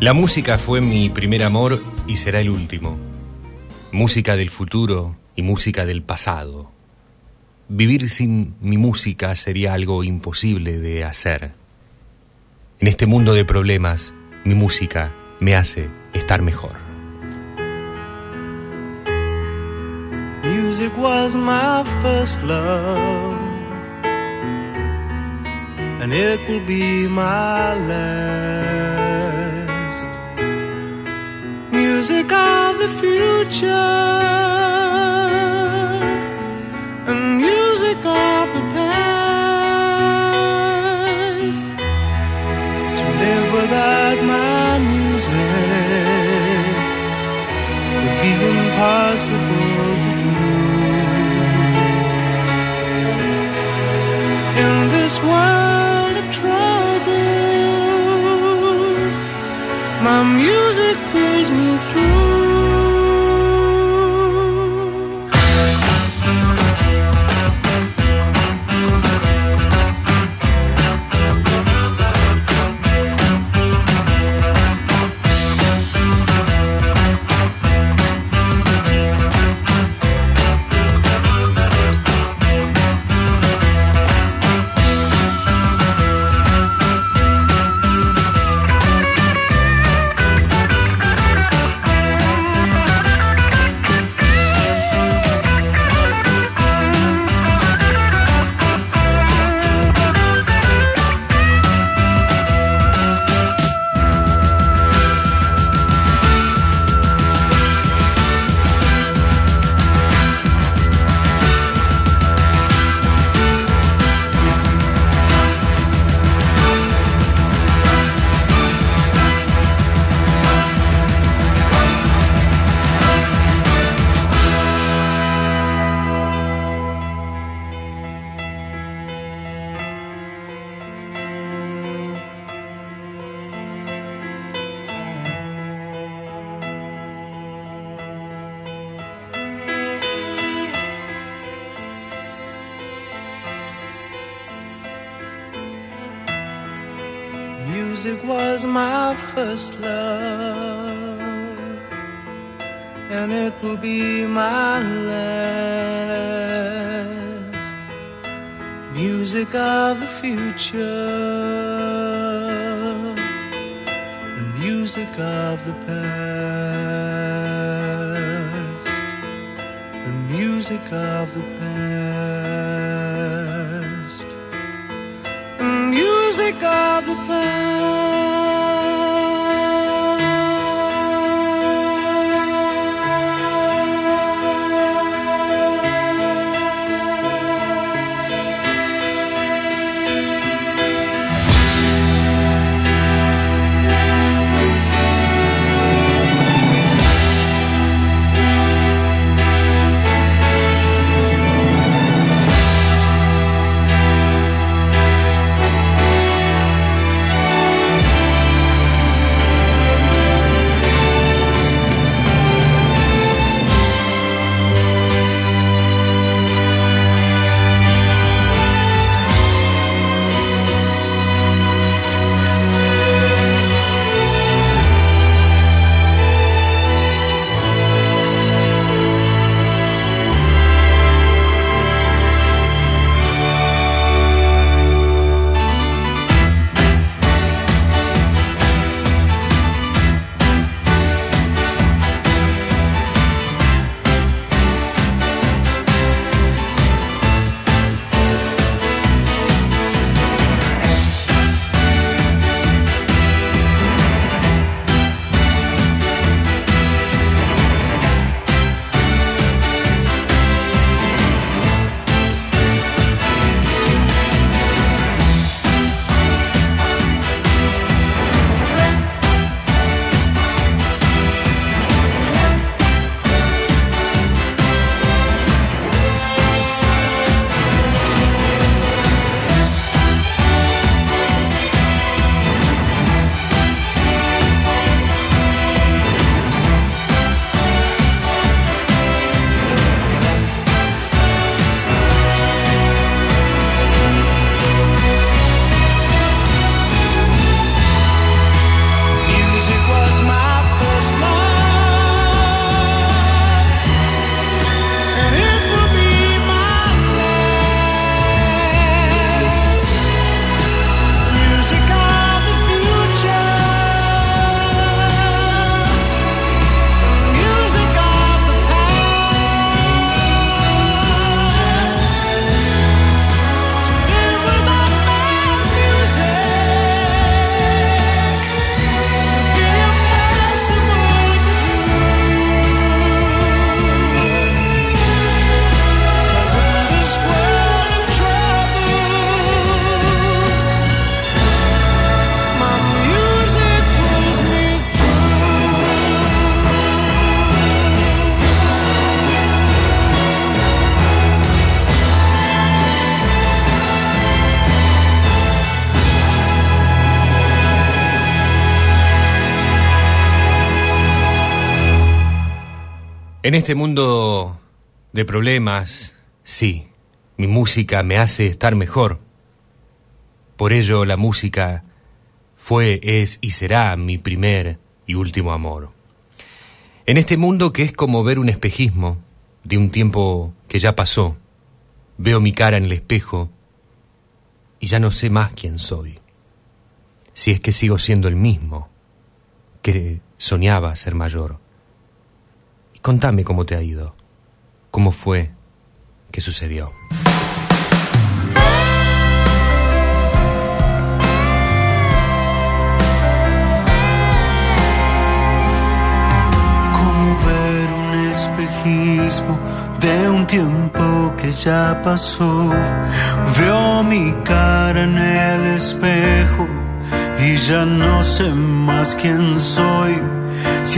La música fue mi primer amor y será el último. Música del futuro y música del pasado. Vivir sin mi música sería algo imposible de hacer. En este mundo de problemas, mi música me hace estar mejor. Music was my first love, and it will be my last. Music of the future, and music of the past. To live without my music would be impossible this world of troubles, my music pulls me through. Music of the past, este mundo de problemas, sí, mi música me hace estar mejor. Por ello la música fue, es y será mi primer y último amor. En este mundo que es como ver un espejismo de un tiempo que ya pasó, veo mi cara en el espejo y ya no sé más quién soy. Si es que sigo siendo el mismo que soñaba ser mayor. Contame cómo te ha ido, cómo fue que sucedió. de un tiempo que ya pasó. Veo mi cara en el espejo y ya no sé más quién soy.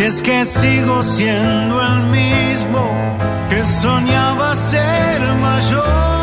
Es que sigo siendo el mismo que soñaba ser mayor.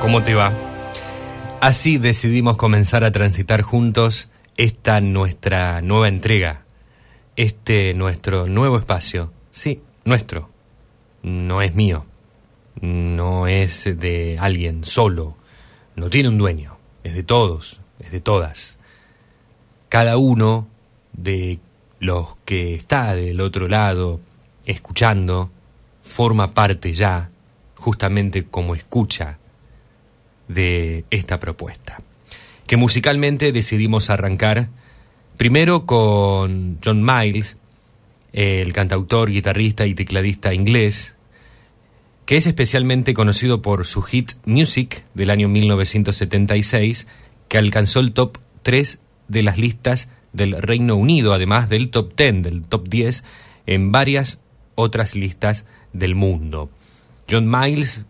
¿Cómo te va? Así decidimos comenzar a transitar juntos esta nuestra nueva entrega, este nuestro nuevo espacio. Sí, nuestro. No es mío. No es de alguien solo. No tiene un dueño. Es de todos, es de todas. Cada uno de los que está del otro lado, escuchando, forma parte ya, justamente como escucha de esta propuesta. Que musicalmente decidimos arrancar primero con John Miles, el cantautor, guitarrista y tecladista inglés, que es especialmente conocido por su hit Music del año 1976, que alcanzó el top 3 de las listas del Reino Unido, además del top 10, del top 10, en varias otras listas del mundo. John Miles,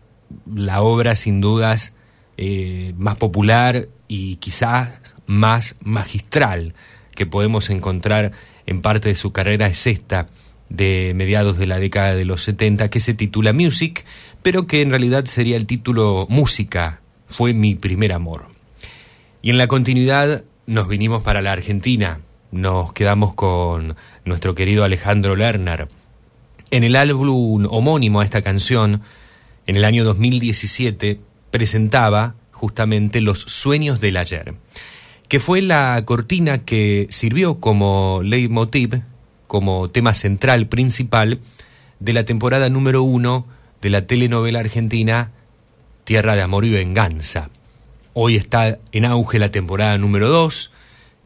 la obra sin dudas eh, más popular y quizás más magistral que podemos encontrar en parte de su carrera es esta de mediados de la década de los 70 que se titula Music, pero que en realidad sería el título Música, fue mi primer amor. Y en la continuidad nos vinimos para la Argentina, nos quedamos con nuestro querido Alejandro Lerner. En el álbum homónimo a esta canción, en el año 2017, presentaba justamente Los Sueños del Ayer, que fue la cortina que sirvió como leitmotiv, como tema central principal de la temporada número uno de la telenovela argentina Tierra de Amor y Venganza. Hoy está en auge la temporada número dos,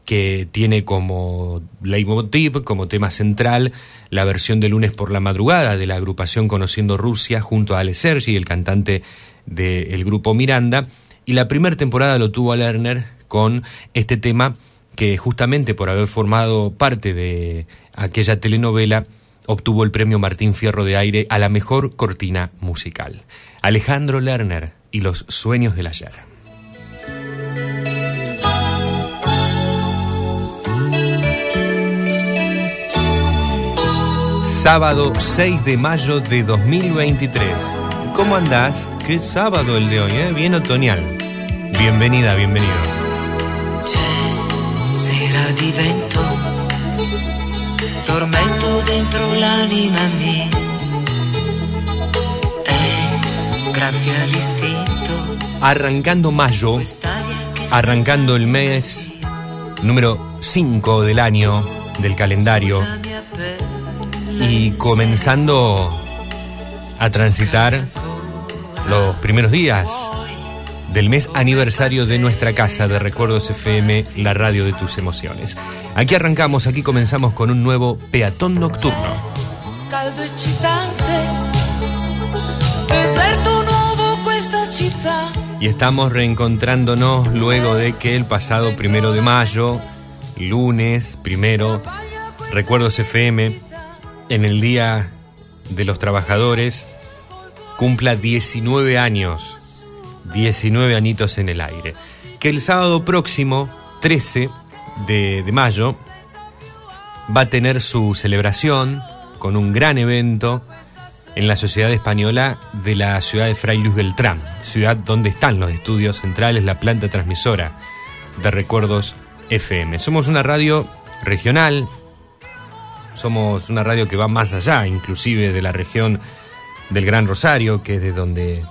que tiene como leitmotiv, como tema central, la versión de lunes por la madrugada de la agrupación Conociendo Rusia junto a Ale Sergi, el cantante del grupo Miranda, y la primera temporada lo tuvo a Lerner con este tema que justamente por haber formado parte de aquella telenovela obtuvo el premio Martín Fierro de Aire a la mejor cortina musical. Alejandro Lerner y los sueños del ayer. Sábado 6 de mayo de 2023. ¿Cómo andás? Qué sábado el de hoy, ¿eh? Bien otoñal. Bienvenida, bienvenido. sera di vento, tormento dentro l'anima mia. Istinto. Arrancando mayo, arrancando el mes número 5 del año del calendario y comenzando a transitar los primeros días del mes aniversario de nuestra casa de Recuerdos FM, la radio de tus emociones. Aquí arrancamos, aquí comenzamos con un nuevo peatón nocturno. Y estamos reencontrándonos luego de que el pasado primero de mayo, lunes primero, Recuerdos FM en el Día de los Trabajadores cumpla 19 años, 19 añitos en el aire. Que el sábado próximo, 13 de, mayo, va a tener su celebración con un gran evento en la Sociedad Española de la ciudad de Fray Luis Beltrán, ciudad donde están los estudios centrales, la planta transmisora de Recuerdos FM. Somos una radio regional, somos una radio que va más allá, inclusive de la región del Gran Rosario, que es de donde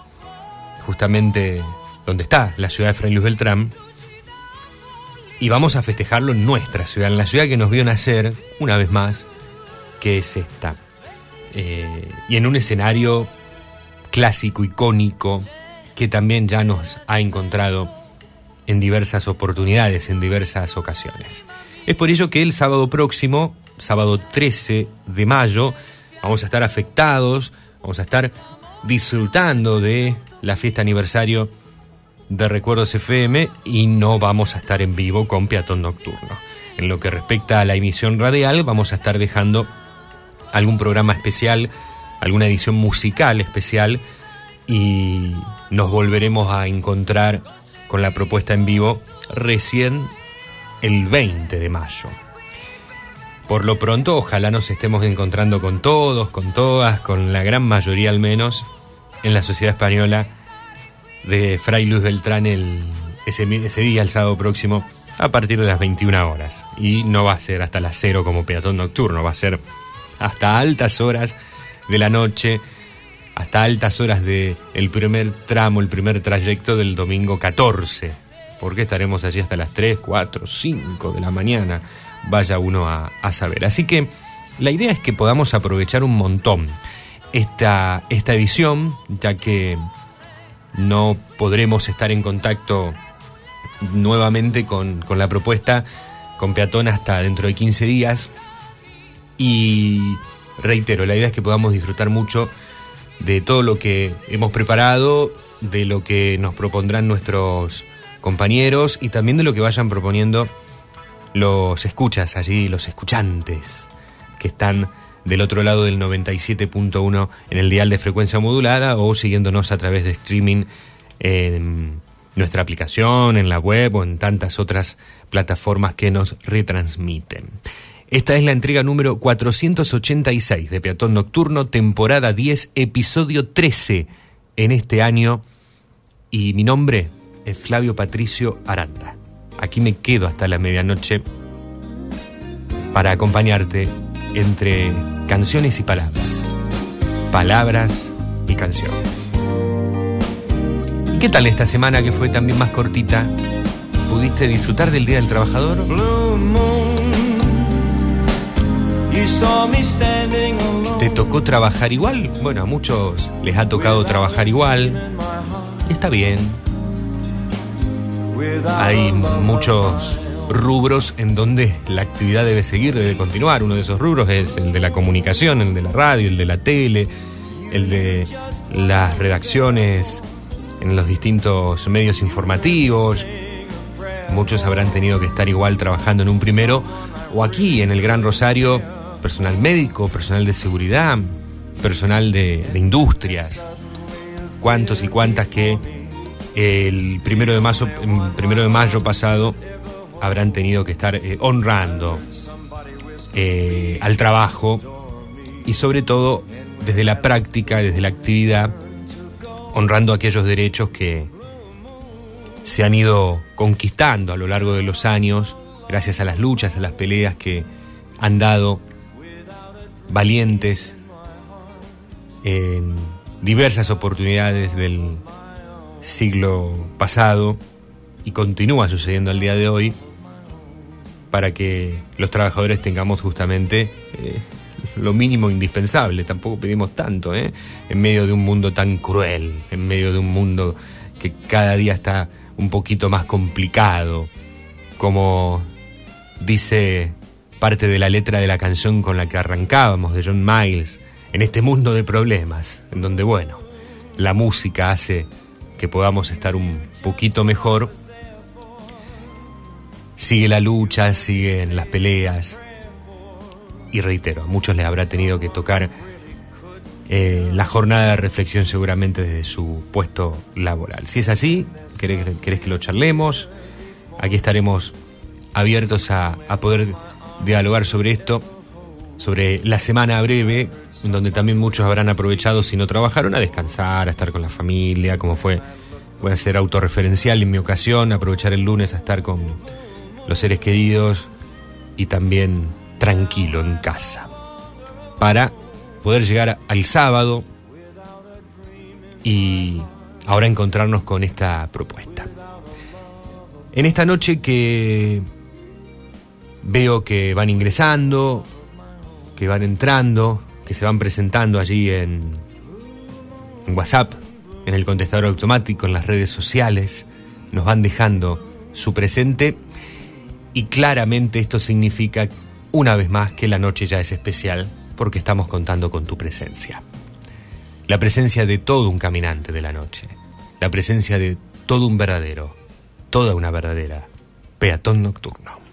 justamente donde está la ciudad de Fray Luis Beltrán. Y vamos a festejarlo en nuestra ciudad, en la ciudad que nos vio nacer, una vez más, que es esta. Eh, y en un escenario clásico, icónico, que también ya nos ha encontrado en diversas oportunidades, en diversas ocasiones. Es por ello que el sábado próximo sábado 13 de mayo. Vamos a estar afectados, vamos a estar disfrutando de la fiesta aniversario de Recuerdos FM y no vamos a estar en vivo con Peatón Nocturno. En lo que respecta a la emisión radial, vamos a estar dejando algún programa especial, alguna edición musical especial y nos volveremos a encontrar con la propuesta en vivo recién el 20 de mayo. Por lo pronto, ojalá nos estemos encontrando con todos, con todas, con la gran mayoría al menos, en la sociedad española de Fray Luis Beltrán el, ese, día, el sábado próximo, a partir de las 21 horas. Y no va a ser hasta las 0 como peatón nocturno, va a ser hasta altas horas de la noche, hasta altas horas del el primer tramo, el primer trayecto del domingo 14, porque estaremos allí hasta las 3, 4, 5 de la mañana vaya uno a, saber. Así que la idea es que podamos aprovechar un montón esta, esta edición, ya que no podremos estar en contacto nuevamente con, con, la propuesta con Peatón hasta dentro de 15 días. Y reitero, la idea es que podamos disfrutar mucho de todo lo que hemos preparado, de lo que nos propondrán nuestros compañeros y también de lo que vayan proponiendo los escuchas allí, los escuchantes que están del otro lado del 97.1 en el dial de frecuencia modulada o siguiéndonos a través de streaming en nuestra aplicación, en la web o en tantas otras plataformas que nos retransmiten. Esta es la entrega número 486 de Peatón Nocturno, temporada 10, episodio 13 en este año. Y mi nombre es Flavio Patricio Aranda. Aquí me quedo hasta la medianoche para acompañarte entre canciones y palabras. Palabras y canciones. ¿Y qué tal esta semana que fue también más cortita? ¿Pudiste disfrutar del Día del Trabajador? ¿Te tocó trabajar igual? Bueno, a muchos les ha tocado trabajar igual. Está bien. Hay muchos rubros en donde la actividad debe seguir, debe continuar. Uno de esos rubros es el de la comunicación, el de la radio, el de la tele, el de las redacciones en los distintos medios informativos. Muchos habrán tenido que estar igual trabajando en un primero o aquí en el Gran Rosario, personal médico, personal de seguridad, personal de, industrias. Cuántos y cuántas que el primero de, mayo, primero de mayo pasado habrán tenido que estar eh, honrando eh, al trabajo y sobre todo desde la práctica, desde la actividad, honrando aquellos derechos que se han ido conquistando a lo largo de los años, gracias a las luchas, a las peleas que han dado valientes en diversas oportunidades del siglo pasado y continúa sucediendo al día de hoy para que los trabajadores tengamos justamente eh, lo mínimo indispensable. Tampoco pedimos tanto, ¿eh? En medio de un mundo tan cruel, en medio de un mundo que cada día está un poquito más complicado, como dice parte de la letra de la canción con la que arrancábamos de John Miles, en este mundo de problemas, en donde, bueno, la música hace que podamos estar un poquito mejor sigue la lucha, siguen las peleas. Y reitero, a muchos les habrá tenido que tocar eh, la jornada de reflexión seguramente desde su puesto laboral. Si es así, querés, que lo charlemos, aquí estaremos abiertos a, a poder dialogar sobre esto, sobre la semana breve, en donde también muchos habrán aprovechado, si no trabajaron, a descansar, a estar con la familia, como fue, voy a ser autorreferencial en mi ocasión, aprovechar el lunes a estar con los seres queridos y también tranquilo en casa. Para poder llegar al sábado y ahora encontrarnos con esta propuesta. En esta noche que veo que van ingresando, que van entrando, que se van presentando allí en, WhatsApp, en el contestador automático, en las redes sociales, nos van dejando su presente y claramente esto significa, una vez más, que la noche ya es especial porque estamos contando con tu presencia. La presencia de todo un caminante de la noche. La presencia de todo un verdadero, toda una verdadera peatón nocturno.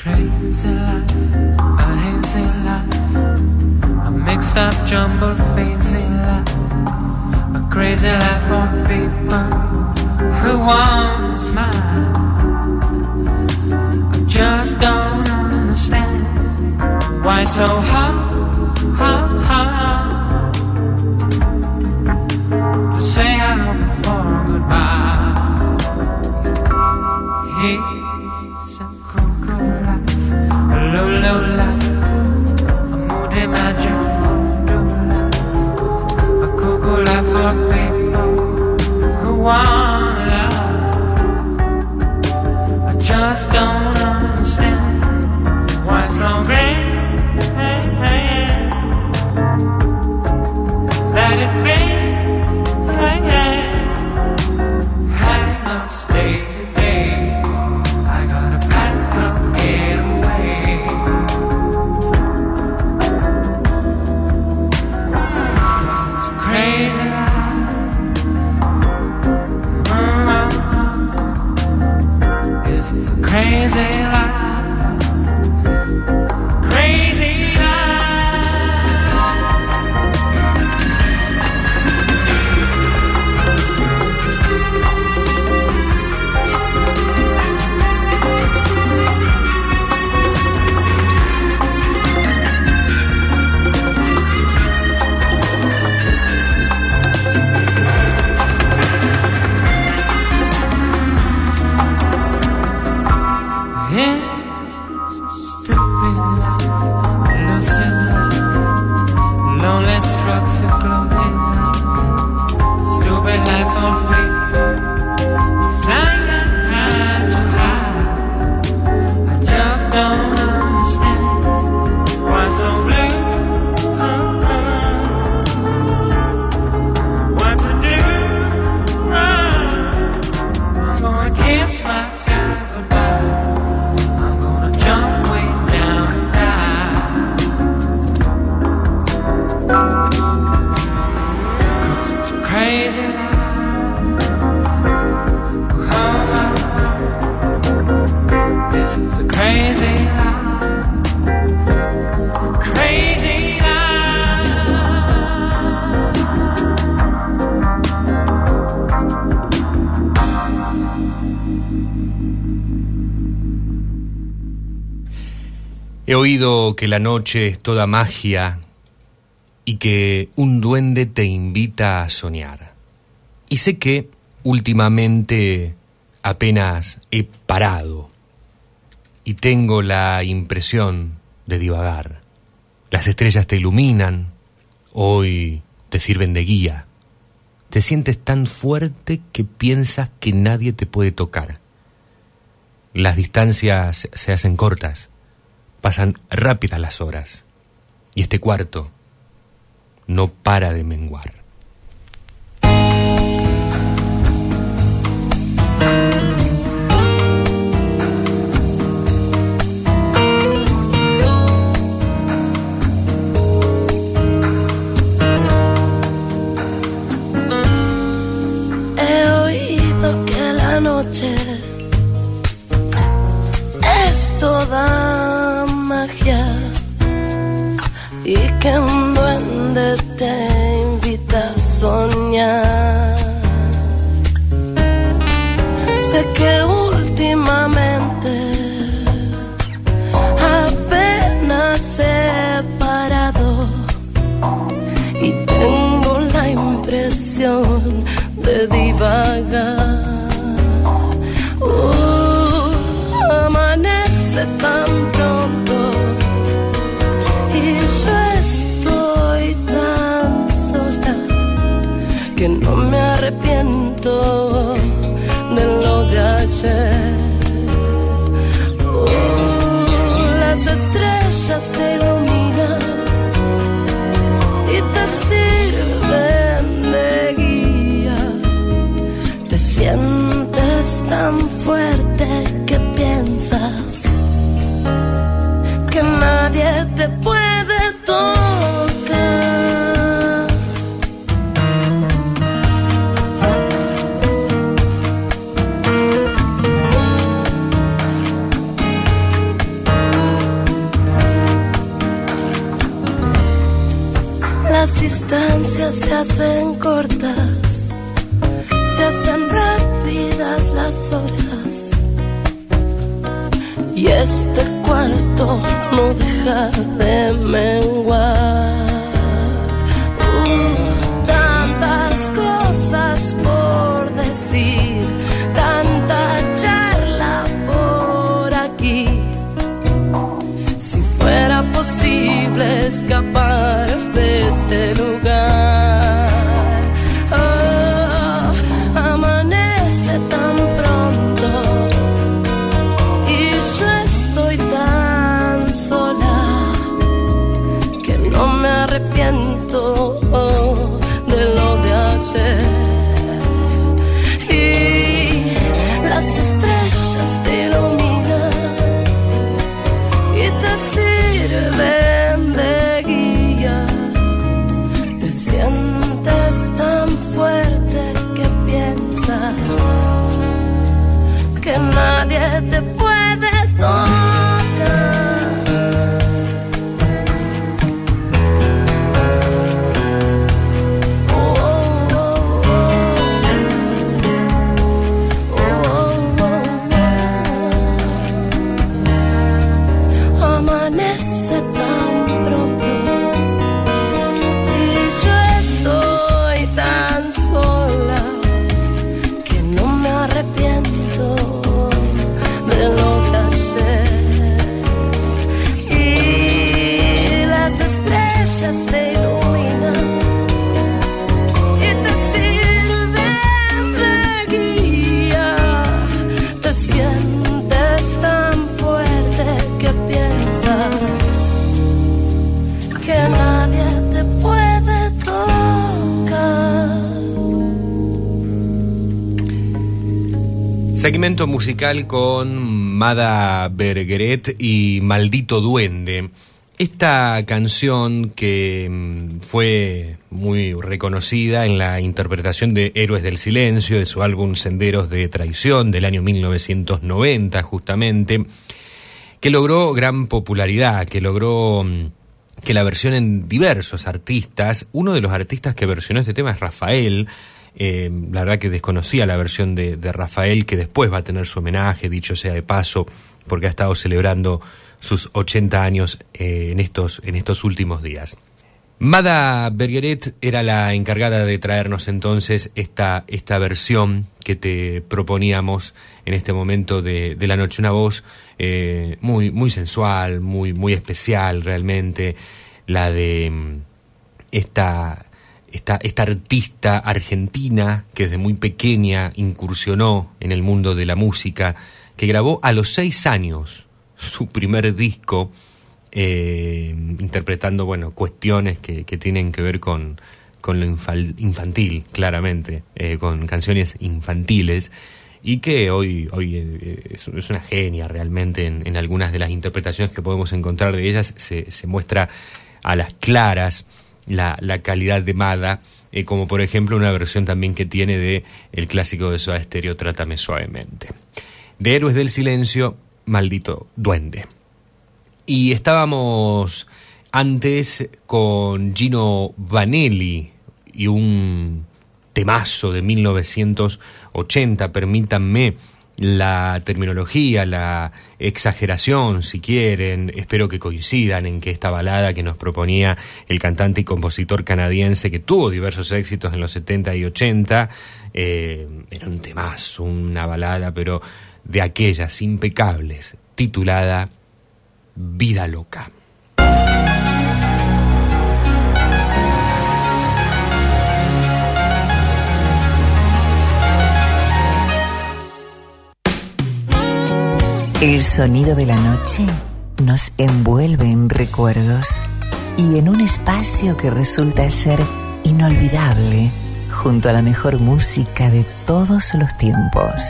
Crazy life, a hazy life, a mixed up jumbled fancy life, a crazy life for people who want to smile. I just don't understand why so hard, hard, hard. one. He oído que la noche es toda magia y que un duende te invita a soñar. Y sé que últimamente apenas he parado y tengo la impresión de divagar. Las estrellas te iluminan, hoy te sirven de guía. Te sientes tan fuerte que piensas que nadie te puede tocar. Las distancias se hacen cortas Pasan rápidas las horas y este cuarto no para de menguar. Musical con Mada Bergeret y Maldito Duende. Esta canción que mm, fue muy reconocida en la interpretación de Héroes del Silencio, de su álbum Senderos de Traición del año 1990 justamente, que logró gran popularidad, que logró mm, que la versión en diversos artistas, uno de los artistas que versionó este tema es Rafael, eh, la verdad que desconocía la versión de, de, Rafael, que después va a tener su homenaje, dicho sea de paso, porque ha estado celebrando sus 80 años eh, en, estos, en estos últimos días. Mada Bergeret era la encargada de traernos entonces esta, esta versión que te proponíamos en este momento de, de la noche, una voz eh, muy, muy sensual, muy, muy especial realmente, la de mm, esta, esta, esta artista argentina que desde muy pequeña incursionó en el mundo de la música, que grabó a los seis años su primer disco, eh, interpretando bueno, cuestiones que, que, tienen que ver con, con lo infantil, claramente, eh, con canciones infantiles, y que hoy, hoy eh, es, una genia realmente en, en, algunas de las interpretaciones que podemos encontrar de ellas, se, se muestra a las claras la, la calidad de Mada, eh, como por ejemplo una versión también que tiene de el clásico de Soda Stereo, Trátame Suavemente. De Héroes del Silencio, Maldito Duende. Y estábamos antes con Gino Vanelli y un temazo de 1980, permítanme la terminología, la exageración, si quieren, espero que coincidan en que esta balada que nos proponía el cantante y compositor canadiense que tuvo diversos éxitos en los 70 y 80, eh, era un temazo, una balada, pero de aquellas impecables, titulada Vida Loca. El sonido de la noche nos envuelve en recuerdos y en un espacio que resulta ser inolvidable junto a la mejor música de todos los tiempos.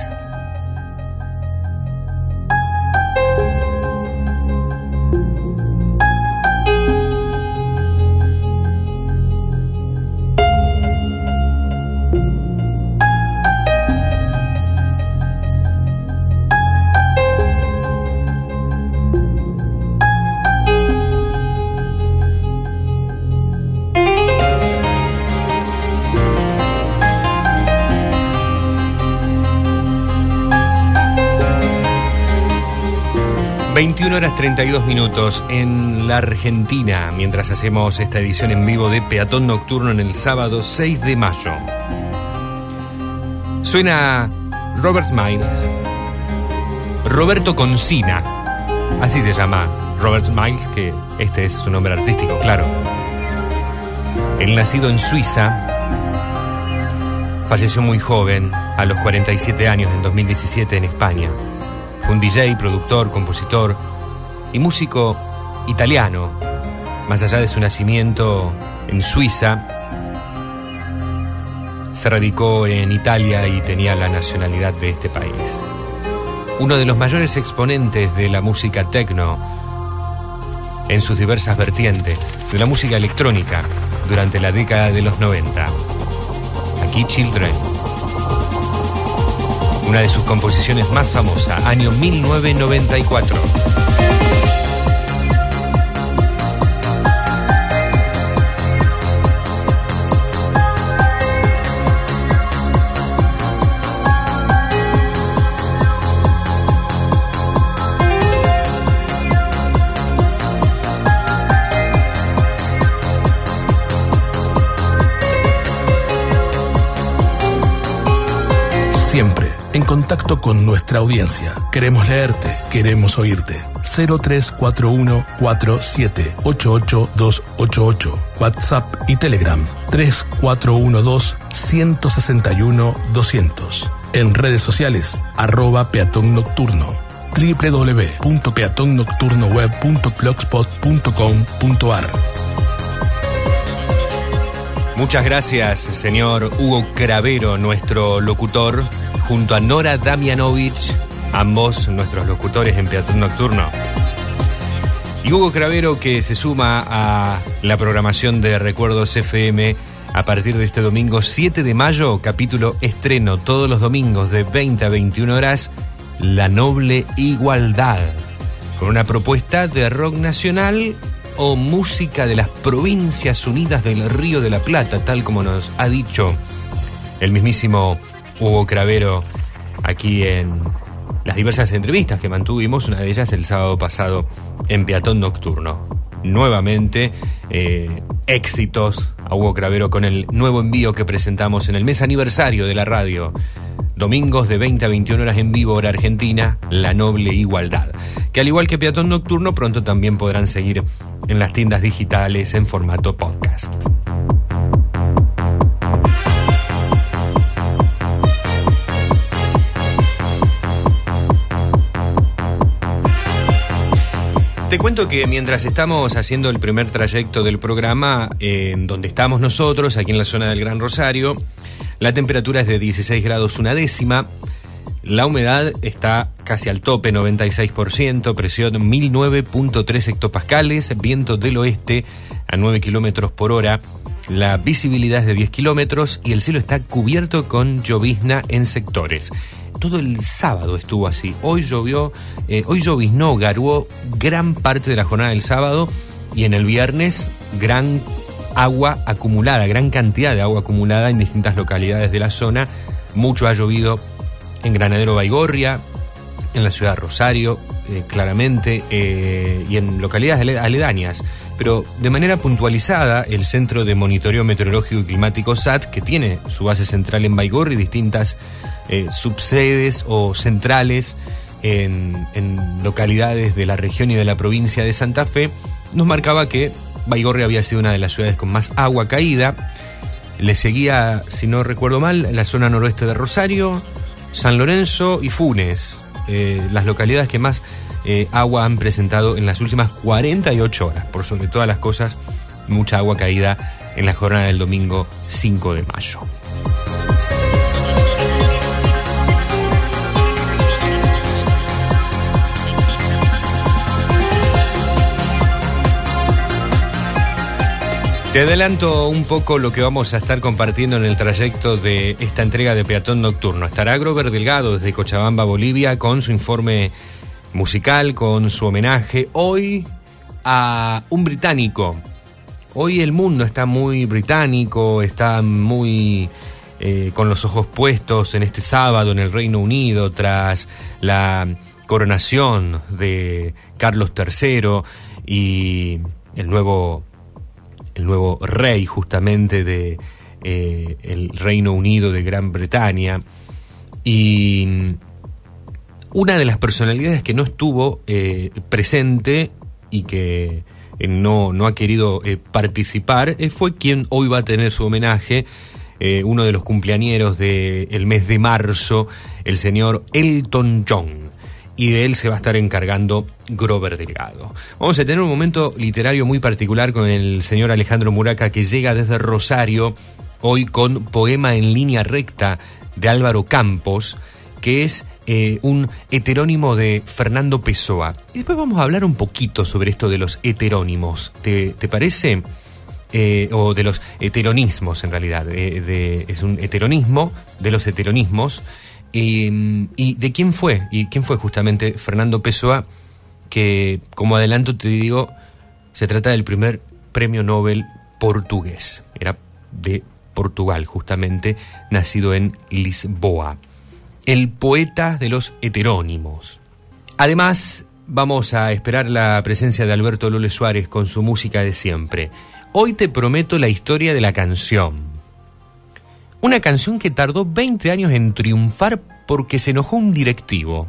Horas 32 minutos en la Argentina, mientras hacemos esta edición en vivo de Peatón Nocturno en el sábado 6 de mayo. Suena Robert Miles, Roberto Concina, así se llama Robert Miles, que este es su nombre artístico, claro. El nacido en Suiza, falleció muy joven, a los 47 años, en 2017 en España. Un DJ, productor, compositor, y músico italiano, más allá de su nacimiento en Suiza, se radicó en Italia y tenía la nacionalidad de este país. Uno de los mayores exponentes de la música techno en sus diversas vertientes, de la música electrónica durante la década de los 90. Aquí Children. Una de sus composiciones más famosas, año 1994. Contacto con nuestra audiencia. Queremos leerte, queremos oírte. 0341 288 WhatsApp y Telegram 3412 161 200. En redes sociales, arroba peatón nocturno www.peatonnocturnoweb.blogspot.com.ar Muchas gracias, señor Hugo Cravero, nuestro locutor junto a Nora Damianovich, ambos nuestros locutores en Peatón Nocturno. Y Hugo Cravero que se suma a la programación de Recuerdos FM a partir de este domingo 7 de mayo, capítulo estreno todos los domingos de 20 a 21 horas, La Noble Igualdad, con una propuesta de rock nacional o música de las provincias unidas del Río de la Plata, tal como nos ha dicho el mismísimo Hugo Cravero aquí en las diversas entrevistas que mantuvimos, una de ellas el sábado pasado en Peatón Nocturno. Nuevamente, eh, éxitos a Hugo Cravero con el nuevo envío que presentamos en el mes aniversario de la radio. Domingos de 20 a 21 horas en vivo, hora argentina, La Noble Igualdad. Que al igual que Peatón Nocturno, pronto también podrán seguir en las tiendas digitales en formato podcast. Te cuento que mientras estamos haciendo el primer trayecto del programa, en donde estamos nosotros, aquí en la zona del Gran Rosario, la temperatura es de 16 grados una décima, la humedad está casi al tope, 96%, presión 1009.3 hectopascales, viento del oeste a 9 kilómetros por hora, la visibilidad es de 10 kilómetros y el cielo está cubierto con llovizna en sectores todo el sábado estuvo así. Hoy llovió, eh, hoy lloviznó, garuó gran parte de la jornada del sábado y en el viernes gran agua acumulada, gran cantidad de agua acumulada en distintas localidades de la zona. Mucho ha llovido en Granadero Baigorria, en la ciudad de Rosario, eh, claramente, eh, y en localidades aledañas. Pero de manera puntualizada, el Centro de Monitoreo Meteorológico y Climático SAT, que tiene su base central en Baigorria y distintas eh, subsedes o centrales en, localidades de la región y de la provincia de Santa Fe, nos marcaba que Baigorria había sido una de las ciudades con más agua caída. Le seguía, si no recuerdo mal, la zona noroeste de Rosario, San Lorenzo y Funes, eh, las localidades que más eh, agua han presentado en las últimas 48 horas. Por sobre todas las cosas, mucha agua caída en la jornada del domingo 5 de mayo. Te adelanto un poco lo que vamos a estar compartiendo en el trayecto de esta entrega de Peatón Nocturno. Estará Grover Delgado desde Cochabamba, Bolivia, con su informe musical, con su homenaje hoy a un británico. Hoy el mundo está muy británico, está muy eh, con los ojos puestos en este sábado en el Reino Unido tras la coronación de Carlos III y el nuevo el nuevo rey justamente de eh, el Reino Unido de Gran Bretaña. Y una de las personalidades que no estuvo eh, presente y que eh, no, no, ha querido participar fue quien hoy va a tener su homenaje, uno de los cumpleañeros del mes de marzo, el señor Elton John y de él se va a estar encargando Grover Delgado. Vamos a tener un momento literario muy particular con el señor Alejandro Muraca que llega desde Rosario hoy con Poema en línea recta de Álvaro Campos, que es eh, un heterónimo de Fernando Pessoa. Y después vamos a hablar un poquito sobre esto de los heterónimos. ¿Te, parece? Eh, o de los heteronismos en realidad. Eh, es un heteronismo de los heteronismos. Y, de quién fue? ¿Y quién fue justamente Fernando Pessoa? Que, como adelanto te digo, se trata del primer premio Nobel portugués. Era de Portugal, justamente, nacido en Lisboa. El poeta de los heterónimos. Además, vamos a esperar la presencia de Alberto Lole Suárez con su música de siempre. Hoy te prometo la historia de la canción una canción que tardó 20 años en triunfar porque se enojó un directivo.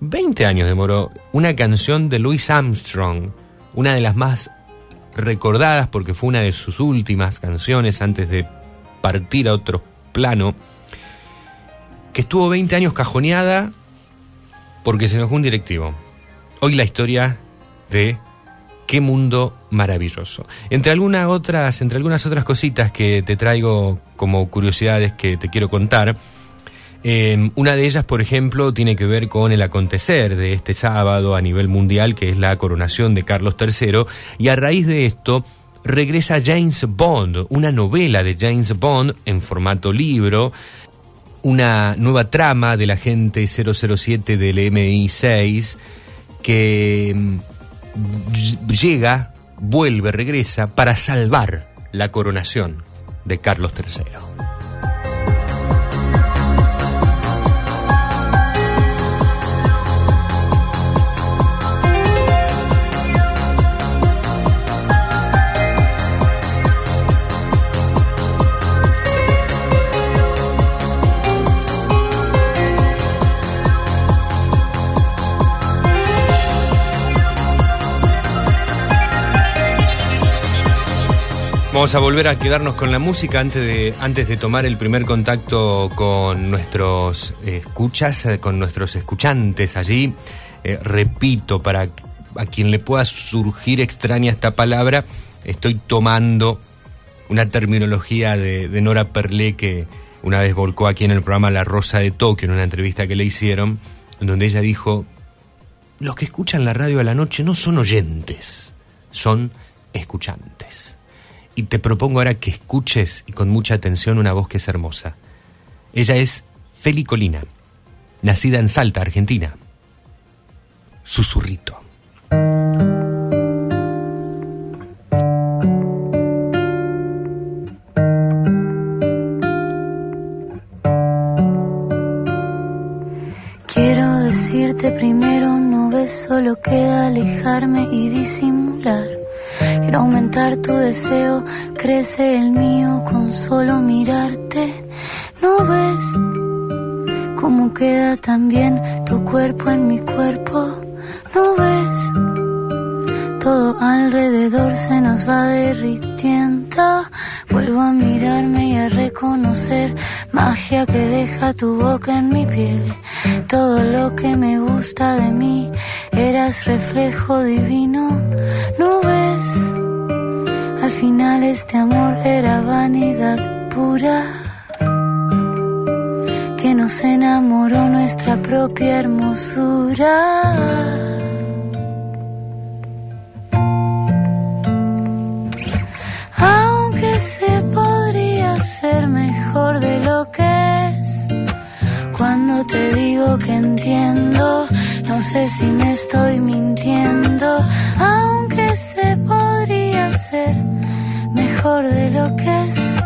20 años demoró una canción de Louis Armstrong, una de las más recordadas porque fue una de sus últimas canciones antes de partir a otro plano, que estuvo 20 años cajoneada porque se enojó un directivo. Hoy la historia de Qué mundo maravilloso. Entre algunas otras, entre algunas otras cositas que te traigo como curiosidades que te quiero contar, Eh, una de ellas, por ejemplo, tiene que ver con el acontecer de este sábado a nivel mundial, que es la coronación de Carlos III, y a raíz de esto regresa James Bond, una novela de James Bond en formato libro, una nueva trama del agente 007 del MI6 que mm, llega, vuelve, regresa para salvar la coronación de Carlos III. Vamos a volver a quedarnos con la música antes de, antes de tomar el primer contacto con nuestros escuchas, eh, con nuestros escuchantes allí. Eh, repito, para a quien le pueda surgir extraña esta palabra, estoy tomando una terminología de, de Nora Perlé que una vez volcó aquí en el programa La Rosa de Tokio, en una entrevista que le hicieron, donde ella dijo, los que escuchan la radio a la noche no son oyentes, son escuchantes y te propongo ahora que escuches y con mucha atención una voz que es hermosa. Ella es Feli Colina, nacida en Salta, Argentina. Susurrito. Quiero decirte primero, no ves, solo queda alejarme y disimular Aumentar tu deseo, crece el mío con solo mirarte. ¿No ves cómo queda también tu cuerpo en mi cuerpo? ¿No ves? Todo alrededor se nos va derritiendo. Vuelvo a mirarme y a reconocer magia que deja tu boca en mi piel. Todo lo que me gusta de mí, eras reflejo divino. ¿No ves? Al final este amor era vanidad pura que nos enamoró nuestra propia hermosura. Aunque se podría ser mejor de lo que es, cuando te digo que entiendo, no sé si me estoy mintiendo, aunque se podría mejor de lo que es.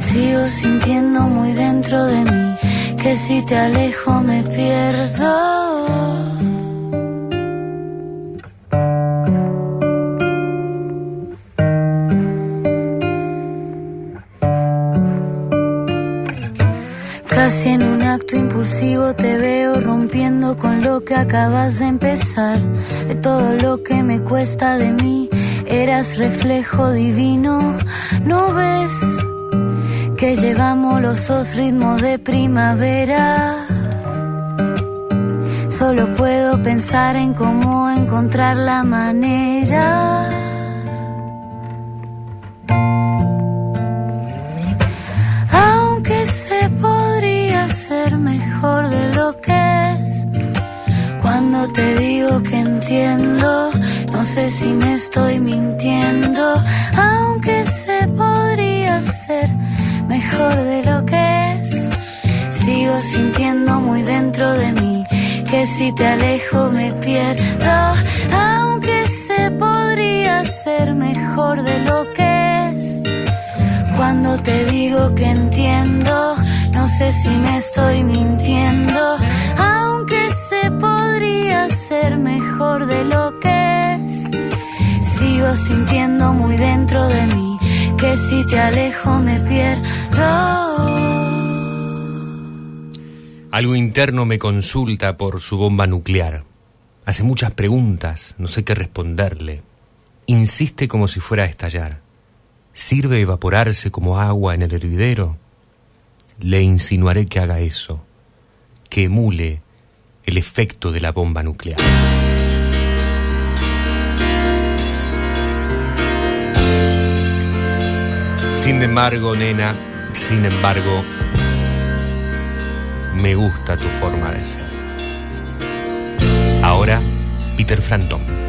Sigo sintiendo muy dentro de mí que si te alejo me pierdo. Casi en un acto impulsivo te veo rompiendo con lo que acabas de empezar. De todo lo que me cuesta de mí, eras reflejo divino. ¿No ves que llevamos los dos ritmos de primavera? Solo puedo pensar en cómo encontrar la manera. Aunque se podría ser mejor de lo que es. Cuando te digo que entiendo, sé si me estoy mintiendo. Aunque se podría ser mejor de lo que es. Sigo sintiendo muy dentro de mí que si te alejo me pierdo. Aunque se podría ser mejor de lo que es. Cuando te digo que entiendo, no sé si me estoy mintiendo. Aunque se podría ser mejor de lo que es. Sigo sintiendo muy dentro de mí que si te alejo me pierdo. Algo interno me consulta por su bomba nuclear. Hace muchas preguntas, no sé qué responderle. Insiste como si fuera a estallar. ¿Sirve evaporarse como agua en el hervidero? Le insinuaré que haga eso, que emule el efecto de la bomba nuclear. Sin embargo, nena, sin embargo, me gusta tu forma de ser. Ahora, Peter Frampton.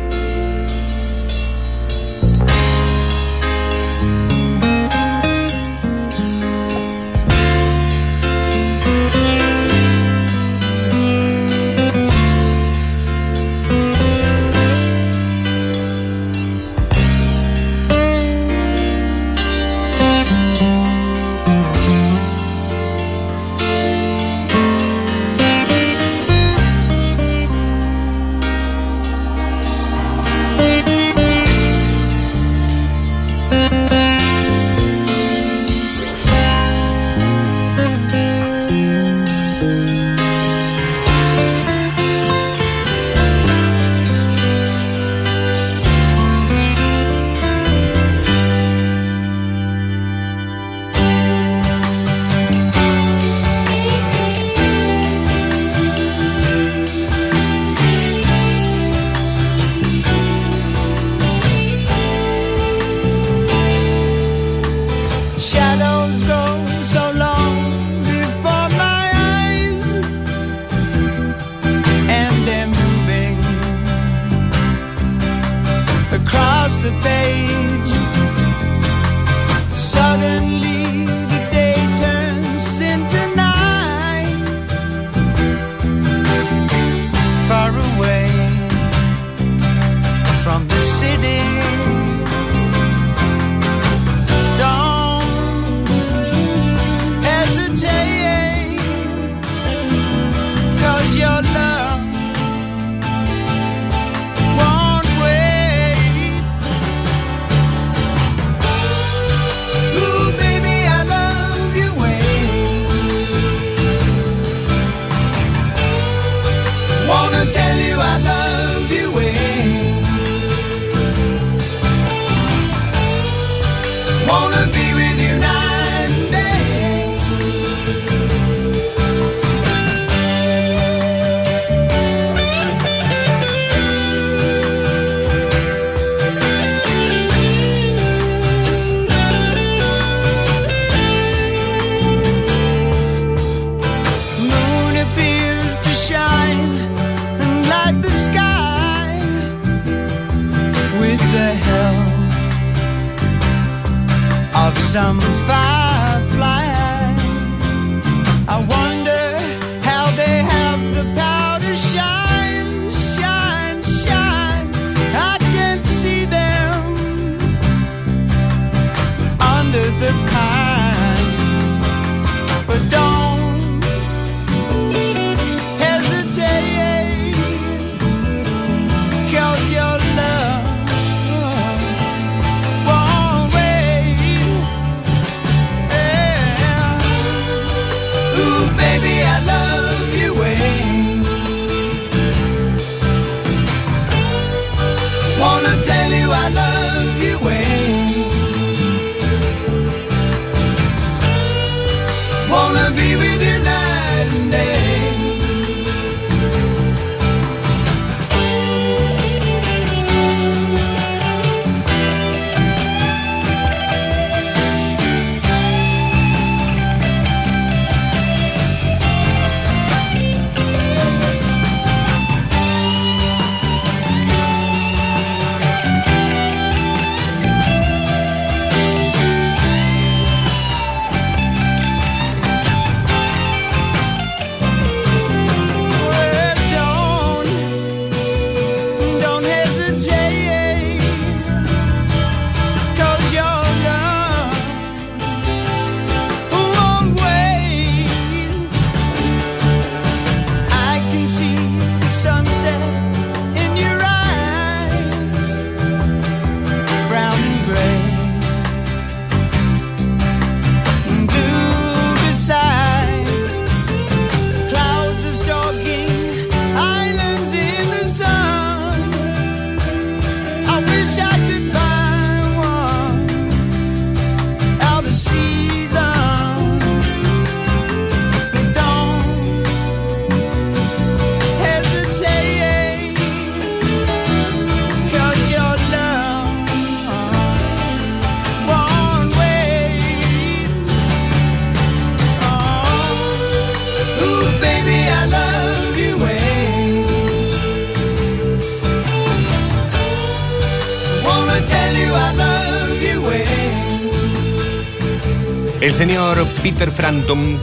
Señor Peter Frampton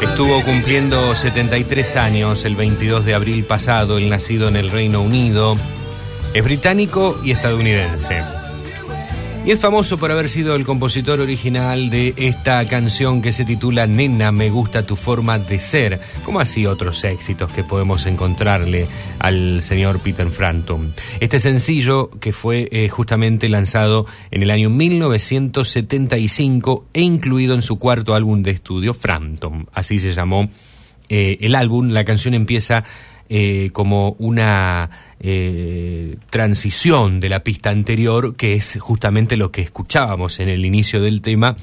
estuvo cumpliendo 73 años el 22 de abril pasado, el nacido en el Reino Unido. Es británico y estadounidense. Y es famoso por haber sido el compositor original de esta canción que se titula Nena, me gusta tu forma de ser, como así otros éxitos que podemos encontrarle al señor Peter Frampton. Este sencillo que fue eh, justamente lanzado en el año 1975 e incluido en su cuarto álbum de estudio, Frampton, así se llamó eh, el álbum. La canción empieza eh, como una transición de la pista anterior, que es justamente lo que escuchábamos en el inicio del tema,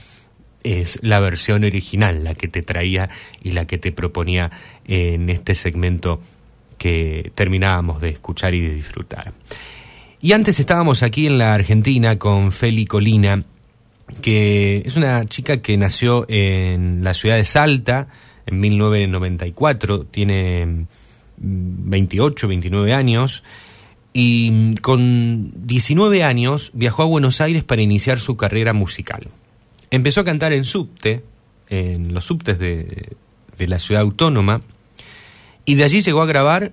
es la versión original, la que te traía y la que te proponía en este segmento que terminábamos de escuchar y de disfrutar. Y antes estábamos aquí en la Argentina con Feli Colina, que es una chica que nació en la ciudad de Salta en 1994, tiene 28, 29 años, y con 19 años viajó a Buenos Aires para iniciar su carrera musical. Empezó a cantar en subte, en los subtes de, la ciudad autónoma, y de allí llegó a grabar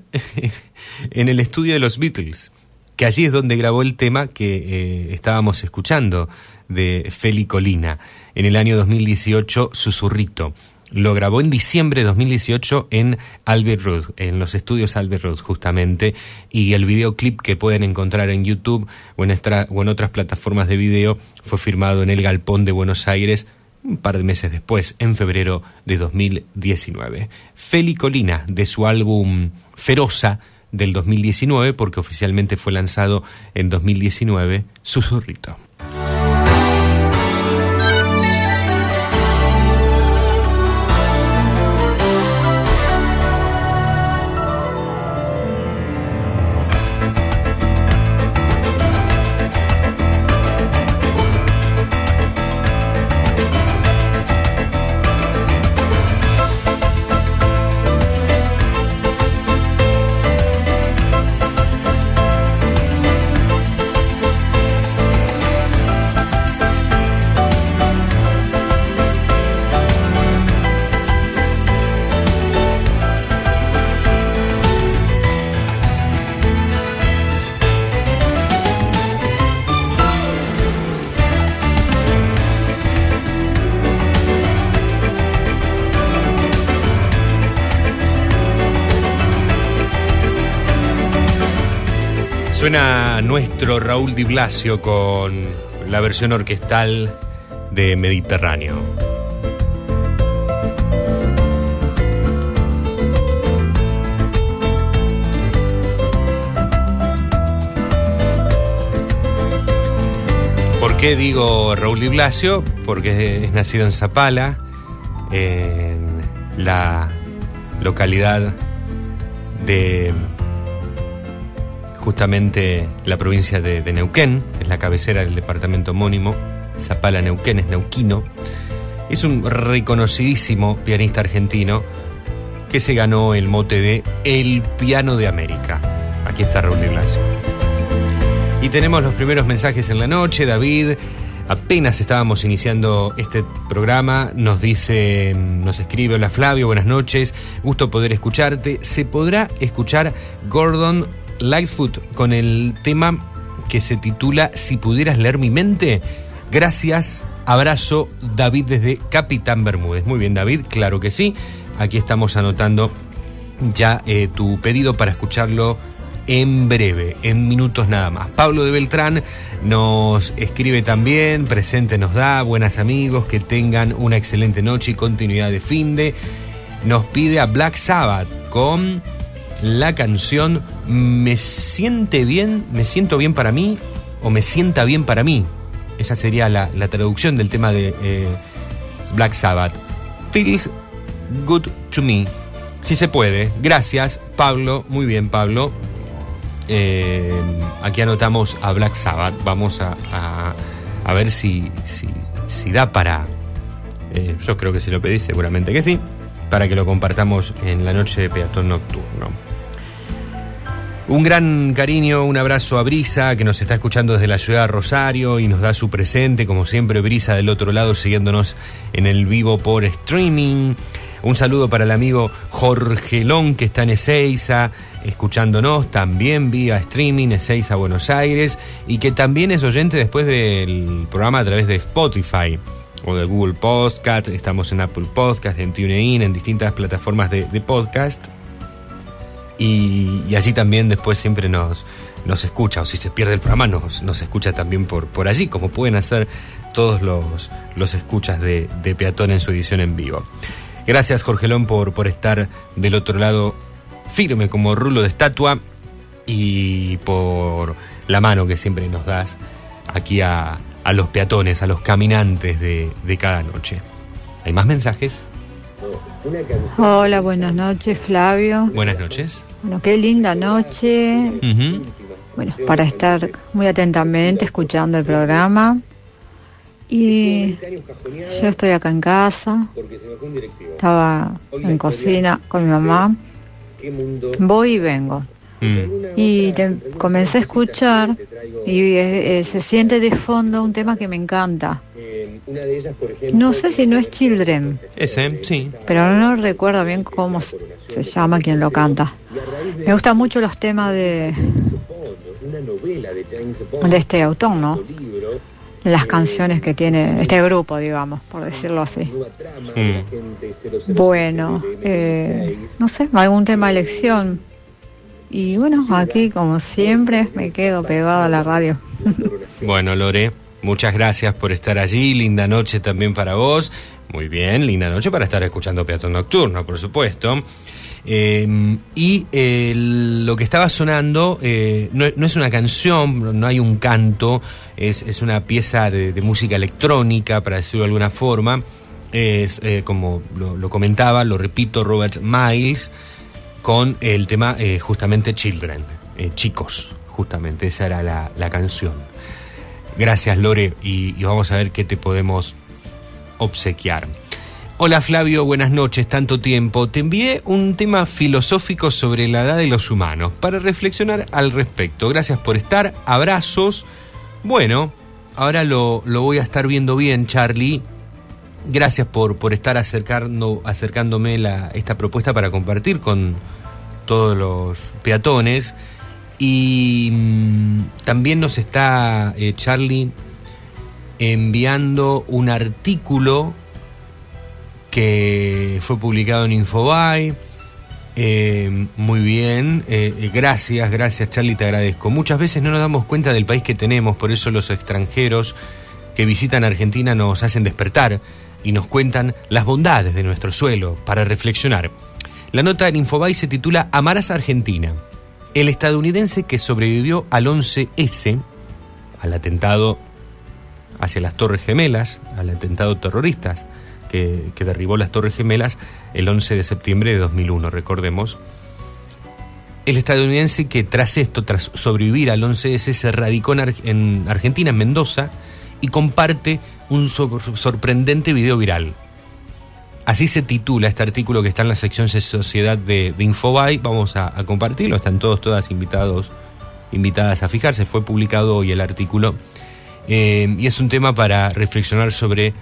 en el estudio de los Beatles, que allí es donde grabó el tema que eh, estábamos escuchando de Feli Colina, en el año 2018, Susurrito. Lo grabó en diciembre de 2018 en Albert Road, en los estudios Albert Road justamente, y el videoclip que pueden encontrar en YouTube o en, o en otras plataformas de video fue firmado en el Galpón de Buenos Aires un par de meses después, en febrero de 2019. Feli Colina, de su álbum Feroza del 2019, porque oficialmente fue lanzado en 2019, Susurrito. Suena nuestro Raúl Di Blasio con la versión orquestal de Mediterráneo. ¿Por qué digo Raúl Di Blasio? Porque es nacido en Zapala, en la localidad de justamente la provincia de, Neuquén, es la cabecera del departamento homónimo, Zapala Neuquén, es neuquino. Es un reconocidísimo pianista argentino que se ganó el mote de El Piano de América. Aquí está Raúl de. Y tenemos los primeros mensajes en la noche. David, apenas estábamos iniciando este programa, nos dice, nos escribe, hola Flavio, buenas noches, gusto poder escucharte. ¿Se podrá escuchar Gordon Lightfoot con el tema que se titula Si pudieras leer mi mente. Gracias, abrazo, David desde Capitán Bermúdez. Muy bien, David, claro que sí. Aquí estamos anotando ya eh, tu pedido para escucharlo en breve, en minutos nada más. Pablo de Beltrán nos escribe también, presente nos da, buenas amigos, que tengan una excelente noche y continuidad de fin de. Nos pide a Black Sabbath con la canción Me siente bien, me siento bien para mí o me sienta bien para mí. Esa sería la, traducción del tema de eh, Black Sabbath. Feels good to me. Si se puede. Gracias, Pablo. Muy bien, Pablo. Eh, aquí anotamos a Black Sabbath. Vamos a, a, ver si, si, da para... Eh, yo creo que si lo pedís, seguramente que sí. Para que lo compartamos en la noche de peatón nocturno. Un gran cariño, un abrazo a Brisa, que nos está escuchando desde la ciudad de Rosario y nos da su presente, como siempre, Brisa del otro lado, siguiéndonos en el vivo por streaming. Un saludo para el amigo Jorgelón, que está en Ezeiza, escuchándonos también vía streaming, Ezeiza, Buenos Aires, y que también es oyente después del programa a través de Spotify o de Google Podcast. Estamos en Apple Podcast, en TuneIn, en distintas plataformas de, de podcast. Y, allí también después siempre nos, nos escucha, o si se pierde el programa, nos, nos escucha también por, por allí, como pueden hacer todos los, los escuchas de, de Peatón en su edición en vivo. Gracias, Jorgelón, por, por estar del otro lado firme como rulo de estatua y por la mano que siempre nos das aquí a, a los peatones, a los caminantes de, de cada noche. ¿Hay más mensajes? Hola, buenas noches, Flavio. Buenas noches. Bueno, qué linda noche. Uh -huh. Bueno, para estar muy atentamente escuchando el programa. Y yo estoy acá en casa. Estaba en cocina con mi mamá. Voy y vengo. Mm. Y te, comencé a escuchar y eh, eh, se siente de fondo un tema que me encanta. No sé si no es Children. Ese, sí. Pero no recuerdo bien cómo se llama quien lo canta. Me gustan mucho los temas de, de este autor, ¿no? Las canciones que tiene este grupo, digamos, por decirlo así. Mm. Bueno, eh, no sé, algún tema de elección. Y bueno, aquí como siempre me quedo pegado a la radio. Bueno, Lore, muchas gracias por estar allí. Linda noche también para vos. Muy bien, linda noche para estar escuchando Peatón Nocturno, por supuesto. Eh, y eh, lo que estaba sonando eh, no, no, es una canción, no hay un canto, es, es una pieza de, de, música electrónica, para decirlo de alguna forma. Es, eh, como lo, lo, comentaba, lo repito, Robert Miles, con el tema eh, justamente Children, eh, chicos, justamente, esa era la, la canción. Gracias, Lore, y, y vamos a ver qué te podemos obsequiar. Hola Flavio, buenas noches, tanto tiempo. Te envié un tema filosófico sobre la edad de los humanos para reflexionar al respecto. Gracias por estar, abrazos. Bueno, ahora lo, lo voy a estar viendo bien, Charlie. Gracias por, por estar acercando, acercándome la, esta propuesta para compartir con todos los peatones. Y mmm, también nos está eh, Charlie enviando un artículo que fue publicado en Infobae. Eh, muy bien, eh, gracias, gracias Charlie, te agradezco. Muchas veces no nos damos cuenta del país que tenemos, por eso los extranjeros que visitan Argentina nos hacen despertar y nos cuentan las bondades de nuestro suelo para reflexionar. La nota en Infobae se titula Amarás Argentina. El estadounidense que sobrevivió al 11S, al atentado hacia las Torres Gemelas, al atentado terroristas, que, derribó las Torres Gemelas el 11 de septiembre de 2001, recordemos. El estadounidense que tras esto, tras sobrevivir al 11S, se radicó en, en Argentina, en Mendoza, y comparte un sor sorprendente video viral. Así se titula este artículo que está en la sección de Sociedad de, de Infobae. Vamos a, compartirlo, están todos, todas invitados, invitadas a fijarse. Fue publicado hoy el artículo. Eh, y es un tema para reflexionar sobre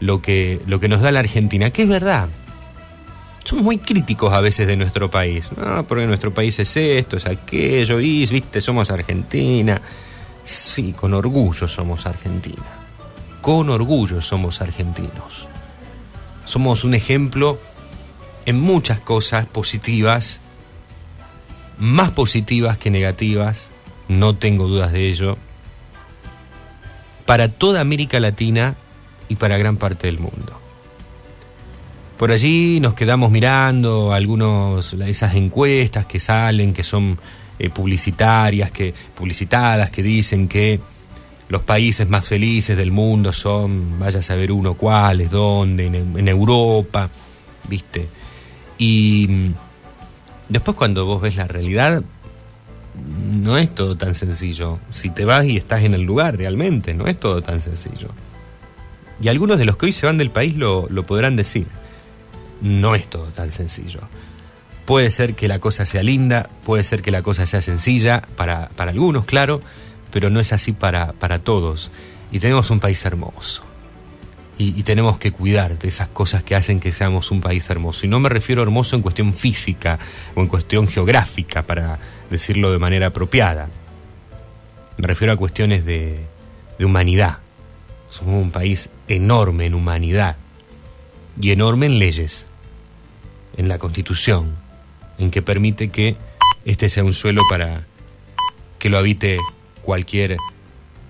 lo que, lo que nos da la Argentina, que es verdad. Somos muy críticos a veces de nuestro país. No, porque nuestro país es esto, es aquello, y viste, somos Argentina. Sí, con orgullo somos Argentina. Con orgullo somos argentinos. Somos un ejemplo en muchas cosas positivas, más positivas que negativas, no tengo dudas de ello, para toda América Latina y para gran parte del mundo. Por allí nos quedamos mirando algunos esas encuestas que salen, que son eh, publicitarias, que publicitadas, que dicen que los países más felices del mundo son, vaya a saber uno cuáles, dónde, en, en Europa, ¿viste? Y mm, después cuando vos ves la realidad, no es todo tan sencillo. Si te vas y estás en el lugar realmente, no es todo tan sencillo. Y algunos de los que hoy se van del país lo, lo podrán decir. No es todo tan sencillo. Puede ser que la cosa sea linda, puede ser que la cosa sea sencilla, para, para algunos, claro, pero no es así para, para todos. Y tenemos un país hermoso. Y, tenemos que cuidar de esas cosas que hacen que seamos un país hermoso. Y no me refiero a hermoso en cuestión física o en cuestión geográfica, para decirlo de manera apropiada. Me refiero a cuestiones de, de humanidad. Somos un país enorme en humanidad y enorme en leyes, en la constitución, en que permite que este sea un suelo para que lo habite cualquier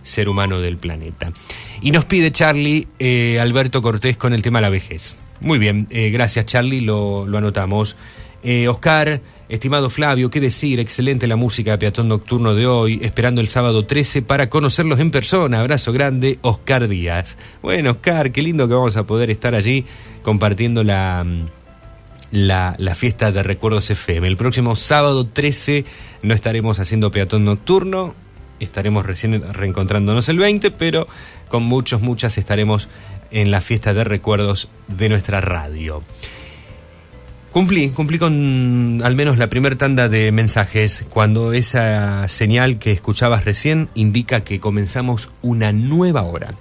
ser humano del planeta. Y nos pide Charlie eh, Alberto Cortés con el tema de la vejez. Muy bien, eh, gracias Charlie, lo, anotamos. Eh, Oscar, estimado Flavio, qué decir, excelente la música de Peatón Nocturno de hoy, esperando el sábado 13 para conocerlos en persona. Abrazo grande, Oscar Díaz. Bueno, Oscar, qué lindo que vamos a poder estar allí compartiendo la, la, la fiesta de Recuerdos FM. El próximo sábado 13 no estaremos haciendo Peatón Nocturno, estaremos recién reencontrándonos el 20, pero con muchos, muchas estaremos en la fiesta de recuerdos de nuestra radio. Cumplí, cumplí con al menos la primera tanda de mensajes cuando esa señal que escuchabas recién indica que comenzamos una nueva hora.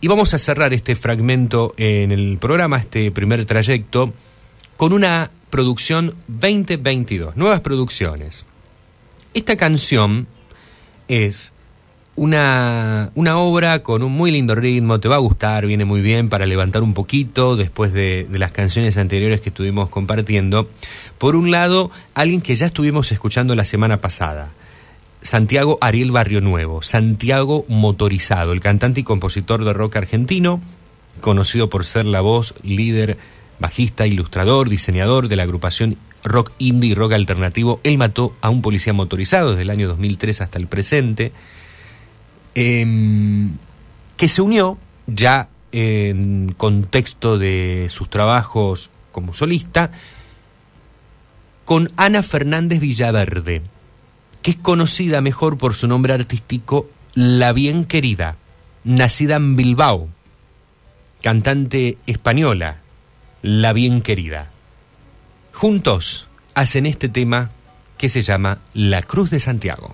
Y vamos a cerrar este fragmento en el programa, este primer trayecto, con una producción 2022, nuevas producciones. Esta canción es una, una, obra con un muy lindo ritmo, te va a gustar, viene muy bien para levantar un poquito después de, de, las canciones anteriores que estuvimos compartiendo. Por un lado, alguien que ya estuvimos escuchando la semana pasada, Santiago Ariel Barrio Nuevo, Santiago Motorizado, el cantante y compositor de rock argentino, conocido por ser la voz, líder, bajista, ilustrador, diseñador de la agrupación rock indie y rock alternativo. Él mató a un policía motorizado desde el año 2003 hasta el presente eh, que se unió ya en contexto de sus trabajos como solista con Ana Fernández Villaverde, que es conocida mejor por su nombre artístico La Bien Querida, nacida en Bilbao, cantante española, La Bien Querida. Juntos hacen este tema que se llama La Cruz de Santiago.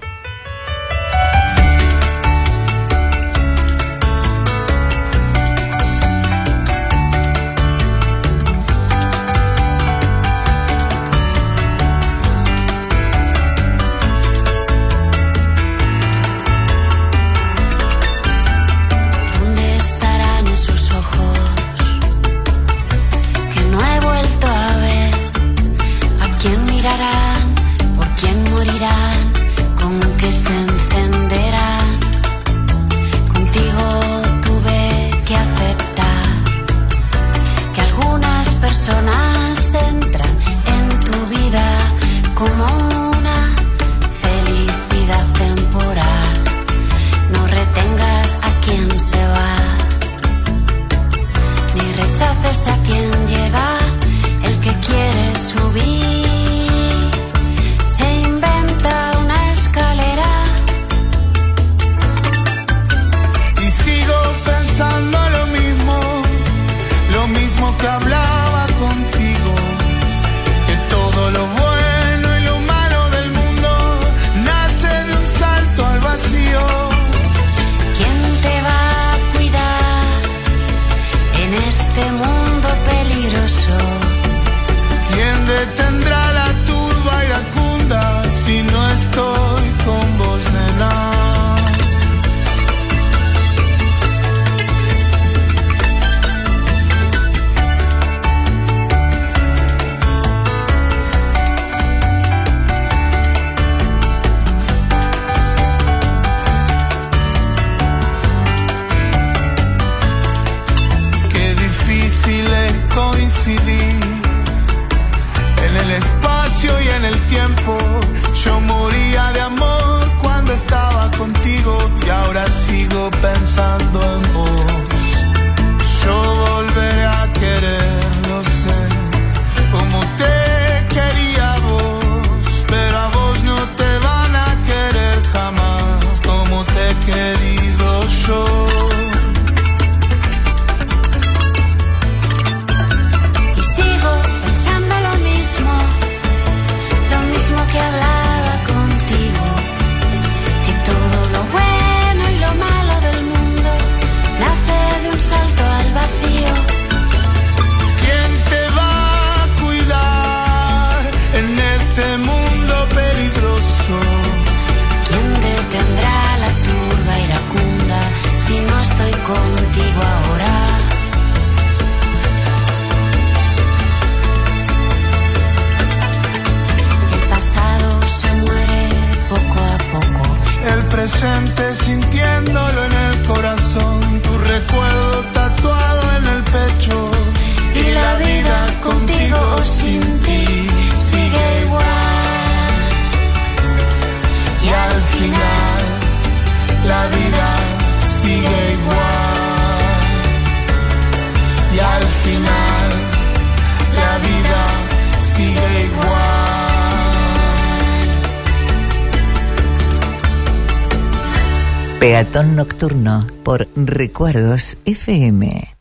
Maratón Nocturno por Recuerdos FM.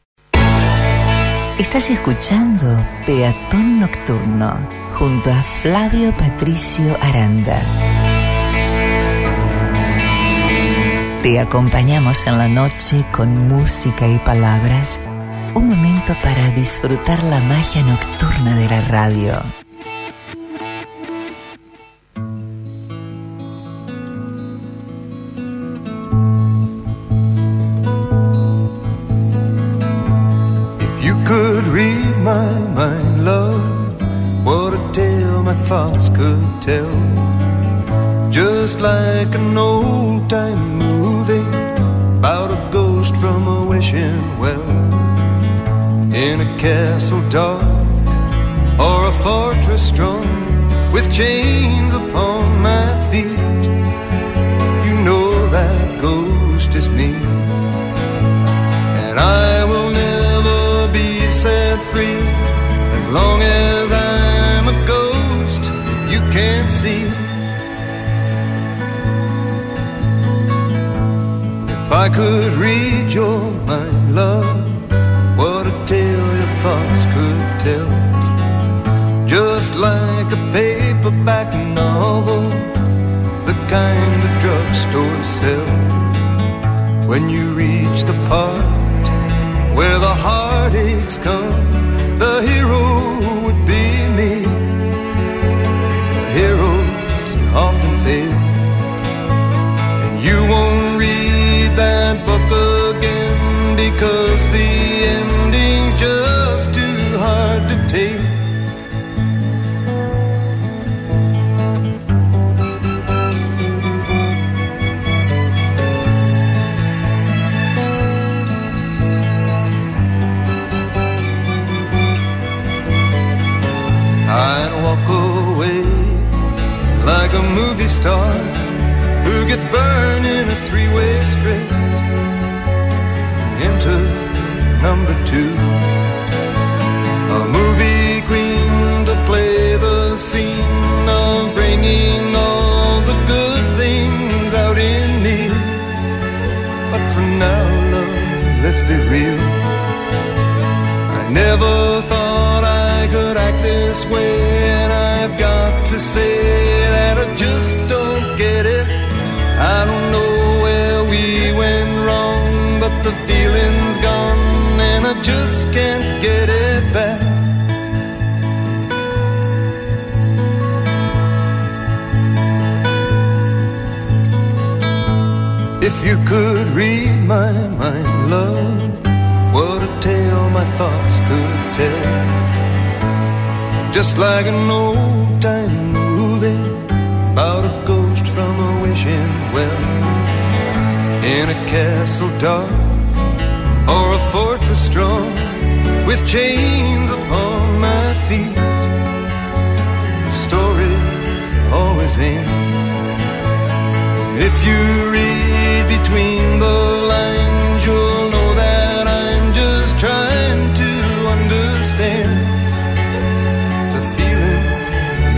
Estás escuchando Peatón Nocturno junto a Flavio Patricio Aranda. Te acompañamos en la noche con música y palabras. Un momento para disfrutar la magia nocturna de la radio. just like an old time movie about a ghost from a wishing well in a castle dark or a fortress strong with chains upon my feet. The stories always in. if you read between the lines.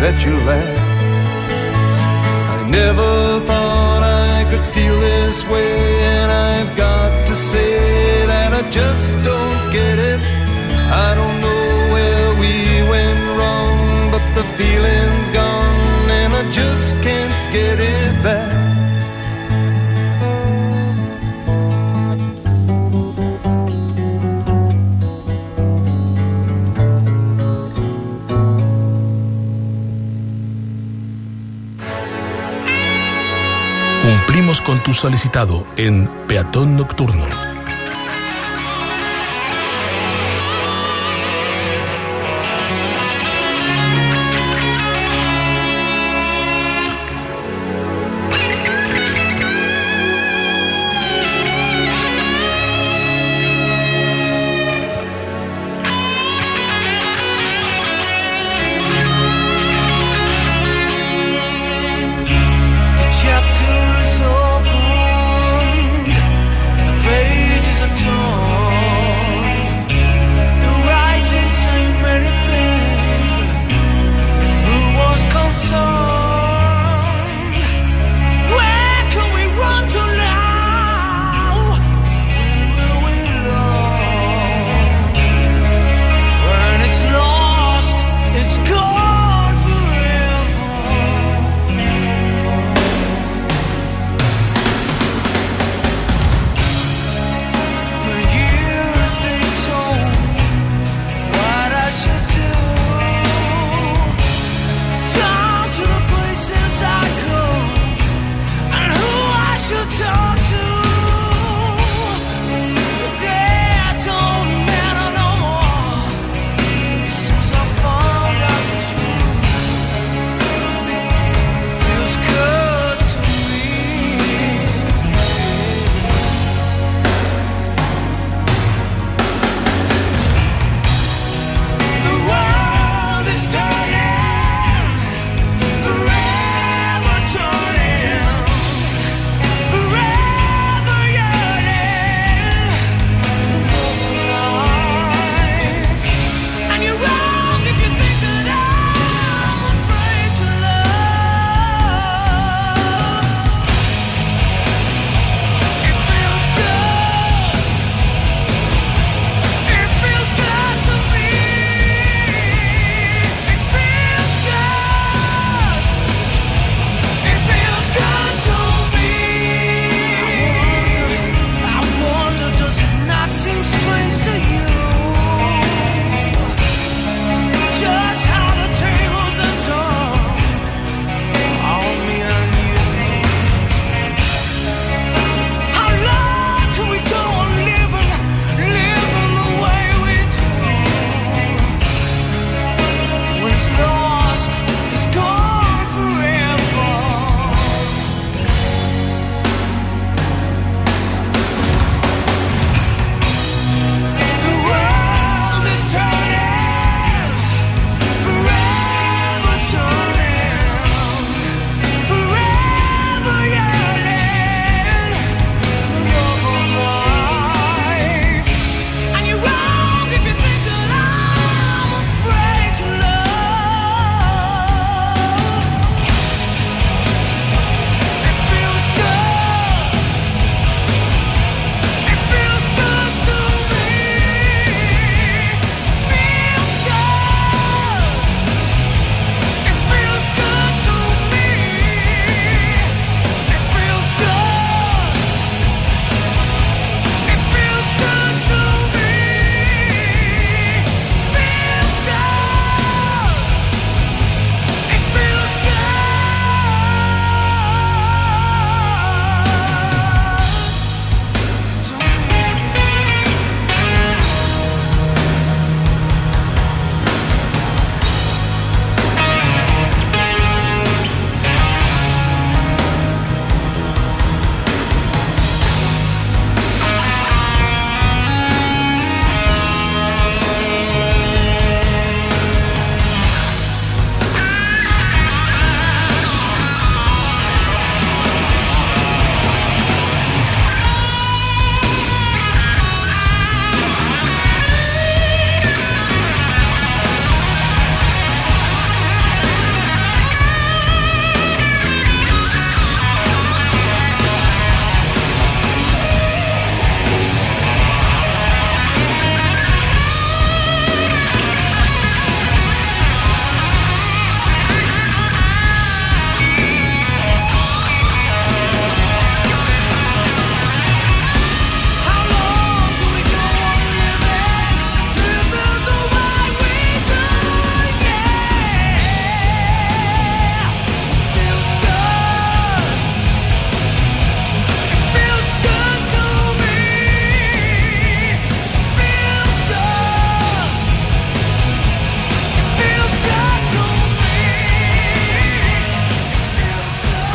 that you left. I never thought I could feel this way, and I've got to say that I just don't get it. I don't know where we went wrong, but the feeling's gone, and I just can't get it back. con tu solicitado en Peatón Nocturno.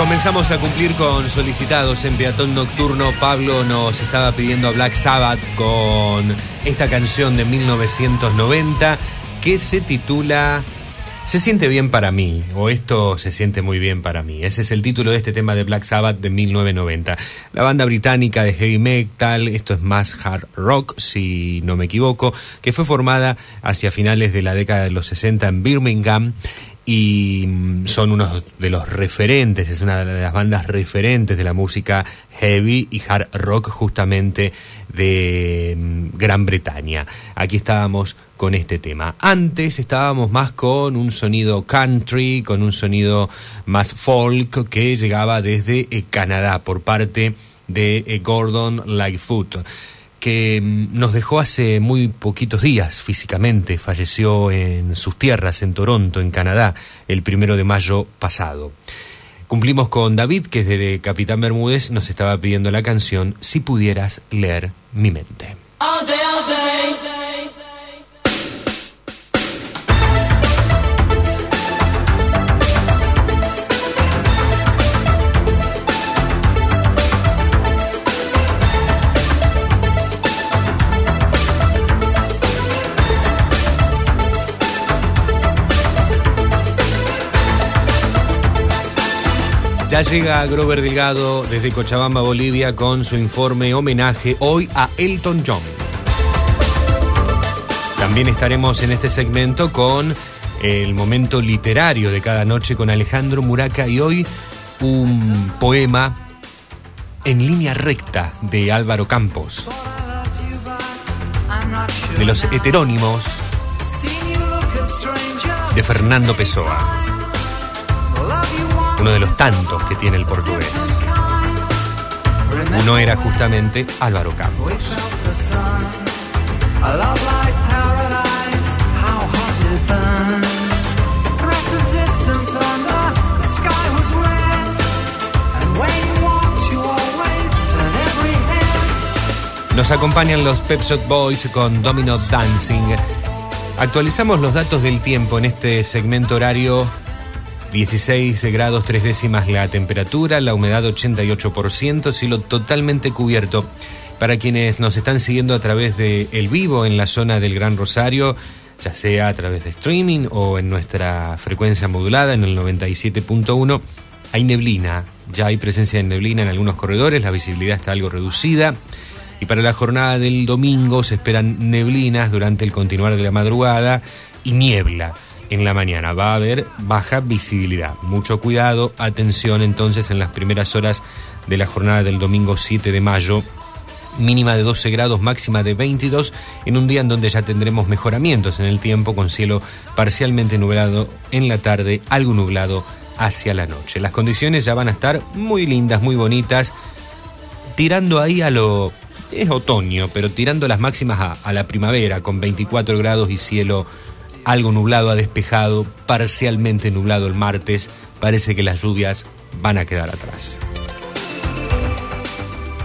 Comenzamos a cumplir con solicitados en Peatón Nocturno. Pablo nos estaba pidiendo a Black Sabbath con esta canción de 1990 que se titula Se siente bien para mí o esto se siente muy bien para mí. Ese es el título de este tema de Black Sabbath de 1990. La banda británica de heavy metal, esto es más hard rock si no me equivoco, que fue formada hacia finales de la década de los 60 en Birmingham y mm, son unos de los referentes, es una de las bandas referentes de la música heavy y hard rock justamente de mm, Gran Bretaña. Aquí estábamos con este tema. Antes estábamos más con un sonido country, con un sonido más folk que llegaba desde eh, Canadá por parte de eh, Gordon Lightfoot que mm, nos dejó hace muy poquitos días físicamente, falleció en sus tierras, en Toronto, en Canadá, el primero de mayo pasado. Cumplimos con David, que desde Capitán Bermúdez nos estaba pidiendo la canción Si pudieras leer mi mente. Ya llega Grover Delgado desde Cochabamba, Bolivia, con su informe homenaje hoy a Elton John. También estaremos en este segmento con el momento literario de cada noche con Alejandro Muraca y hoy un poema en línea recta de Álvaro Campos. De los heterónimos de Fernando Pessoa uno de los tantos que tiene el portugués. Uno era justamente Álvaro Campos. Nos acompañan los Pep Boys con Domino Dancing. Actualizamos los datos del tiempo en este segmento horario 16 grados 3 décimas la temperatura, la humedad 88%, cielo totalmente cubierto. Para quienes nos están siguiendo a través de El Vivo en la zona del Gran Rosario, ya sea a través de streaming o en nuestra frecuencia modulada en el 97.1, hay neblina, ya hay presencia de neblina en algunos corredores, la visibilidad está algo reducida. Y para la jornada del domingo se esperan neblinas durante el continuar de la madrugada y niebla en la mañana. Va a haber baja visibilidad. Mucho cuidado, atención entonces en las primeras horas de la jornada del domingo 7 de mayo. Mínima de 12 grados, máxima de 22, en un día en donde ya tendremos mejoramientos en el tiempo, con cielo parcialmente nublado en la tarde, algo nublado hacia la noche. Las condiciones ya van a estar muy lindas, muy bonitas, tirando ahí a lo... es otoño, pero tirando las máximas a, a la primavera, con 24 grados y cielo algo nublado a despejado, parcialmente nublado el martes, parece que las lluvias van a quedar atrás.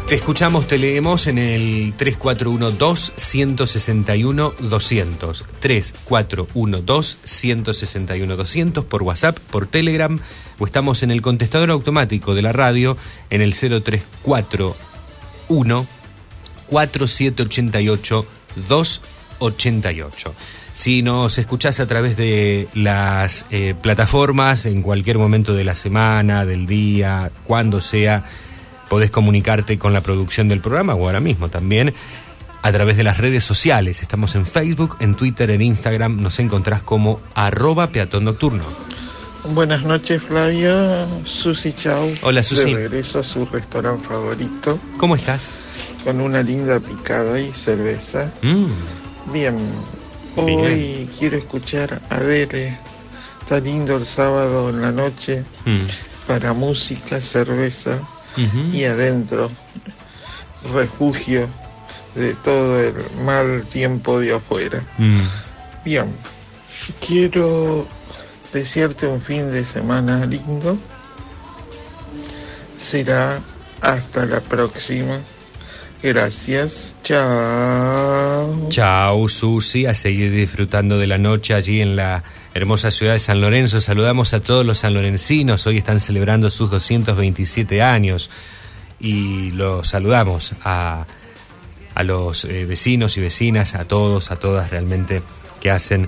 Te escuchamos, te leemos en el 3412-161-200. 3412-161-200 por WhatsApp, por Telegram o estamos en el contestador automático de la radio en el 0341 4788 288. Si nos escuchás a través de las eh, plataformas, en cualquier momento de la semana, del día, cuando sea, podés comunicarte con la producción del programa o ahora mismo también a través de las redes sociales. Estamos en Facebook, en Twitter, en Instagram. Nos encontrás como arroba peatón nocturno. Buenas noches, Flavia. Susi Chau. Hola, Susi. De regreso a su restaurante favorito. ¿Cómo estás? Con una linda picada y cerveza. Mm. Bien, Hoy quiero escuchar a Dele. Está lindo el sábado en la noche Mm. para música, cerveza y adentro refugio de todo el mal tiempo de afuera. Mm. Bien, quiero desearte un fin de semana lindo. Será hasta la próxima. Gracias. Chao. Chao, Susi, a seguir disfrutando de la noche allí en la hermosa ciudad de San Lorenzo. Saludamos a todos los sanlorencinos. Hoy están celebrando sus 227 años y los saludamos a, a los eh, vecinos y vecinas, a todos, a todas realmente que hacen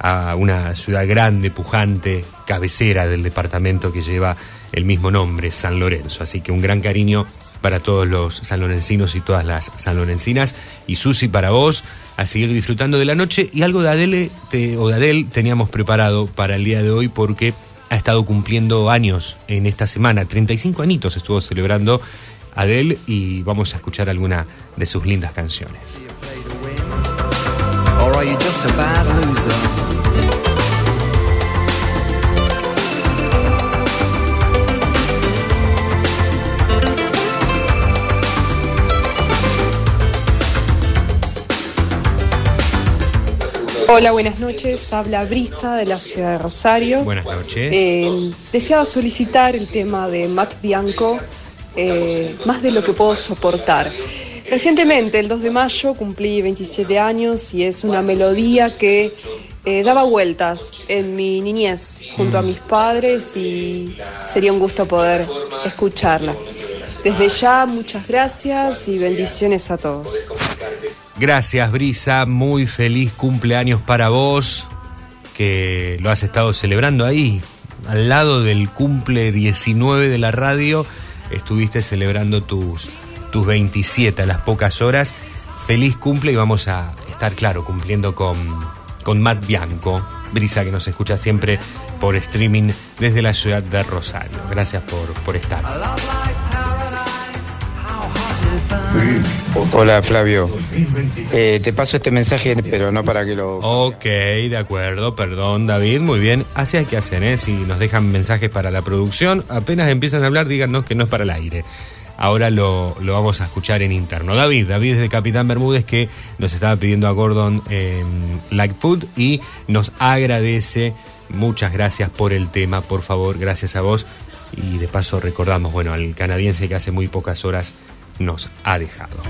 a una ciudad grande, pujante, cabecera del departamento que lleva el mismo nombre, San Lorenzo. Así que un gran cariño para todos los sanlorencinos y todas las sanlorencinas. Y Susi, para vos, a seguir disfrutando de la noche. Y algo de Adele o de Adele teníamos preparado para el día de hoy porque ha estado cumpliendo años en esta semana. 35 añitos estuvo celebrando Adele y vamos a escuchar alguna de sus lindas canciones. Hola, buenas noches. Habla Brisa de la ciudad de Rosario. Buenas noches. Eh, deseaba solicitar el tema de Matt Bianco, eh, más de lo que puedo soportar. Recientemente, el 2 de mayo, cumplí 27 años y es una melodía que eh, daba vueltas en mi niñez junto a mis padres y sería un gusto poder escucharla. Desde ya, muchas gracias y bendiciones a todos. Gracias, Brisa. Muy feliz cumpleaños para vos, que lo has estado celebrando ahí, al lado del cumple 19 de la radio. Estuviste celebrando tus, tus 27 a las pocas horas. Feliz cumple y vamos a estar, claro, cumpliendo con, con Matt Bianco, Brisa, que nos escucha siempre por streaming desde la ciudad de Rosario. Gracias por, por estar. Hola Flavio, eh, te paso este mensaje, pero no para que lo... Ok, de acuerdo, perdón David, muy bien. Así hay que hacer, ¿eh? Si nos dejan mensajes para la producción, apenas empiezan a hablar, díganos que no es para el aire. Ahora lo, lo vamos a escuchar en interno. David, David es de Capitán Bermúdez que nos estaba pidiendo a Gordon eh, Lightfoot y nos agradece. Muchas gracias por el tema, por favor, gracias a vos. Y de paso recordamos, bueno, al canadiense que hace muy pocas horas nos ha dejado.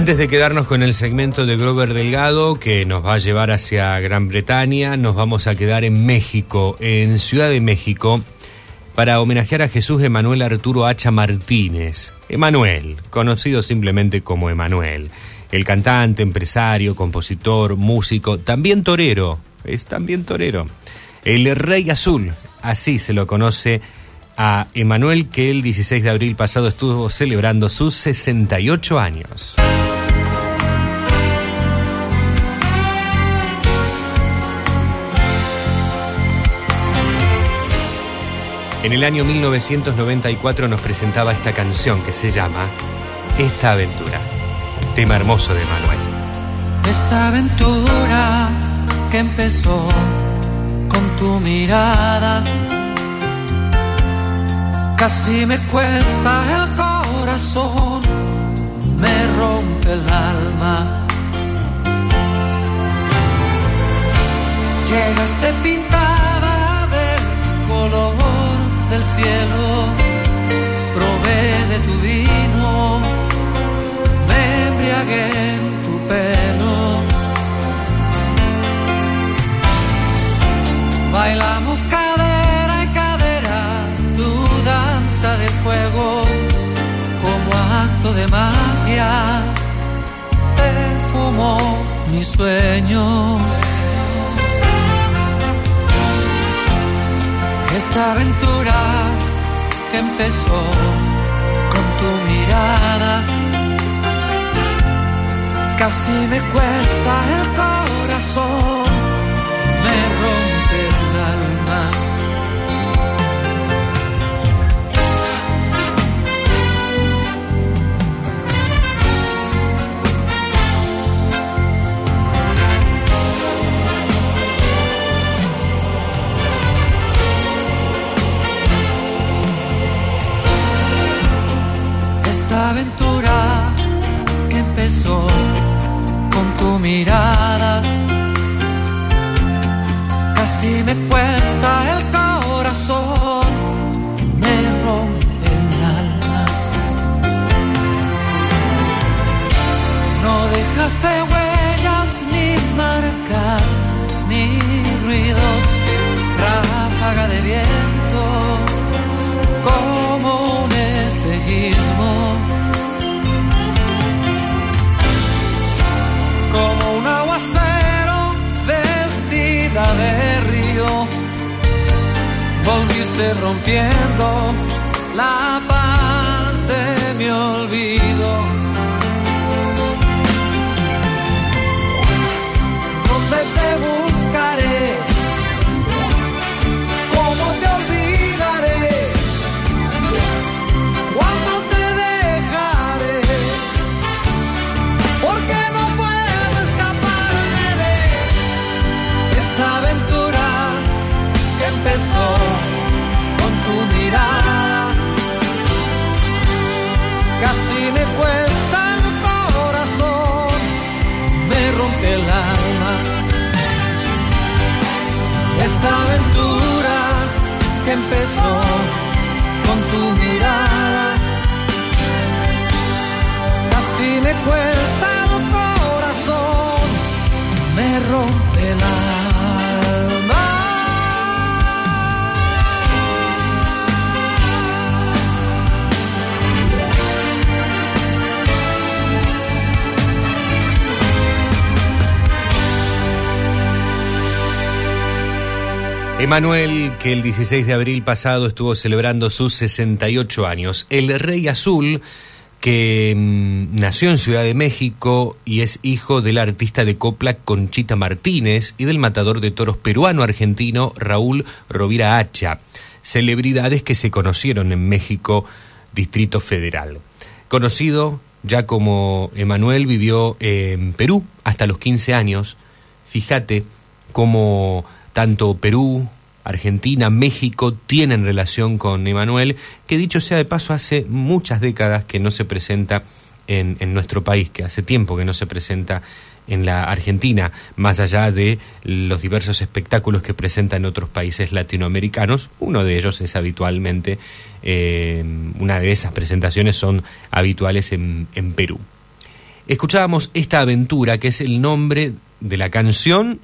Antes de quedarnos con el segmento de Grover Delgado, que nos va a llevar hacia Gran Bretaña, nos vamos a quedar en México, en Ciudad de México, para homenajear a Jesús Emanuel Arturo Hacha Martínez. Emanuel, conocido simplemente como Emanuel. El cantante, empresario, compositor, músico, también torero. Es también torero. El Rey Azul, así se lo conoce a Emanuel, que el 16 de abril pasado estuvo celebrando sus 68 años. En el año 1994 nos presentaba esta canción que se llama Esta aventura, tema hermoso de Emanuel. Esta aventura que empezó con tu mirada casi me cuesta el corazón, me rompe el alma. Llegaste pintada del color del cielo, probé de tu vino, me embriagué en tu pelo. Bailamos tu danza de fuego, como acto de magia, se esfumó mi sueño. Esta aventura que empezó con tu mirada, casi me cuesta el corazón, me rompe esta aventura que empezó con tu mirada. Casi me cuesta el corazón, me rompe el alma. No dejaste rompiendo la paz Esta aventura que empezó con tu mirada. Casi me cuesta el corazón, me rompe el Emanuel, que el 16 de abril pasado estuvo celebrando sus 68 años. El Rey Azul, que mm, nació en Ciudad de México y es hijo del artista de copla Conchita Martínez y del matador de toros peruano-argentino Raúl Rovira Hacha. Celebridades que se conocieron en México, Distrito Federal. Conocido ya como Emanuel, vivió en Perú hasta los 15 años. Fíjate cómo tanto Perú, Argentina, México tienen relación con Emanuel, que dicho sea de paso hace muchas décadas que no se presenta en, en, nuestro país, que hace tiempo que no se presenta en la Argentina, más allá de los diversos espectáculos que presenta en otros países latinoamericanos. Uno de ellos es habitualmente, eh, una de esas presentaciones son habituales en, en Perú. Escuchábamos esta aventura, que es el nombre de la canción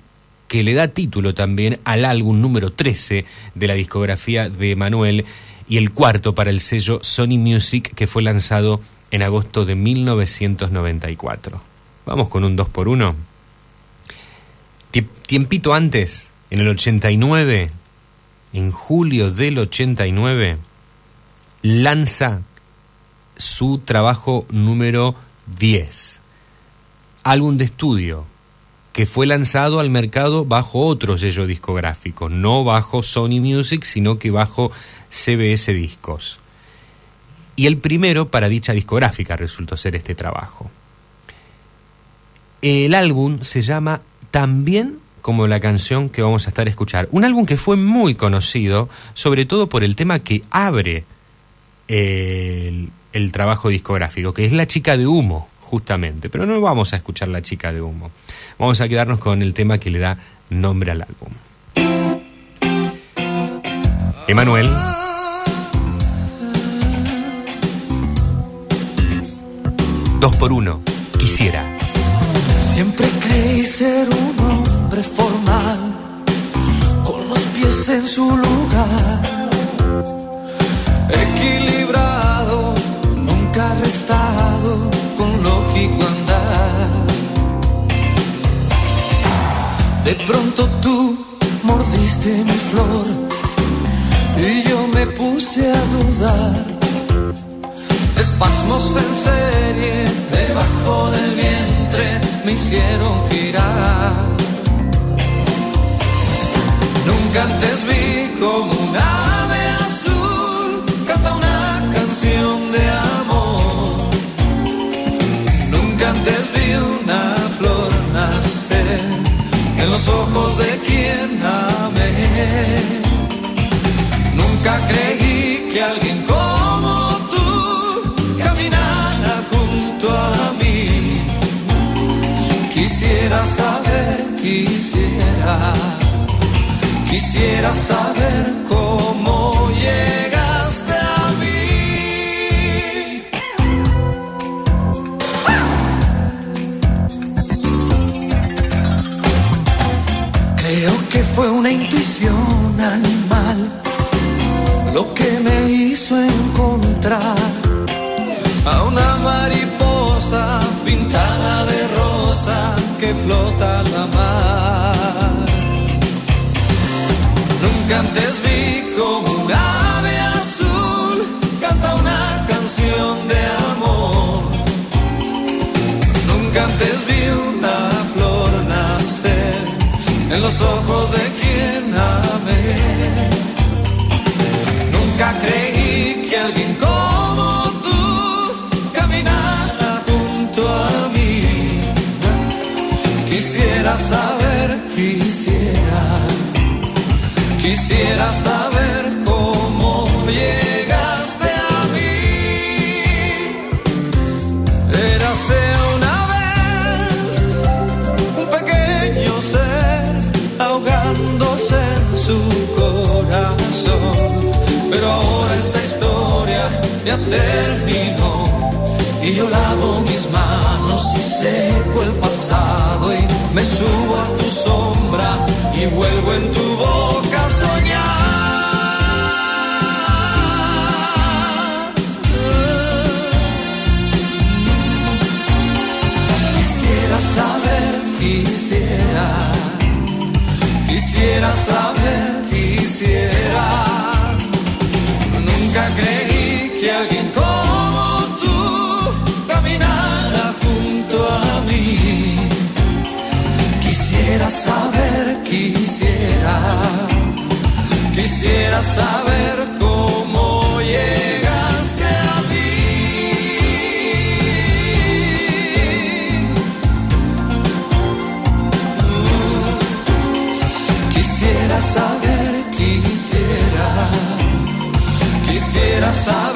que le da título también al álbum número 13 de la discografía de Manuel y el cuarto para el sello Sony Music que fue lanzado en agosto de 1994. Vamos con un 2 por 1 Tiempito antes, en el 89, en julio del 89, lanza su trabajo número 10, álbum de estudio que fue lanzado al mercado bajo otro sello discográfico, no bajo Sony Music, sino que bajo CBS Discos. Y el primero para dicha discográfica resultó ser este trabajo. El álbum se llama También como la canción que vamos a estar a escuchar. Un álbum que fue muy conocido, sobre todo por el tema que abre el, el trabajo discográfico, que es La chica de humo, justamente. Pero no vamos a escuchar La chica de humo. Vamos a quedarnos con el tema que le da nombre al álbum. Emanuel. Dos por uno. Quisiera. Siempre creí ser un hombre formal, con los pies en su lugar, equilibrado, De pronto tú mordiste mi flor y yo me puse a dudar. Espasmos en serie debajo del vientre me hicieron girar. Nunca antes vi como un los ojos de quien amé. Nunca creí que alguien como tú caminara junto a mí. Quisiera saber, quisiera, quisiera saber cómo fue una intuición animal lo que me hizo encontrar a una mariposa pintada de rosa que flota en la mar. Nunca antes en los ojos de quien amé. Nunca creí que alguien como tú caminara junto a mí. Quisiera saber, quisiera, quisiera saber ya terminó y yo lavo mis manos y seco el pasado y me subo a tu sombra y vuelvo en tu boca a soñar. Quisiera saber, quisiera, quisiera saber, Quisiera saber, quisiera, quisiera saber cómo llegaste a mí. Quisiera saber, quisiera, quisiera saber,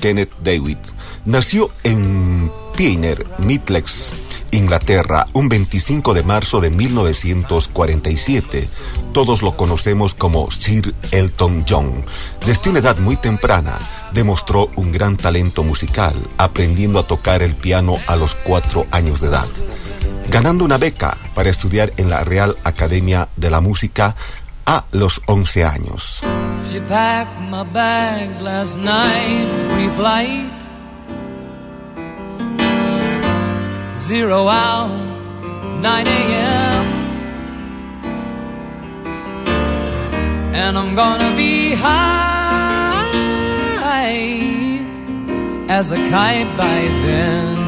Kenneth David nació en Pioneer, Midlex, Inglaterra, un 25 de marzo de 1947. Todos lo conocemos como Sir Elton John. Desde una edad muy temprana, demostró un gran talento musical, aprendiendo a tocar el piano a los cuatro años de edad ganando una beca para estudiar en la Real Academia de la Música a los 11 años. She packed my bags last night, pre-flight. Zero hour, 9 a.m. And I'm gonna be high as a kite by then.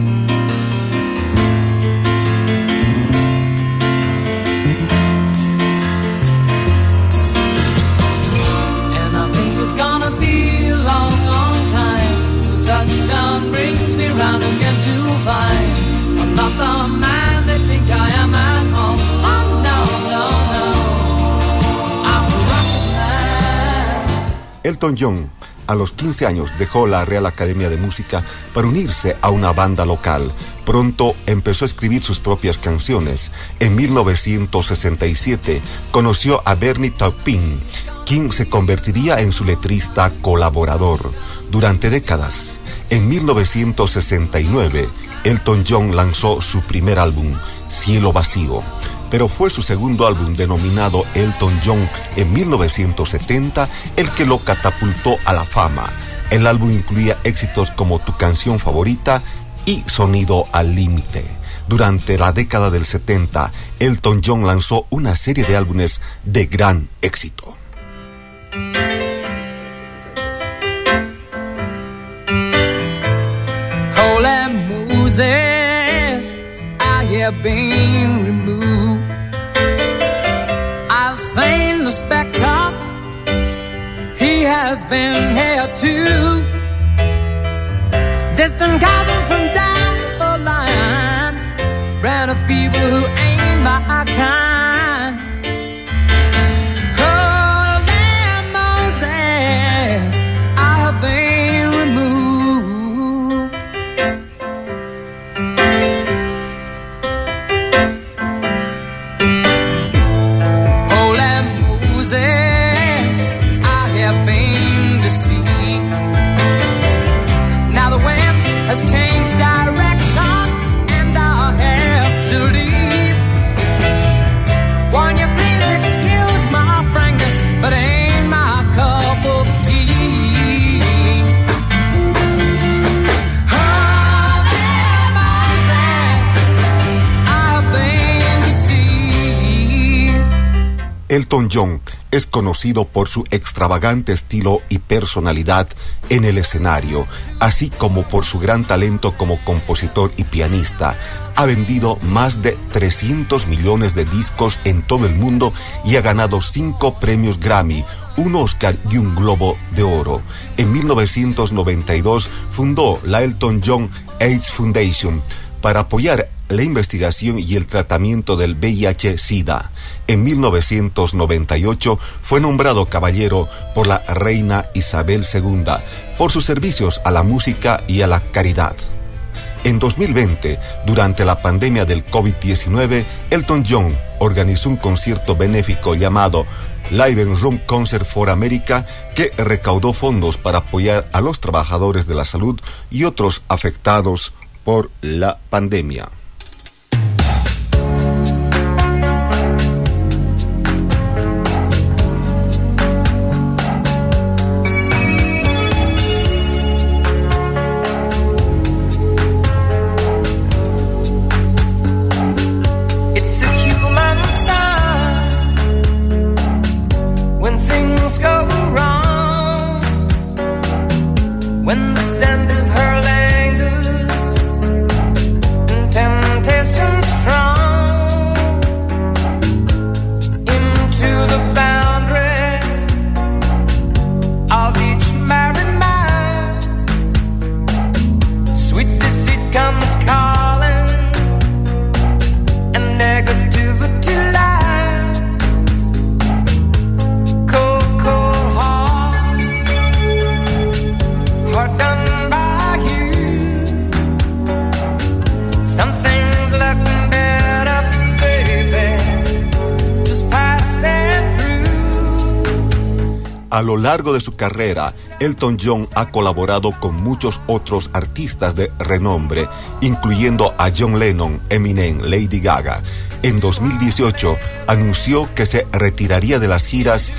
Elton John a los 15 años dejó la Real Academia de Música para unirse a una banda local. Pronto empezó a escribir sus propias canciones. En 1967 conoció a Bernie Taupin, quien se convertiría en su letrista colaborador durante décadas. En 1969, Elton John lanzó su primer álbum, Cielo Vacío pero fue su segundo álbum denominado Elton John en 1970 el que lo catapultó a la fama. El álbum incluía éxitos como Tu canción favorita y Sonido al límite. Durante la década del 70, Elton John lanzó una serie de álbumes de gran éxito. Saint the Spectre, he has been here too. Distant cousins from down the line, brand of people who ain't my kind. Elton John es conocido por su extravagante estilo y personalidad en el escenario, así como por su gran talento como compositor y pianista. Ha vendido más de 300 millones de discos en todo el mundo y ha ganado cinco premios Grammy, un Oscar y un Globo de Oro. En 1992 fundó la Elton John AIDS Foundation para apoyar la investigación y el tratamiento del VIH-Sida. En 1998 fue nombrado caballero por la reina Isabel II por sus servicios a la música y a la caridad. En 2020, durante la pandemia del COVID-19, Elton John organizó un concierto benéfico llamado Live in Room Concert for America que recaudó fondos para apoyar a los trabajadores de la salud y otros afectados por la pandemia. A lo largo de su carrera, Elton John ha colaborado con muchos otros artistas de renombre, incluyendo a John Lennon, Eminem, Lady Gaga. En 2018 anunció que se retiraría de las giras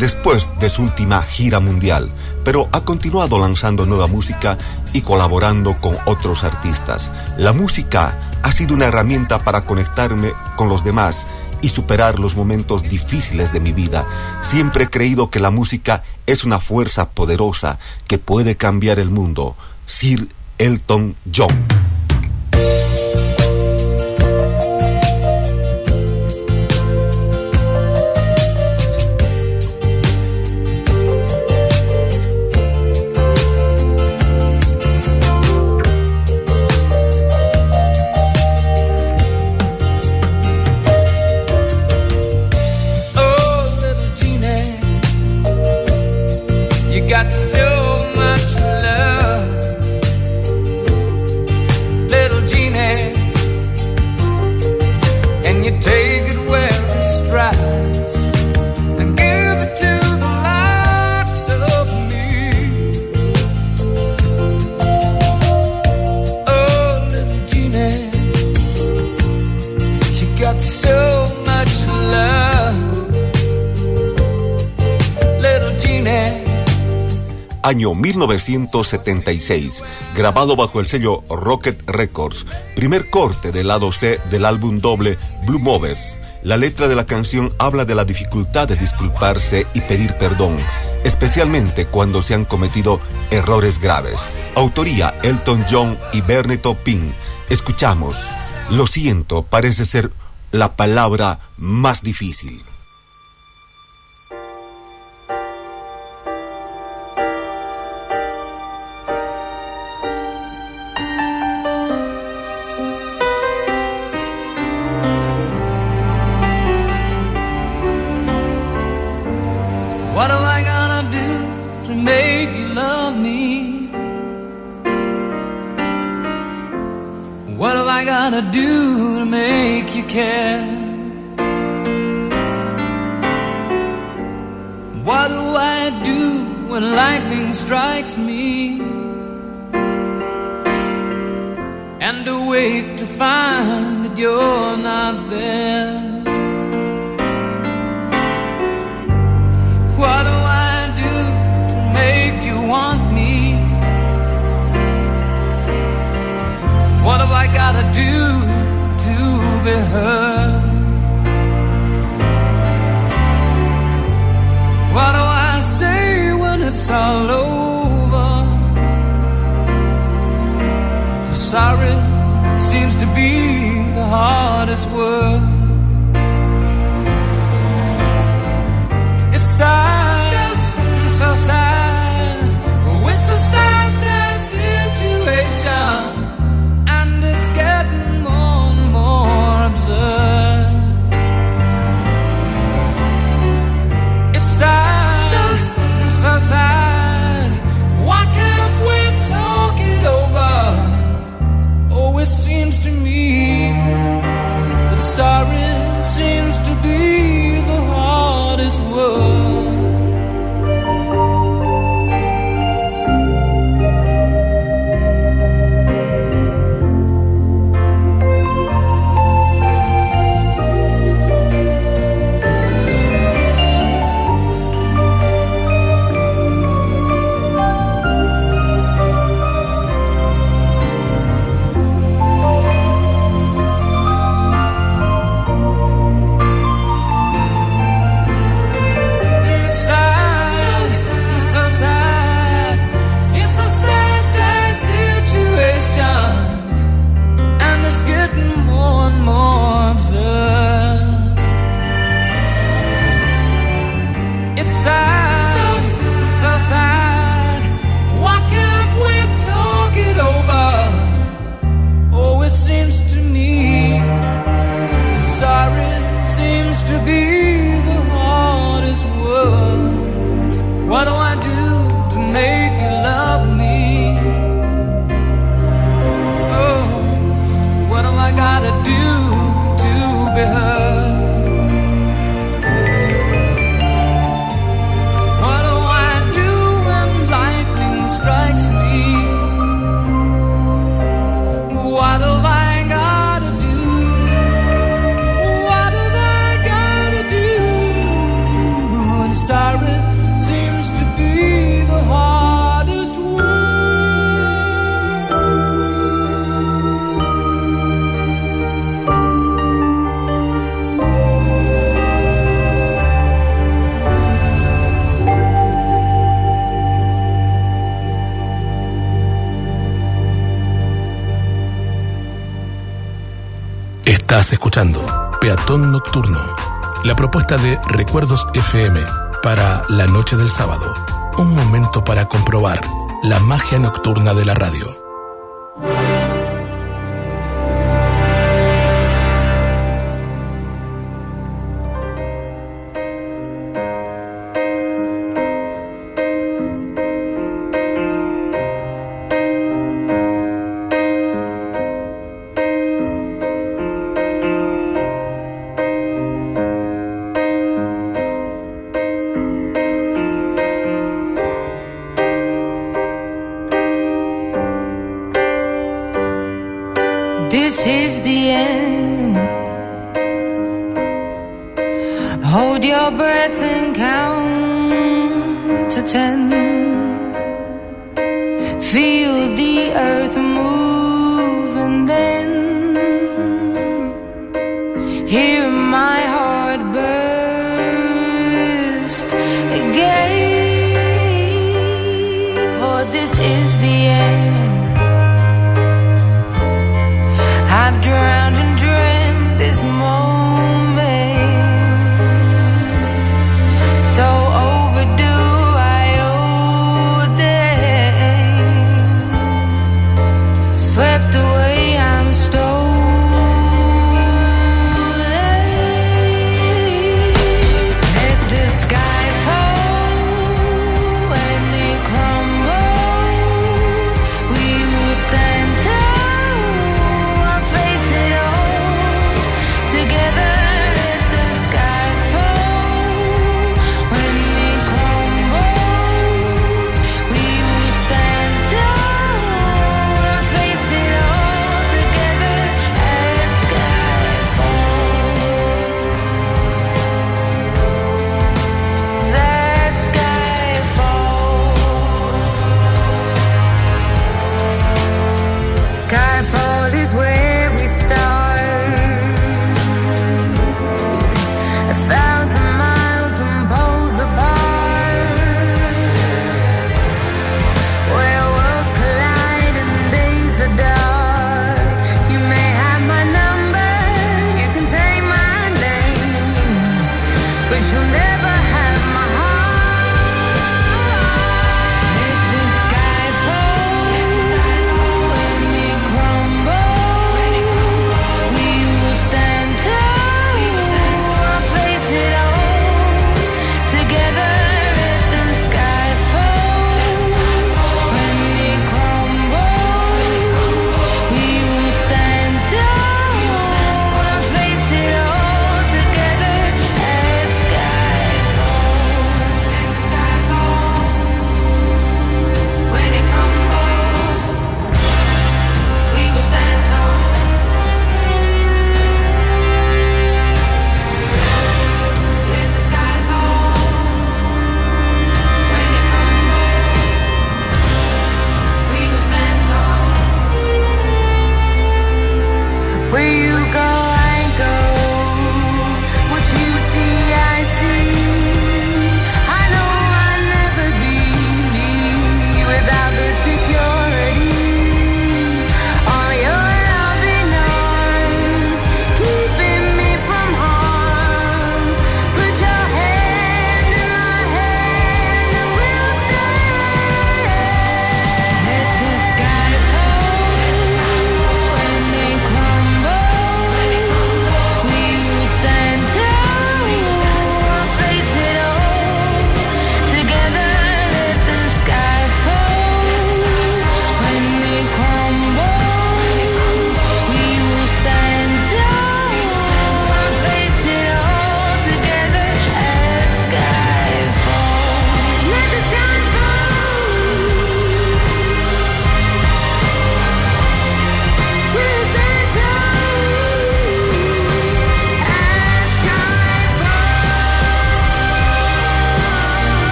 después de su última gira mundial, pero ha continuado lanzando nueva música y colaborando con otros artistas. La música ha sido una herramienta para conectarme con los demás y superar los momentos difíciles de mi vida. Siempre he creído que la música es una fuerza poderosa que puede cambiar el mundo. Sir Elton John. año 1976, grabado bajo el sello Rocket Records, primer corte del lado C del álbum doble Blue Moves. La letra de la canción habla de la dificultad de disculparse y pedir perdón, especialmente cuando se han cometido errores graves. Autoría Elton John y Bernito Pin. Escuchamos. Lo siento, parece ser la palabra más difícil. Nocturno, la propuesta de Recuerdos FM para la noche del sábado, un momento para comprobar la magia nocturna de la radio.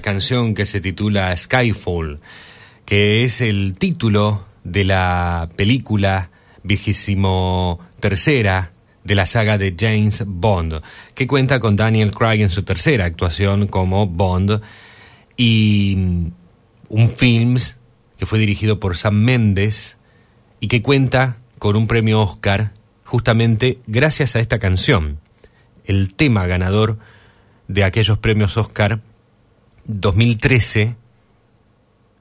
canción que se titula Skyfall, que es el título de la película vigésimo tercera de la saga de James Bond, que cuenta con Daniel Craig en su tercera actuación como Bond y mm, un film que fue dirigido por Sam Mendes y que cuenta con un premio Oscar justamente gracias a esta canción, el tema ganador de aquellos premios Oscar 2013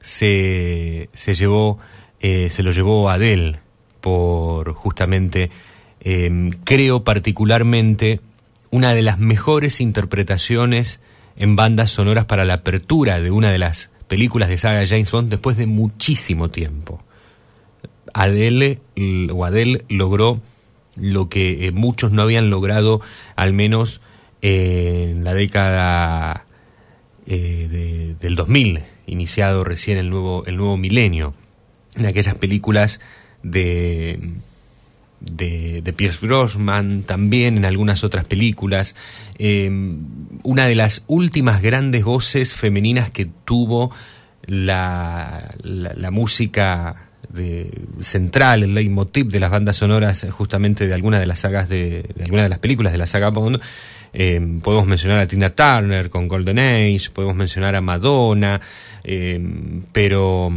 se, se llevó, eh, se lo llevó Adele por justamente, em, creo particularmente, una de las mejores interpretaciones en bandas sonoras para la apertura de una de las películas de saga James Bond después de muchísimo tiempo. Adele o Adele logró lo que eh, muchos no habían logrado, al menos eh, en la década eh, de- del 2000, iniciado recién el nuevo, el nuevo milenio, en aquellas películas de, de, Pierce Brosnan, también en algunas otras películas. Eh, una de las últimas grandes voces femeninas que tuvo la, la, música de, central, el leitmotiv de las bandas sonoras justamente de algunas de las sagas de, de algunas de las películas de la saga Bond. Eh, podemos mencionar a Tina Turner con Golden Age, podemos mencionar a Madonna, eh, pero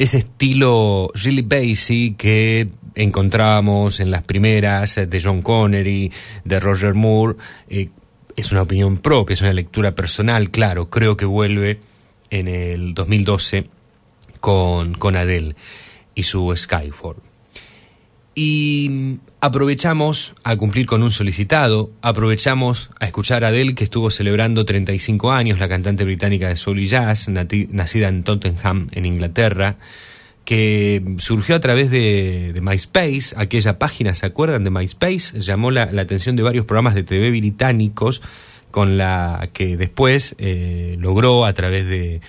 ese estilo really basic que encontrábamos en las primeras eh, de John Connery, de Roger Moore, eh, es una opinión propia, es una lectura personal, claro, creo que vuelve en el 2012 con, con Adele y su Skyfall. Y aprovechamos a cumplir con un solicitado, aprovechamos a escuchar a Adele que estuvo celebrando 35 años, la cantante británica de soul y jazz, nacida en Tottenham, en Inglaterra, que surgió a través de, de MySpace, aquella página, ¿se acuerdan de MySpace? Llamó la, la atención de varios programas de TV británicos con la que después eh, logró a través de,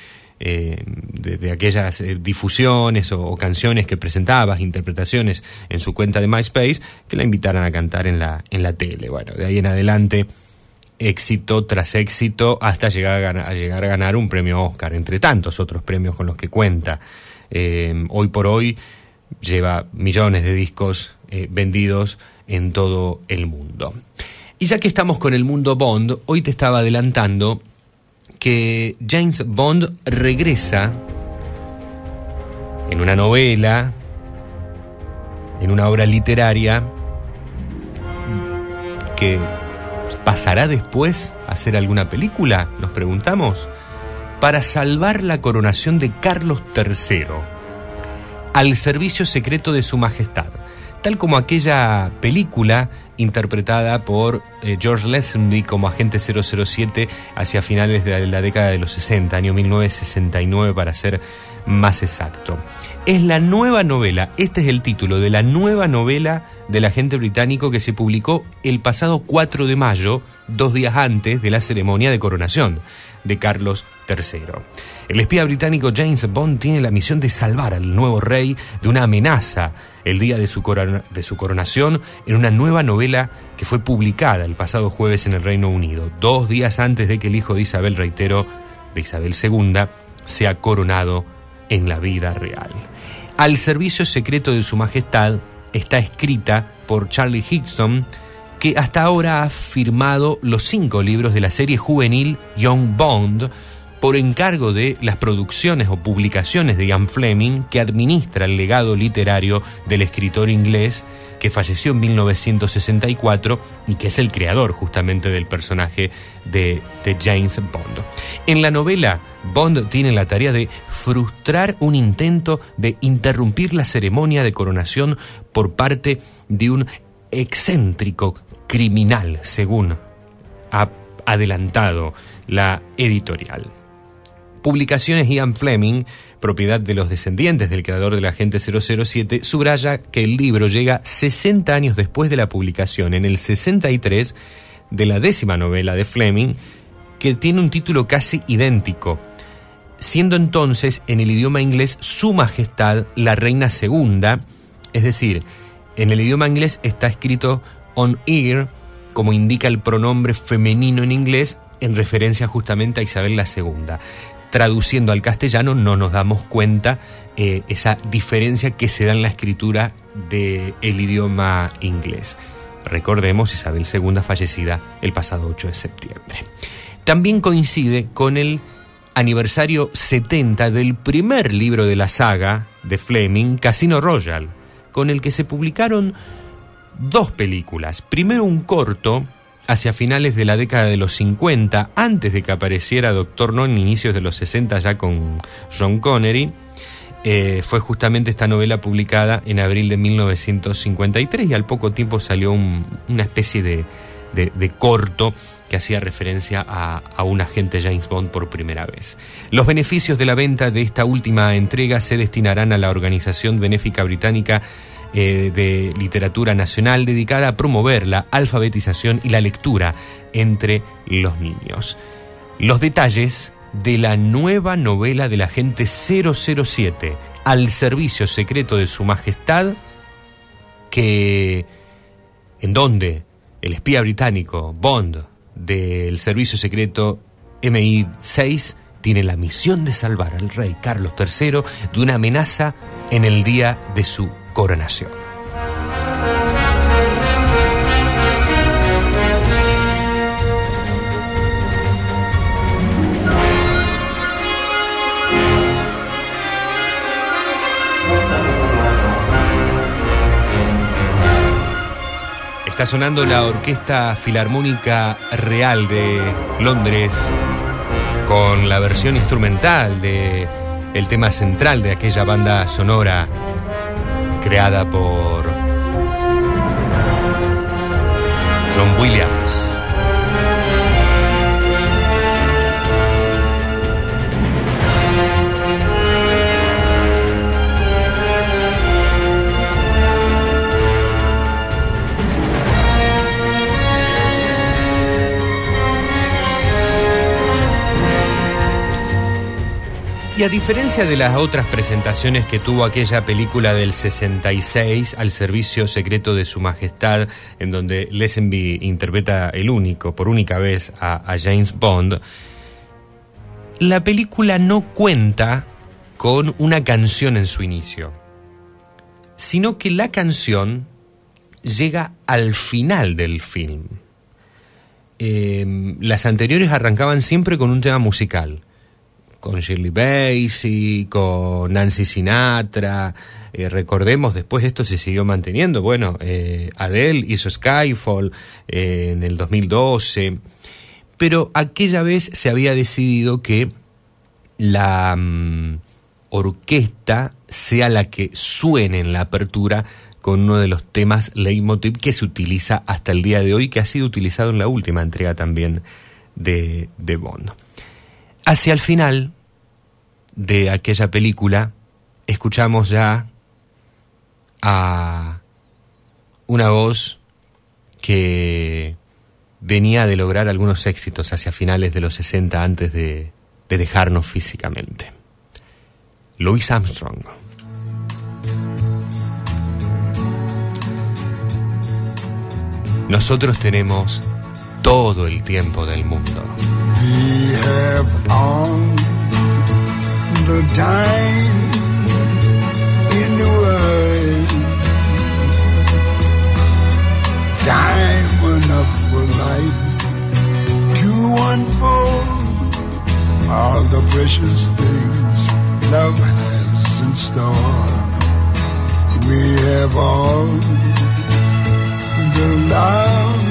eh, de, aquellas eh, difusiones o, canciones que presentabas, interpretaciones en su cuenta de MySpace, que la invitaran a cantar en la, en la tele. Bueno, de ahí en adelante éxito tras éxito hasta llegar a, ganar, llegar a ganar un premio Oscar, entre tantos otros premios con los que cuenta. Eh, hoy por hoy lleva millones de discos vendidos en todo el mundo. Y ya que estamos con el mundo Bond, hoy te estaba adelantando que James Bond regresa en una novela, en una obra literaria, que pasará después a hacer alguna película, nos preguntamos, para salvar la coronación de Carlos III al servicio secreto de su majestad, tal como aquella película interpretada por eh, George Lazenby como agente 007 hacia finales de la década de los 60, año 1969 para ser más exacto. Es la nueva novela, este es el título de la nueva novela del agente británico que se publicó el pasado 4 de mayo, dos días antes de la ceremonia de coronación de Carlos III. El espía británico James Bond tiene la misión de salvar al nuevo rey de una amenaza el día de su, coronación en una nueva novela que fue publicada el pasado jueves en el Reino Unido, dos días antes de que el hijo de Isabel, reitero, de Isabel II, sea coronado en la vida real. Al servicio secreto de su majestad está escrita por Charlie Hickson, que hasta ahora ha firmado los cinco libros de la serie juvenil Young Bond por encargo de las producciones o publicaciones de Ian Fleming, que administra el legado literario del escritor inglés que falleció en 1964 y que es el creador justamente del personaje de, James Bond. En la novela, Bond tiene la tarea de frustrar un intento de interrumpir la ceremonia de coronación por parte de un excéntrico criminal, según ha adelantado la editorial. Publicaciones Ian Fleming, propiedad de los descendientes del creador del agente 007, subraya que el libro llega 60 años después de la publicación, en el 63, de la décima novela de Fleming, que tiene un título casi idéntico, siendo entonces en el idioma inglés Su Majestad la Reina Segunda, es decir, en el idioma inglés está escrito on ear, como indica el pronombre femenino en inglés, en referencia justamente a Isabel II. Traduciendo al castellano no nos damos cuenta eh, esa diferencia que se da en la escritura del idioma inglés. Recordemos Isabel II fallecida el pasado 8 de septiembre. También coincide con el aniversario 70 del primer libro de la saga de Fleming, Casino Royale, con el que se publicaron dos películas. Primero un corto hacia finales de la década de los 50, antes de que apareciera Doctor No en inicios de los 60 ya con John Connery. Eh, fue justamente esta novela publicada en abril de 1953 y al poco tiempo salió un- una especie de, de- corto que hacía referencia a un agente James Bond por primera vez. Los beneficios de la venta de esta última entrega se destinarán a la organización benéfica británica eh, de literatura nacional dedicada a promover la alfabetización y la lectura entre los niños. Los detalles de la nueva novela del agente 007 al servicio secreto de su majestad que en donde el espía británico Bond del servicio secreto MI6 tiene la misión de salvar al rey Carlos III de una amenaza en el día de su coronación. Está sonando la Orquesta Filarmónica Real de Londres con la versión instrumental de el tema central de aquella banda sonora creada por John Williams. Y a diferencia de las otras presentaciones que tuvo aquella película del 66 al servicio secreto de su majestad, en donde Lesenby interpreta el único, por única vez, a, James Bond, la película no cuenta con una canción en su inicio, sino que la canción llega al final del film. Eh, las anteriores arrancaban siempre con un tema musical con Shirley Bassey, con Nancy Sinatra. Eh, recordemos, después esto se siguió manteniendo. Bueno, eh, Adele hizo Skyfall eh, en el 2012, pero aquella vez se había decidido que la mm, orquesta sea la que suene en la apertura con uno de los temas leitmotiv que se utiliza hasta el día de hoy, que ha sido utilizado en la última entrega también de, de Bond. Hacia el final de aquella película, escuchamos ya a una voz que venía de lograr algunos éxitos hacia finales de los 60 antes de, de dejarnos físicamente. Louis Armstrong. Nosotros tenemos todo el tiempo del mundo. We have all the time in the world. Time enough for life to unfold all the precious things love has in store. We have all the love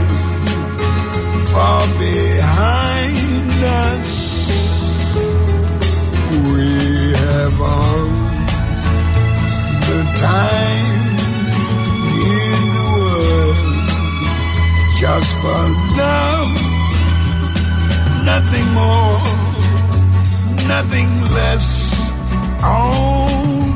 far behind us. We have all the time in the world just for love, nothing more, nothing less. Only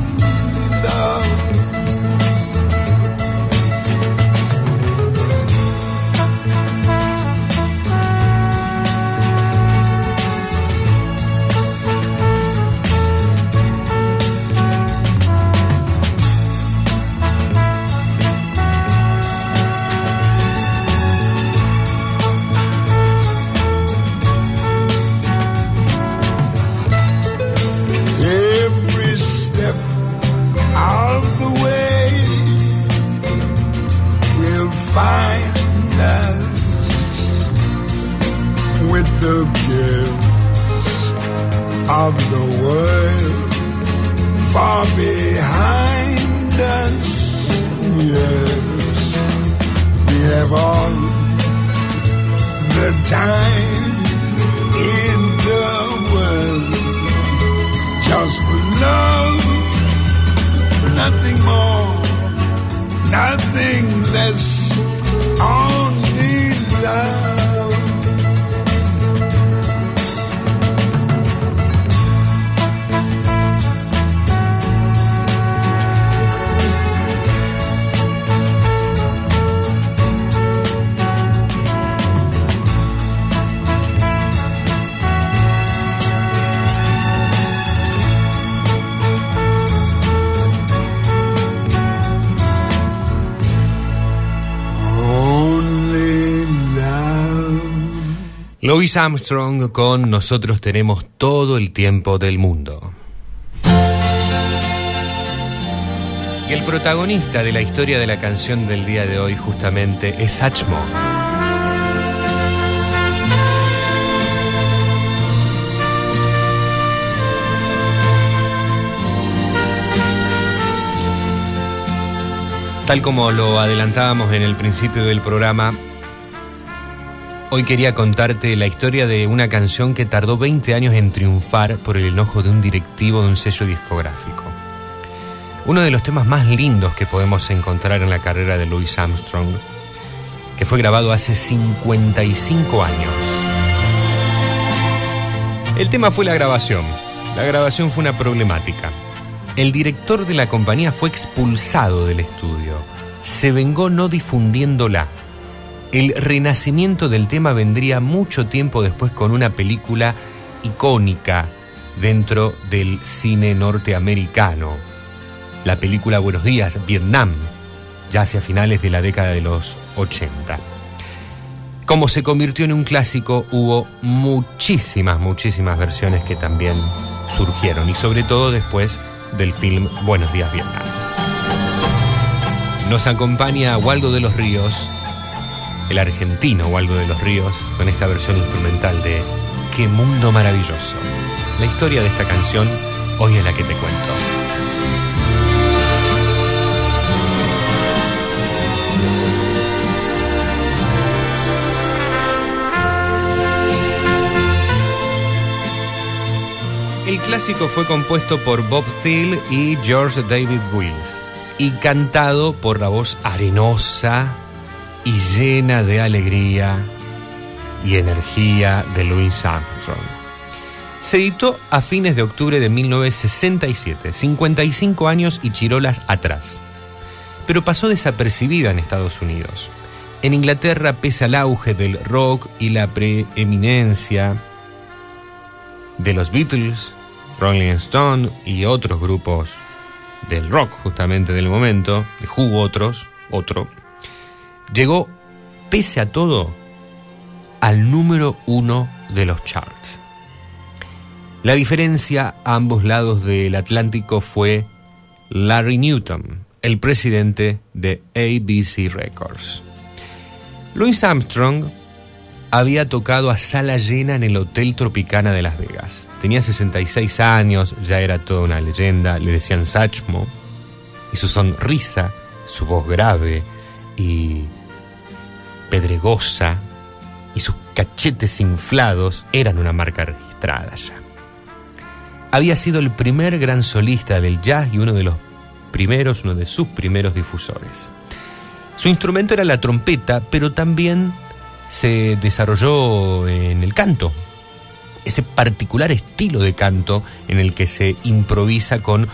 the gifts of the world far behind us. Yes, we have all the time in the world just for love, nothing more, nothing less, only love. Louis Armstrong con Nosotros tenemos todo el tiempo del mundo. Y el protagonista de la historia de la canción del día de hoy justamente es Satchmo. Tal como lo adelantábamos en el principio del programa, Hoy quería contarte la historia de una canción que tardó 20 años en triunfar por el enojo de un directivo de un sello discográfico. Uno de los temas más lindos que podemos encontrar en la carrera de Louis Armstrong, que fue grabado hace 55 años. El tema fue la grabación. La grabación fue una problemática. El director de la compañía fue expulsado del estudio. Se vengó no difundiéndola. El renacimiento del tema vendría mucho tiempo después con una película icónica dentro del cine norteamericano. La película Buenos días, Vietnam, ya hacia finales de la década de los 80. Como se convirtió en un clásico, hubo muchísimas, muchísimas versiones que también surgieron y sobre todo después del film Buenos días, Vietnam. Nos acompaña Waldo de los Ríos, el argentino Waldo de los Ríos, con esta versión instrumental de Qué mundo maravilloso. La historia de esta canción hoy es la que te cuento. El clásico fue compuesto por Bob Thiel y George David Wills y cantado por la voz arenosa y llena de alegría y energía de Louis Armstrong. Se editó a fines de octubre de 1967, 55 años y chirolas atrás, pero pasó desapercibida en Estados Unidos. En Inglaterra, pese al auge del rock y la preeminencia de los Beatles, Rolling Stone y otros grupos del rock justamente del momento, de Who otros, otro, llegó, pese a todo, al número uno de los charts. La diferencia a ambos lados del Atlántico fue Larry Newton, el presidente de ABC Records. Louis Armstrong había tocado a sala llena en el Hotel Tropicana de Las Vegas. Tenía 66 años, ya era toda una leyenda, le decían Satchmo, y su sonrisa, su voz grave y pedregosa y sus cachetes inflados eran una marca registrada ya. Había sido el primer gran solista del jazz y uno de los primeros, uno de sus primeros difusores. Su instrumento era la trompeta, pero también se desarrolló en el canto, ese particular estilo de canto en el que se improvisa con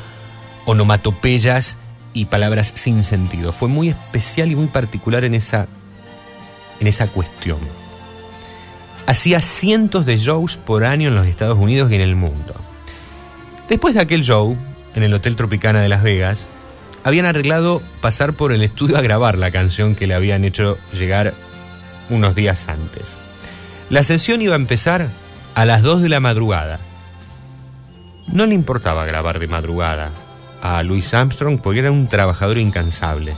onomatopeyas y palabras sin sentido. Fue muy especial y muy particular en esa, en esa cuestión. Hacía cientos de shows por año en los Estados Unidos y en el mundo. Después de aquel show, en el Hotel Tropicana de Las Vegas, habían arreglado pasar por el estudio a grabar la canción que le habían hecho llegar unos días antes. La sesión iba a empezar a las 2 de la madrugada. No le importaba grabar de madrugada a Louis Armstrong porque era un trabajador incansable.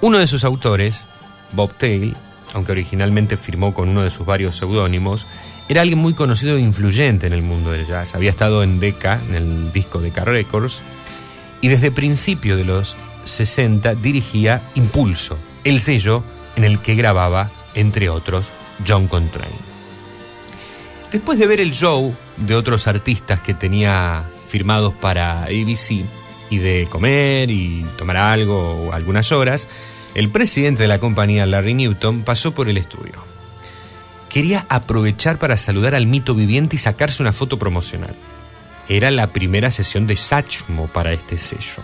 Uno de sus autores, Bob Tail, aunque originalmente firmó con uno de sus varios seudónimos, era alguien muy conocido e influyente en el mundo del jazz. Había estado en Decca, en el disco Decca Records, y desde principio de los 60 dirigía Impulso, el sello en el que grababa, entre otros, John Coltrane. Después de ver el show de otros artistas que tenía firmados para ABC, y de comer y tomar algo algunas horas, el presidente de la compañía, Larry Newton, pasó por el estudio. Quería aprovechar para saludar al mito viviente y sacarse una foto promocional. Era la primera sesión de Satchmo para este sello.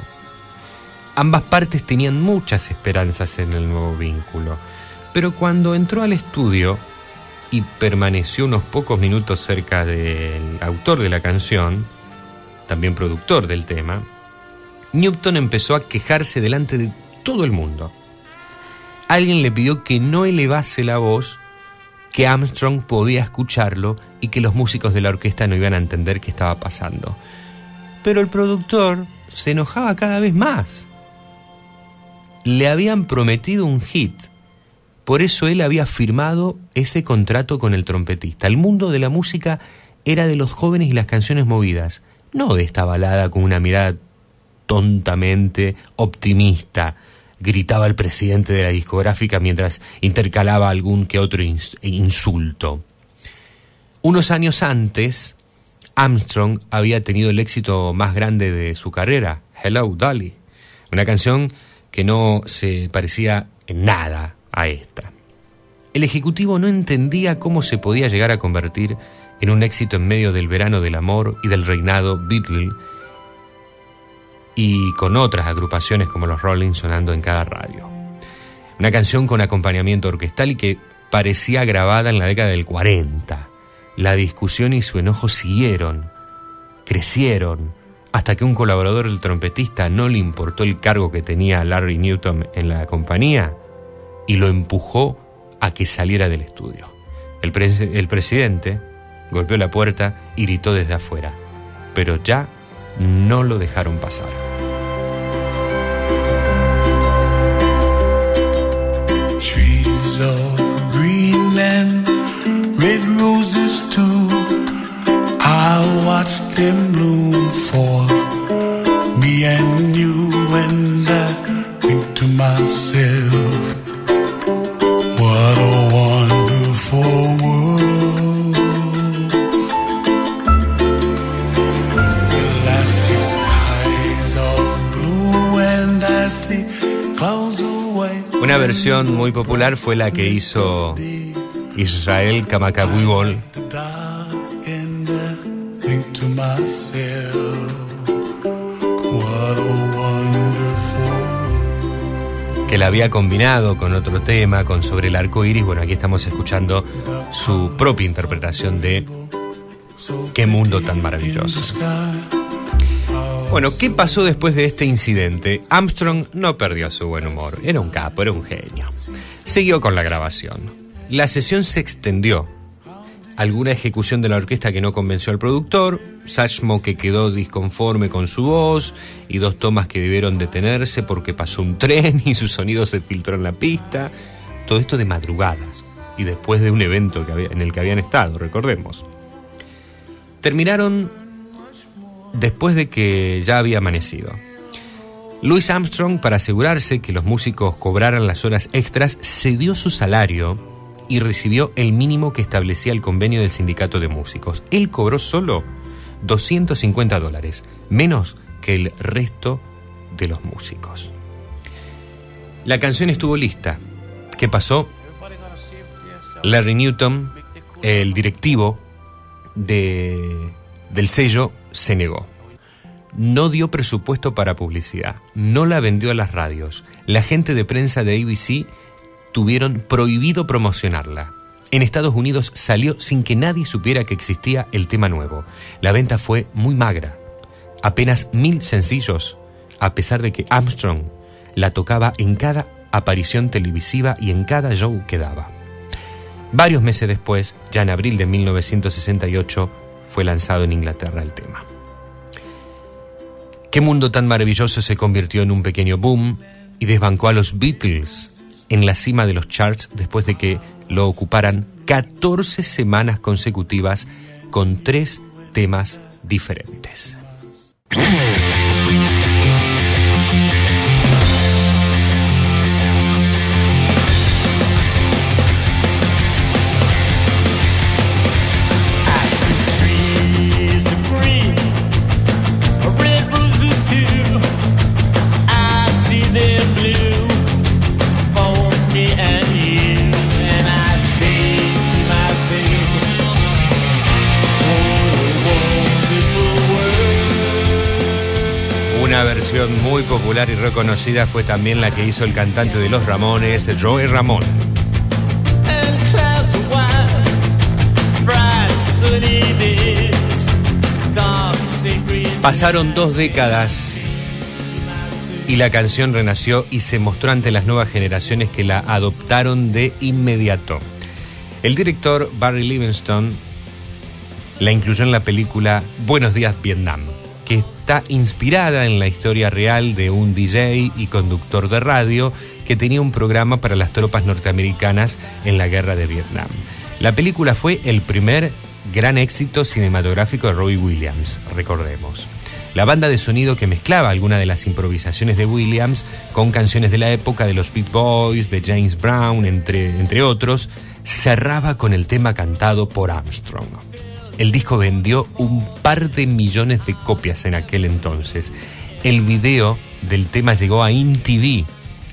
Ambas partes tenían muchas esperanzas en el nuevo vínculo, pero cuando entró al estudio y permaneció unos pocos minutos cerca del autor de la canción, también productor del tema, Newton empezó a quejarse delante de todo el mundo. Alguien le pidió que no elevase la voz, que Armstrong podía escucharlo y que los músicos de la orquesta no iban a entender qué estaba pasando. Pero el productor se enojaba cada vez más. Le habían prometido un hit. Por eso él había firmado ese contrato con el trompetista. El mundo de la música era de los jóvenes y las canciones movidas, no de esta balada con una mirada tontamente optimista, gritaba el presidente de la discográfica mientras intercalaba algún que otro insulto. Unos años antes, Armstrong había tenido el éxito más grande de su carrera, Hello Dolly, una canción que no se parecía en nada a esta. El ejecutivo no entendía cómo se podía llegar a convertir en un éxito en medio del verano del amor y del reinado Beatle y con otras agrupaciones como los Rolling sonando en cada radio. Una canción con acompañamiento orquestal y que parecía grabada en la década del 40. La discusión y su enojo siguieron, crecieron, hasta que un colaborador del trompetista no le importó el cargo que tenía Larry Newton en la compañía y lo empujó a que saliera del estudio. El, el presidente golpeó la puerta y gritó desde afuera, pero ya no lo dejaron pasar. Trees of Greenland, red roses too. I watched them bloom for me and you, and I think to myself, Una versión muy popular fue la que hizo Israel Kamakawiwol que la había combinado con otro tema, con Sobre el arco iris. Bueno, aquí estamos escuchando su propia interpretación de Qué mundo tan maravilloso. Bueno, ¿qué pasó después de este incidente? Armstrong no perdió su buen humor. Era un capo, era un genio. Siguió con la grabación. La sesión se extendió. Alguna ejecución de la orquesta que no convenció al productor, Satchmo que quedó disconforme con su voz y dos tomas que debieron detenerse porque pasó un tren y su sonido se filtró en la pista. Todo esto de madrugadas y después de un evento que había- en el que habían estado, recordemos. Terminaron después de que ya había amanecido. Louis Armstrong, para asegurarse que los músicos cobraran las horas extras, cedió su salario y recibió el mínimo que establecía el convenio del sindicato de músicos. Él cobró solo 250 dólares, menos que el resto de los músicos. La canción estuvo lista. ¿Qué pasó? Larry Newton, el directivo de- del sello, se negó. No dio presupuesto para publicidad, no la vendió a las radios. La gente de prensa de ABC tuvieron prohibido promocionarla. En Estados Unidos salió sin que nadie supiera que existía el tema nuevo. La venta fue muy magra, apenas mil sencillos, a pesar de que Armstrong la tocaba en cada aparición televisiva y en cada show que daba. Varios meses después, ya en abril de 1968, fue lanzado en Inglaterra el tema. ¿Qué mundo tan maravilloso se convirtió en un pequeño boom y desbancó a los Beatles en la cima de los charts después de que lo ocuparan 14 semanas consecutivas con tres temas diferentes? Muy popular y reconocida fue también la que hizo el cantante de los Ramones, Joey Ramón. Pasaron dos décadas y la canción renació y se mostró ante las nuevas generaciones que la adoptaron de inmediato. El director Barry Livingstone la incluyó en la película Buenos días Vietnam, que está inspirada en la historia real de un DJ y conductor de radio que tenía un programa para las tropas norteamericanas en la guerra de Vietnam. La película fue el primer gran éxito cinematográfico de Robbie Williams, recordemos. La banda de sonido que mezclaba algunas de las improvisaciones de Williams con canciones de la época de los Beat Boys, de James Brown, entre, entre otros, cerraba con el tema cantado por Armstrong. El disco vendió un par de millones de copias en aquel entonces. El video del tema llegó a MTV,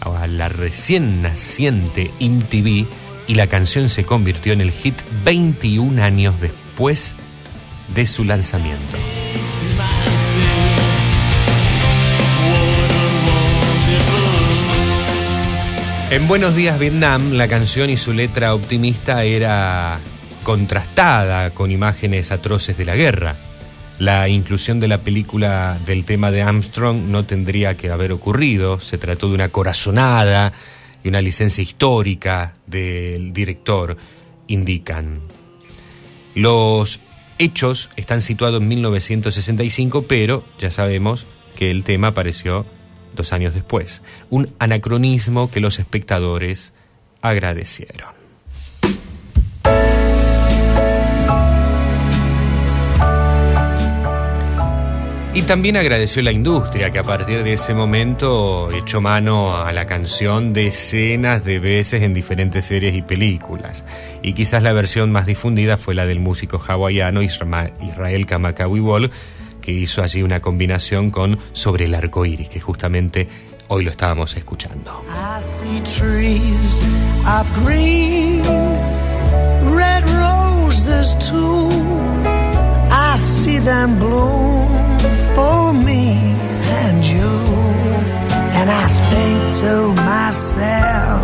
a la recién naciente MTV, y la canción se convirtió en el hit 21 años después de su lanzamiento. En Buenos Días Vietnam, la canción y su letra optimista era contrastada con imágenes atroces de la guerra. La inclusión de la película del tema de Armstrong no tendría que haber ocurrido, se trató de una corazonada y una licencia histórica del director, indican. Los hechos están situados en 1965, pero ya sabemos que el tema apareció dos años después. Un anacronismo que los espectadores agradecieron. Y también agradeció la industria que a partir de ese momento echó mano a la canción decenas de veces en diferentes series y películas. Y quizás la versión más difundida fue la del músico hawaiano Isra- Israel Kamakawiwol, que hizo allí una combinación con Sobre el arco iris, que justamente hoy lo estábamos escuchando. I see trees of green, red roses too. I see them for me and you. And I think to myself,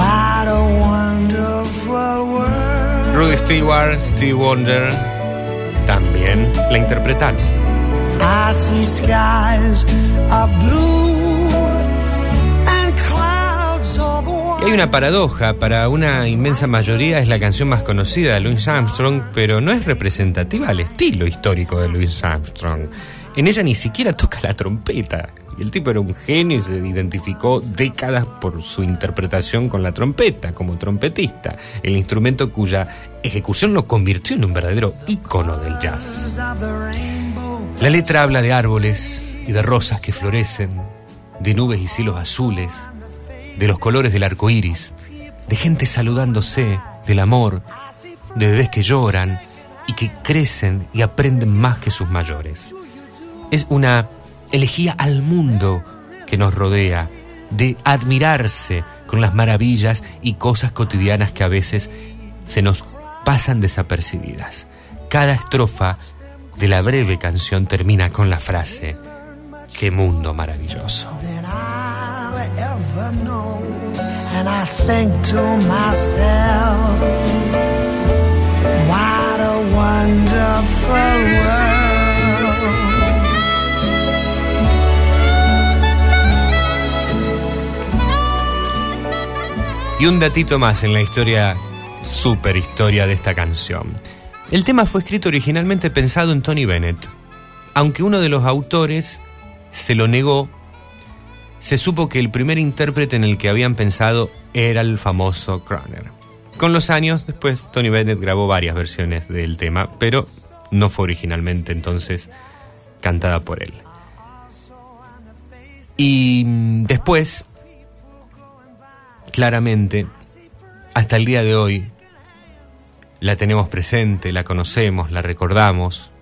what a wonderful world. Rudy Stewart, Steve Wonder también la interpretaron. I see skies of blue hay una paradoja, para una inmensa mayoría es la canción más conocida de Louis Armstrong, pero no es representativa al estilo histórico de Louis Armstrong. En ella ni siquiera toca la trompeta. El tipo era un genio y se identificó décadas por su interpretación con la trompeta, como trompetista, el instrumento cuya ejecución lo convirtió en un verdadero ícono del jazz. La letra habla de árboles y de rosas que florecen, de nubes y cielos azules, de los colores del arco iris, de gente saludándose, del amor, de bebés que lloran y que crecen y aprenden más que sus mayores. Es una elegía al mundo que nos rodea, de admirarse con las maravillas y cosas cotidianas que a veces se nos pasan desapercibidas. Cada estrofa de la breve canción termina con la frase, ¡qué mundo maravilloso! Ever know. And I think to myself, what a wonderful world. Y un datito más en la historia, super historia de esta canción. El tema fue escrito originalmente pensado en Tony Bennett. Aunque uno de los autores se lo negó, se supo que el primer intérprete en el que habían pensado era el famoso Croner. Con los años, después Tony Bennett grabó varias versiones del tema, pero no fue originalmente entonces cantada por él. Y mm, después, claramente, hasta el día de hoy, la tenemos presente, la conocemos, la recordamos,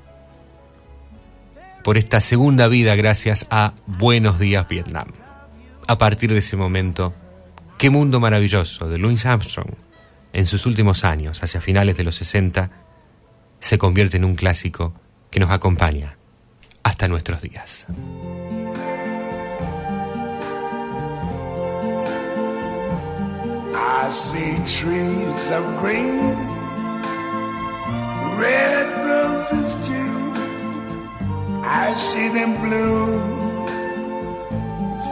por esta segunda vida gracias a Buenos Días Vietnam. A partir de ese momento, qué mundo maravilloso de Louis Armstrong, en sus últimos años, hacia finales de los 60, se convierte en un clásico que nos acompaña hasta nuestros días. I see trees of green, red roses too. I see them bloom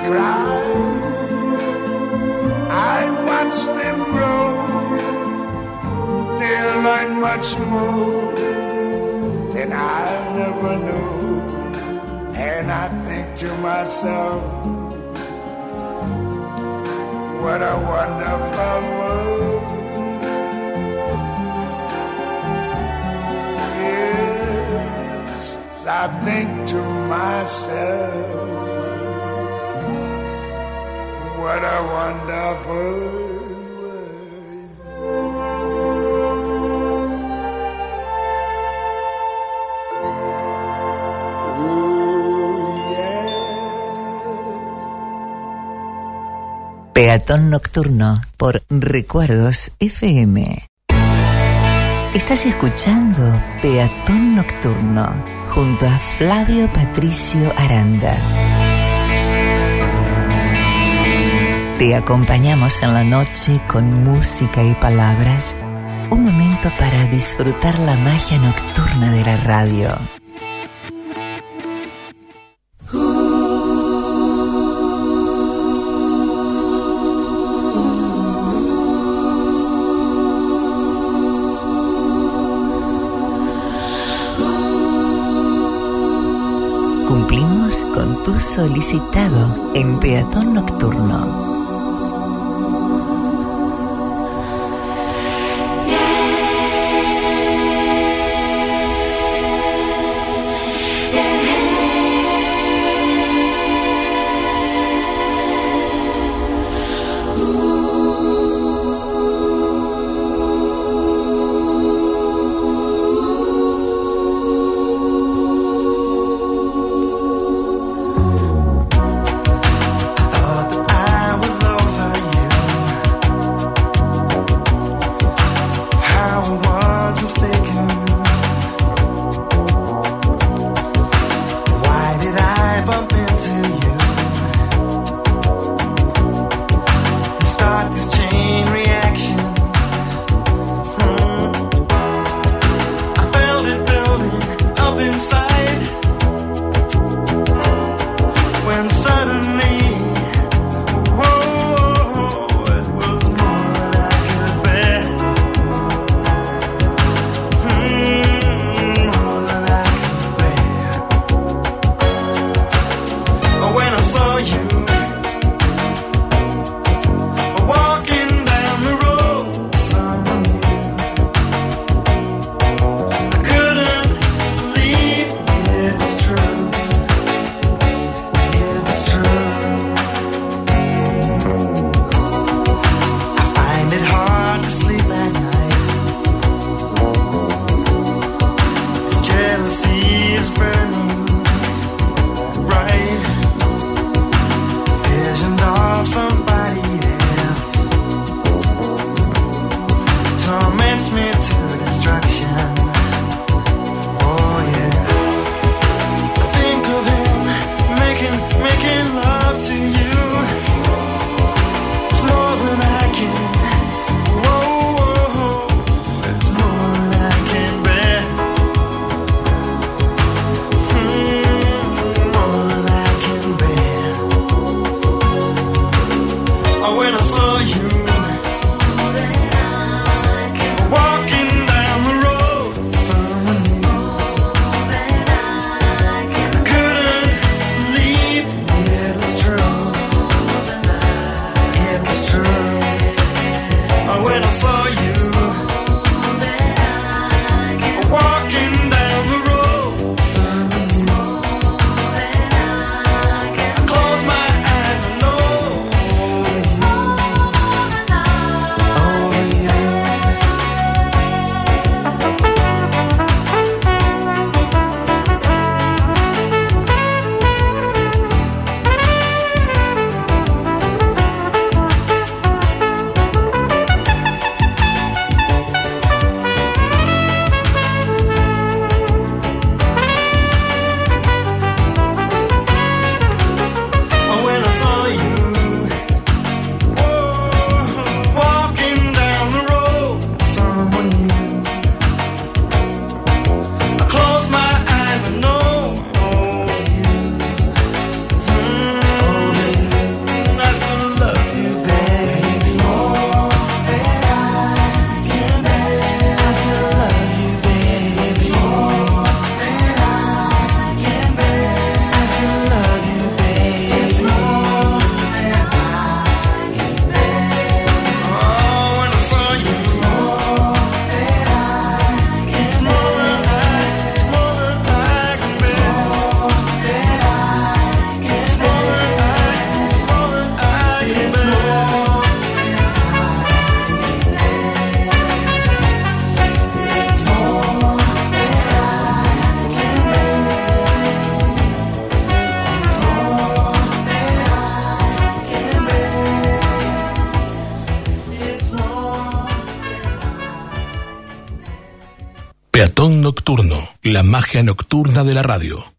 cry. I watch them grow. They'll learn much more than I ever knew. And I think to myself, what a wonderful world. Yes, I think to myself, what a wonderful Peatón Nocturno por Recuerdos FM. Estás escuchando Peatón Nocturno junto a Flavio Patricio Aranda. Te acompañamos en la noche con música y palabras, un momento para disfrutar la magia nocturna de la radio. Cumplimos con tu solicitado en Peatón Nocturno. I saw you. Nocturna de la radio.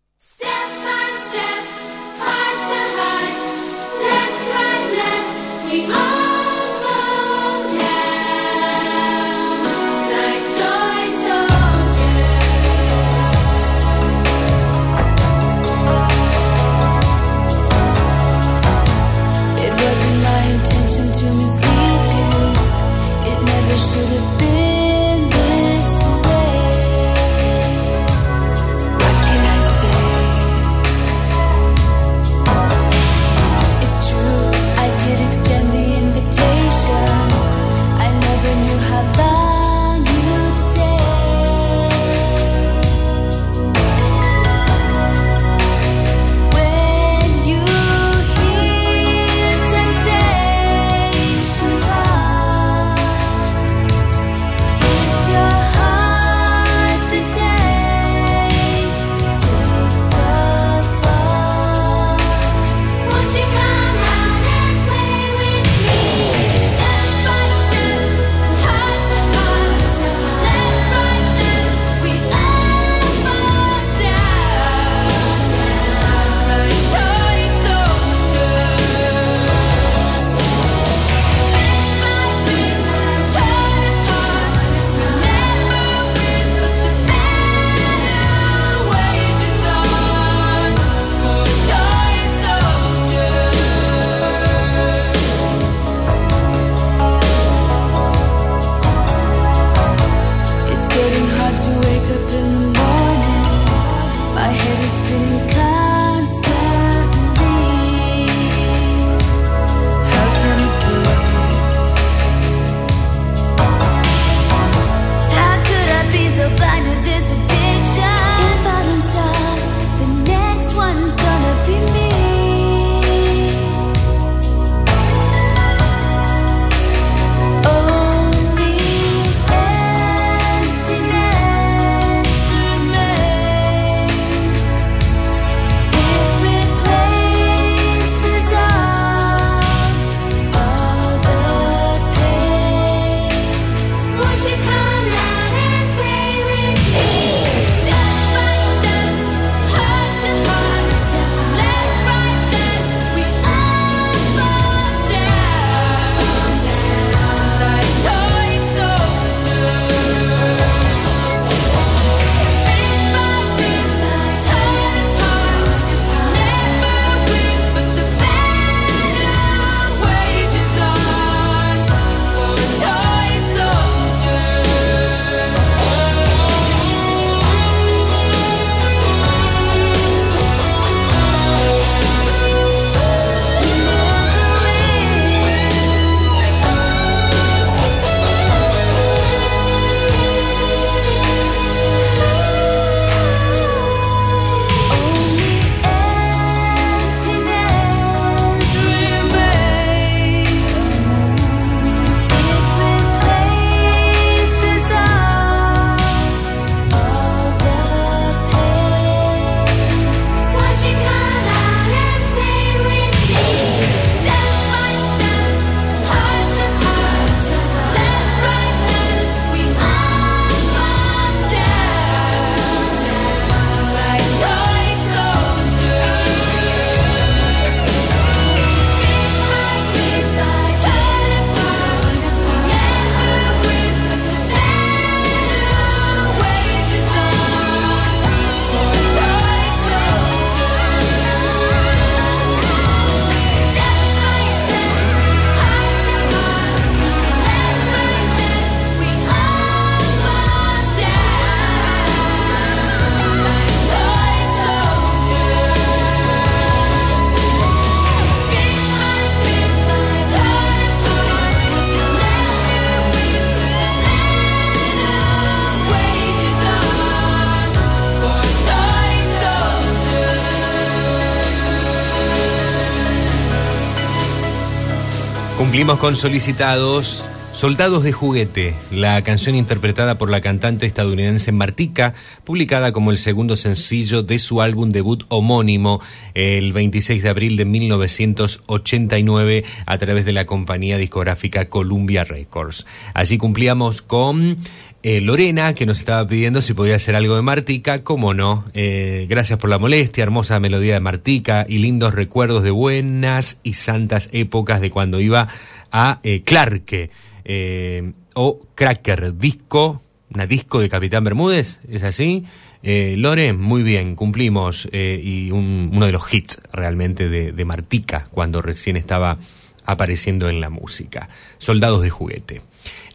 Cumplimos con solicitados Soldados de juguete, la canción interpretada por la cantante estadounidense Martika, publicada como el segundo sencillo de su álbum debut homónimo el 26 de abril de 1989 a través de la compañía discográfica Columbia Records. Allí cumplíamos con eh, Lorena, que nos estaba pidiendo si podía hacer algo de Martica, cómo no. Eh, gracias por la molestia, hermosa melodía de Martica y lindos recuerdos de buenas y santas épocas de cuando iba a eh, Clarke eh, o Cracker Disco, una disco de Capitán Bermúdez, ¿es así? Eh, Lore, muy bien, cumplimos y un- uno de los hits realmente de, de Martica cuando recién estaba apareciendo en la música. Soldados de juguete.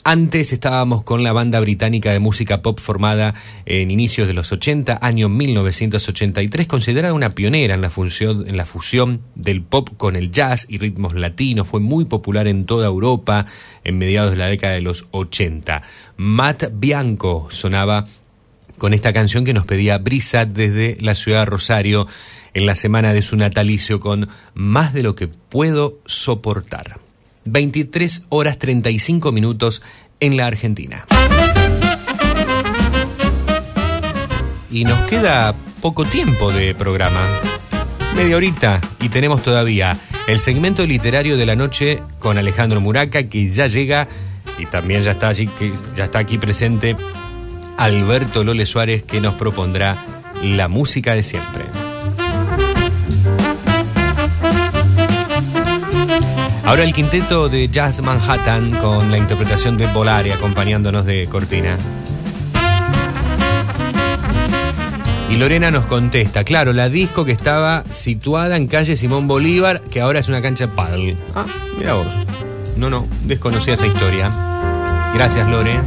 Antes estábamos con la banda británica de música pop formada en inicios de los 80, año 1983, considerada una pionera en la, en la fusión del pop con el jazz y ritmos latinos. Fue muy popular en toda Europa en mediados de la década de los 80. Matt Bianco sonaba con esta canción que nos pedía Brisa desde la ciudad de Rosario en la semana de su natalicio con Más de lo que puedo soportar. 23 horas 35 minutos en la Argentina. Y nos queda poco tiempo de programa. Media horita y tenemos todavía el segmento literario de la noche con Alejandro Muraca que ya llega y también ya está allí que ya está aquí presente Alberto Lole Suárez que nos propondrá la música de siempre. Ahora el quinteto de Jazz Manhattan con la interpretación de Volare acompañándonos de Cortina. Y Lorena nos contesta, claro, la disco que estaba situada en calle Simón Bolívar, que ahora es una cancha pádel. Ah, mira vos. No, no, desconocía esa historia. Gracias, Lore.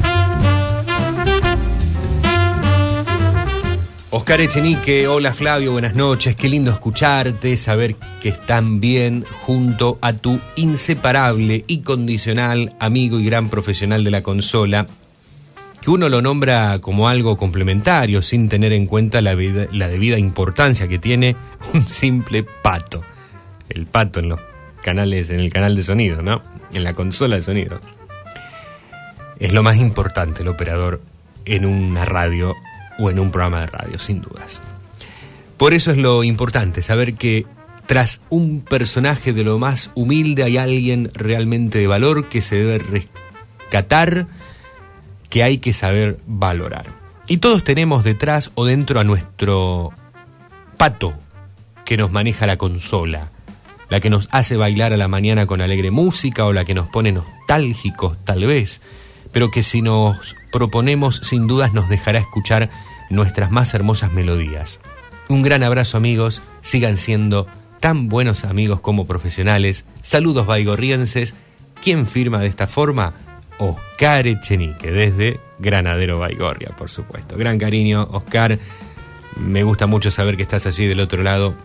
Oscar Echenique, hola Flavio, buenas noches, qué lindo escucharte, saber que están bien junto a tu inseparable y condicional amigo y gran profesional de la consola, que uno lo nombra como algo complementario sin tener en cuenta la, la debida importancia que tiene un simple pato. El pato en los canales, en el canal de sonido, ¿no? En la consola de sonido. Es lo más importante el operador en una radio o en un programa de radio, sin dudas. Por eso es lo importante, saber que tras un personaje de lo más humilde hay alguien realmente de valor que se debe rescatar, que hay que saber valorar. Y todos tenemos detrás o dentro a nuestro pato que nos maneja la consola, la que nos hace bailar a la mañana con alegre música o la que nos pone nostálgicos tal vez, pero que si nos proponemos sin dudas nos dejará escuchar nuestras más hermosas melodías. Un gran abrazo amigos, sigan siendo tan buenos amigos como profesionales. Saludos baigorrienses. ¿Quién firma de esta forma? Oscar Echenique, desde Granadero Baigorria, por supuesto. Gran cariño, Oscar. Me gusta mucho saber que estás allí del otro lado,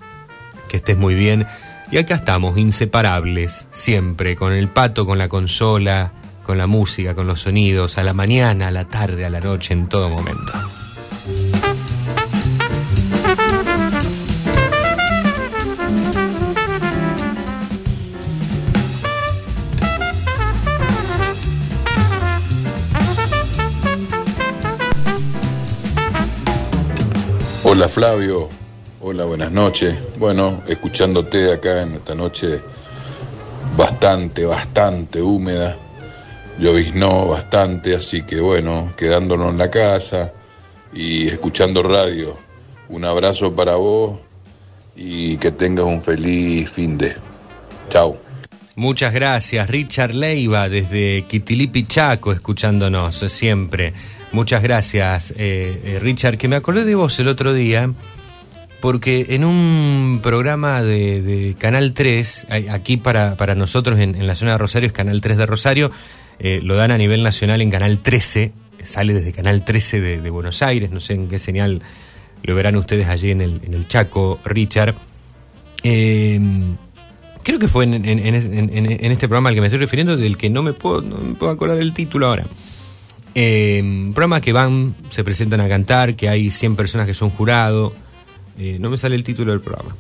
que estés muy bien. Y acá estamos, inseparables, siempre, con el pato, con la consola, con la música, con los sonidos, a la mañana, a la tarde, a la noche, en todo momento. Hola Flavio, hola, buenas noches. Bueno, escuchándote acá en esta noche bastante, bastante húmeda. Lloviznó bastante, así que bueno, quedándonos en la casa y escuchando radio. Un abrazo para vos y que tengas un feliz fin de. Chao. Muchas gracias, Richard Leiva, desde Quitilipi Chaco, escuchándonos siempre. Muchas gracias, eh, eh, Richard, que me acordé de vos el otro día, porque en un programa de, Canal 3, a- aquí para, para nosotros en, la zona de Rosario es Canal 3 de Rosario, eh, lo dan a nivel nacional en Canal 13, sale desde Canal 13 de, Buenos Aires, no sé en qué señal lo verán ustedes allí en el, en el Chaco, Richard. Eh, creo que fue en este programa al que me estoy refiriendo, del que no me puedo, no me puedo acordar el título ahora. Un programa que van, se presentan a cantar, que hay 100 personas que son jurado. Eh, no me sale el título del programa.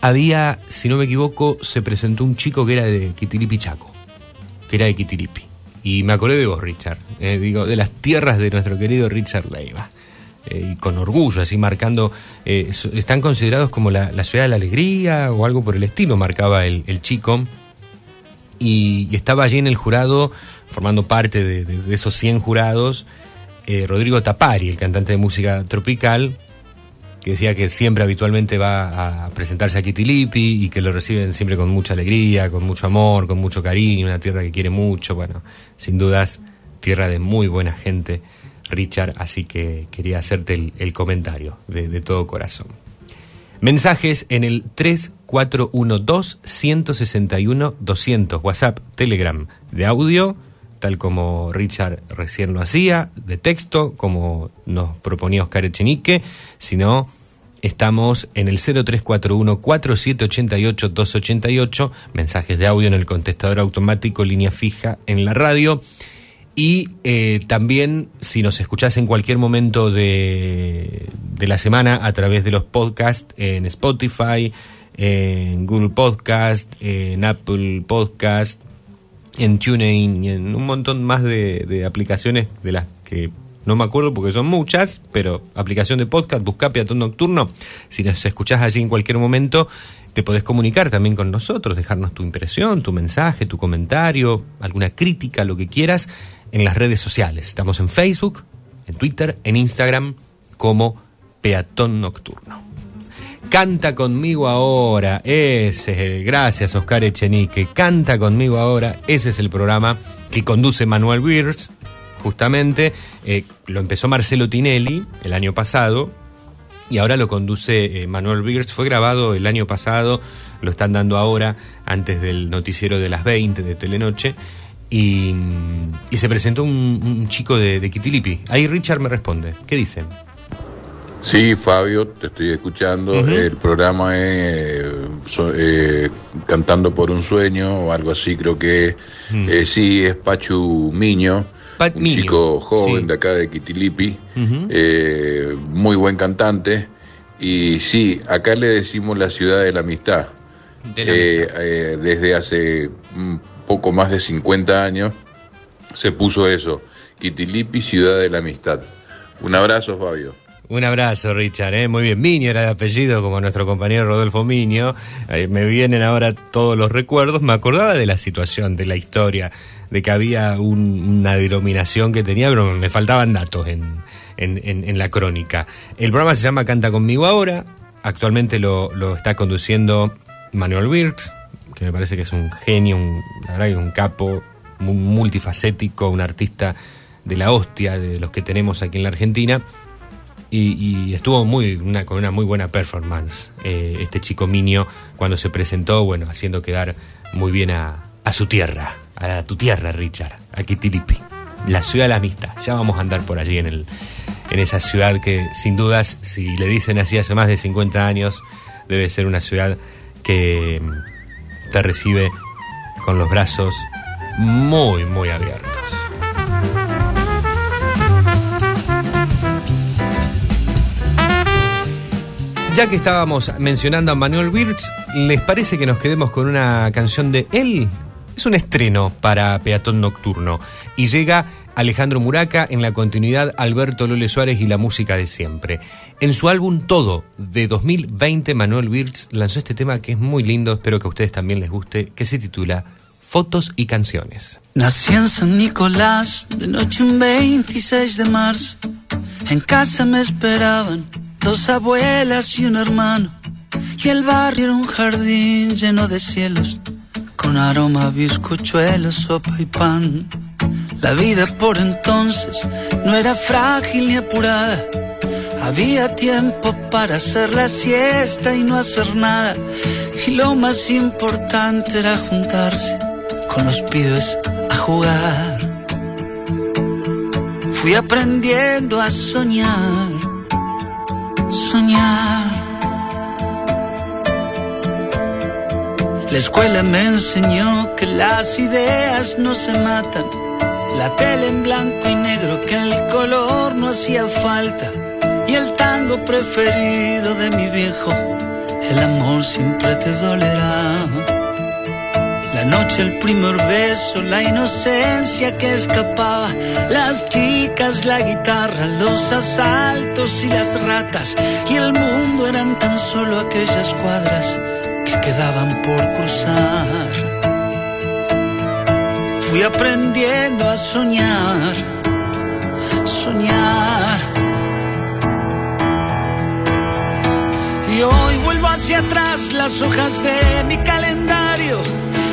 Había, si no me equivoco, se presentó un chico que era de Quitiripi Chaco, que era de Quitiripi. Y me acordé de vos, Richard. eh, digo, de las tierras de nuestro querido Richard Leiva. Eh, y con orgullo, así marcando. están considerados como la, ciudad de la alegría o algo por el estilo, marcaba el chico. Y, y estaba allí en el jurado, formando parte de, esos 100 jurados, eh, Rodrigo Tapari, el cantante de música tropical, que decía que siempre habitualmente va a presentarse a Kitilipi y que lo reciben siempre con mucha alegría, con mucho amor, con mucho cariño, una tierra que quiere mucho, bueno, sin dudas, tierra de muy buena gente, Richard, así que quería hacerte el, comentario de todo corazón. Mensajes en el 3412-161-200, WhatsApp, Telegram, de audio, tal como Richard recién lo hacía, de texto, como nos proponía Oscar Echenique, sino estamos en el 0341-4788-288, mensajes de audio en el contestador automático, línea fija en la radio. Y eh, también, si nos escuchás en cualquier momento de, de la semana a través de los podcasts en Spotify, en Google Podcast, en Apple Podcast, en TuneIn y en un montón más de, aplicaciones de las que no me acuerdo porque son muchas, pero aplicación de podcast, busca Peatón Nocturno. Si nos escuchás allí en cualquier momento, te podés comunicar también con nosotros, dejarnos tu impresión, tu mensaje, tu comentario, alguna crítica, lo que quieras, en las redes sociales. Estamos en Facebook, en Twitter, en Instagram, como Peatón Nocturno. Canta conmigo ahora, ese es el, gracias Oscar Echenique, Canta conmigo ahora, ese es el programa que conduce Manuel Beers, justamente, eh, lo empezó Marcelo Tinelli el año pasado y ahora lo conduce eh, Manuel Beers, fue grabado el año pasado, lo están dando ahora antes del noticiero de las 20 de Telenoche y, y se presentó un, un chico de, de Kitilipi. Ahí Richard me responde, ¿qué dicen? Sí, Fabio, te estoy escuchando. El programa es eh, so- eh, Cantando por un sueño o algo así, creo que eh, sí, es Pachu Miño, Pat un Miño, chico joven sí. de acá de Kitilipi, Ujú. eh, muy buen cantante. Y sí, acá le decimos la ciudad de la amistad. De la Eh, eh, desde hace poco más de 50 años se puso eso, Kitilipi, ciudad de la amistad. Un abrazo, Fabio. Un abrazo, Richard. ¿eh? Muy bien. Miño era de apellido, como nuestro compañero Rodolfo Miño. Me vienen ahora todos los recuerdos. Me acordaba de la situación, de la historia, de que había un- una denominación que tenía, pero me faltaban datos en, en- la crónica. El programa se llama Canta conmigo ahora. Actualmente lo, lo está conduciendo Manuel Birks, me parece que es un genio, un, la verdad un capo, muy multifacético, un artista de la hostia, de los que tenemos aquí en la Argentina. Y, estuvo muy una, con una muy buena performance eh, este chico Minio cuando se presentó, bueno, haciendo quedar muy bien a, a su tierra, a tu tierra, Richard, a Kitilipi, la ciudad de la amistad. Ya vamos a andar por allí en, el, en esa ciudad que, sin dudas, si le dicen así hace más de 50 años, debe ser una ciudad que te recibe con los brazos muy, muy abiertos. Ya que estábamos mencionando a Manuel Birch, ¿les parece que nos quedemos con una canción de él? Es un estreno para Peatón Nocturno y llega Alejandro Muraca en la continuidad Alberto Lole Suárez y la música de siempre. En su álbum Todo de 2020, Manuel Birch lanzó este tema que es muy lindo, espero que a ustedes también les guste, que se titula Fotos y Canciones. Nací en San Nicolás, de noche un 26 de marzo. En casa me esperaban dos abuelas y un hermano. Y el barrio era un jardín lleno de cielos, con aroma a bizcochuelos, sopa y pan. La vida por entonces no era frágil ni apurada. Había tiempo para hacer la siesta y no hacer nada. Y lo más importante era juntarse con los pibes a jugar. Fui aprendiendo a soñar, soñar. La escuela me enseñó que las ideas no se matan. La tele en blanco y negro, que el color no hacía falta. Y el tango preferido de mi viejo, el amor siempre te dolerá. La noche el primer beso, la inocencia que escapaba, las chicas, la guitarra, los asaltos y las ratas, y el mundo eran tan solo aquellas cuadras que quedaban por cruzar. Fui aprendiendo a soñar, soñar. Y hoy vuelvo hacia atrás las hojas de mi calendario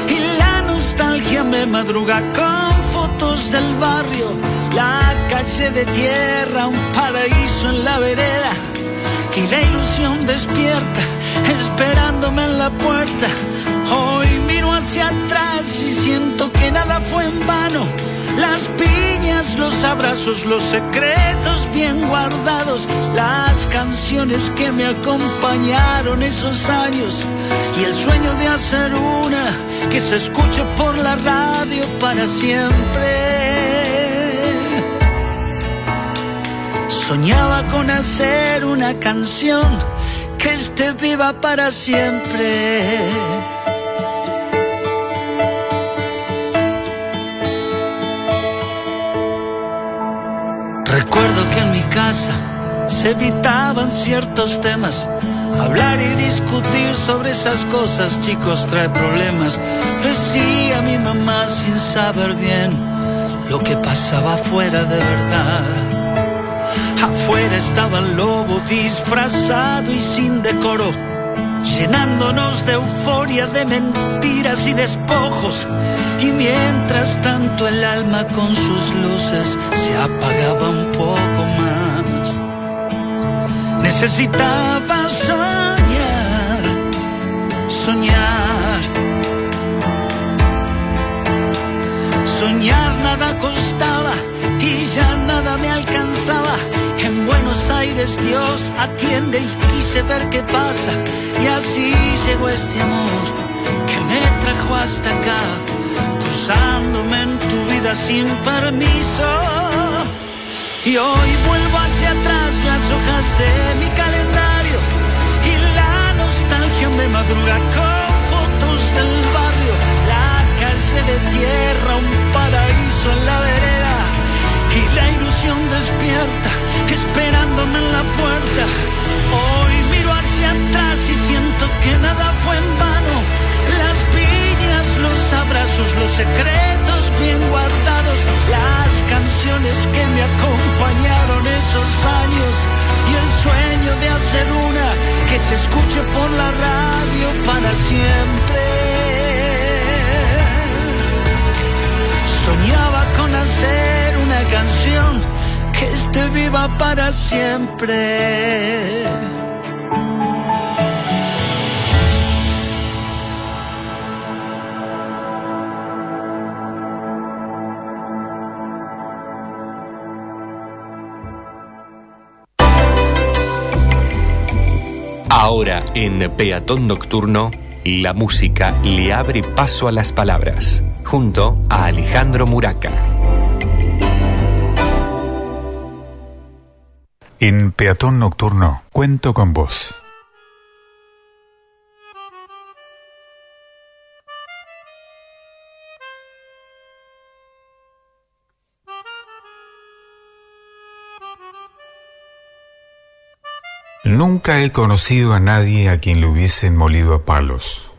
y la nostalgia me madruga con fotos del barrio, la calle de tierra, un paraíso en la vereda y la ilusión despierta esperándome en la puerta. Hoy miro hacia atrás y siento que nada fue en vano. Las piñas, los abrazos, los secretos bien guardados, las canciones que me acompañaron esos años y el sueño de hacer una que se escuche por la radio para siempre. Soñaba con hacer una canción que esté viva para siempre. Recuerdo que en mi casa se evitaban ciertos temas. Hablar y discutir sobre esas cosas, chicos, trae problemas. Decía mi mamá sin saber bien lo que pasaba afuera de verdad. Afuera estaba el lobo disfrazado y sin decoro, llenándonos de euforia, de mentiras y despojos. Y mientras tanto el alma con sus luces se apagaba un poco más. Necesitaba soñar, soñar. Dios atiende y quise ver qué pasa. Y así llegó este amor que me trajo hasta acá, cruzándome en tu vida sin permiso. Y hoy vuelvo hacia atrás las hojas de mi calendario y la nostalgia me madruga con fotos del barrio, la calle de tierra, un paraíso en la vereda y la ilusión despierta esperándome en la puerta. Hoy miro hacia atrás y siento que nada fue en vano. Las piñas, los abrazos, los secretos bien guardados, las canciones que me acompañaron esos años y el sueño de hacer una que se escuche por la radio para siempre. Soñaba con hacer canción que esté viva para siempre. Ahora en Peatón Nocturno, la música le abre paso a las palabras, junto a Alejandro Muraca. En Peatón Nocturno, cuento con vos. Nunca he conocido a nadie a quien le hubiesen molido a palos.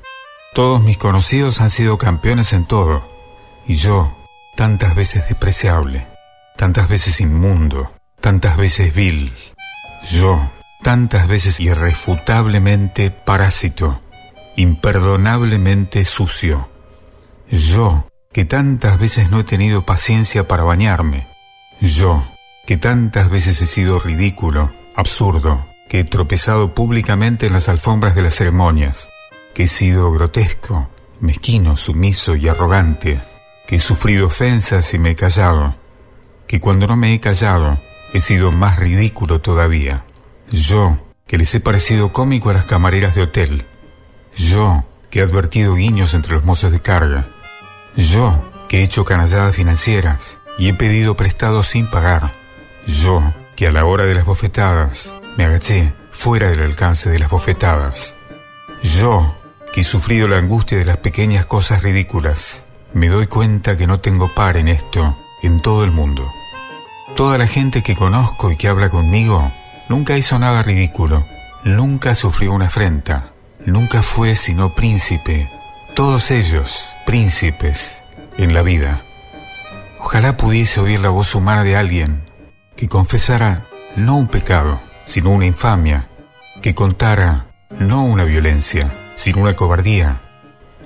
Todos mis conocidos han sido campeones en todo, y yo, tantas veces despreciable, tantas veces inmundo, tantas veces vil. Yo, tantas veces irrefutablemente parásito, imperdonablemente sucio. Yo, que tantas veces no he tenido paciencia para bañarme. Yo, que tantas veces he sido ridículo, absurdo, que he tropezado públicamente en las alfombras de las ceremonias, que he sido grotesco, mezquino, sumiso y arrogante, que he sufrido ofensas y me he callado, que cuando no me he callado he sido más ridículo todavía. Yo, que les he parecido cómico a las camareras de hotel. Yo, que he advertido guiños entre los mozos de carga. Yo, que he hecho canalladas financieras y he pedido prestado sin pagar. Yo, que a la hora de las bofetadas me agaché fuera del alcance de las bofetadas. Yo, que he sufrido la angustia de las pequeñas cosas ridículas, me doy cuenta que no tengo par en esto, en todo el mundo. Toda la gente que conozco y que habla conmigo nunca hizo nada ridículo, nunca sufrió una afrenta, nunca fue sino príncipe. Todos ellos, príncipes, en la vida. Ojalá pudiese oír la voz humana de alguien que confesara no un pecado, sino una infamia, que contara no una violencia, sino una cobardía.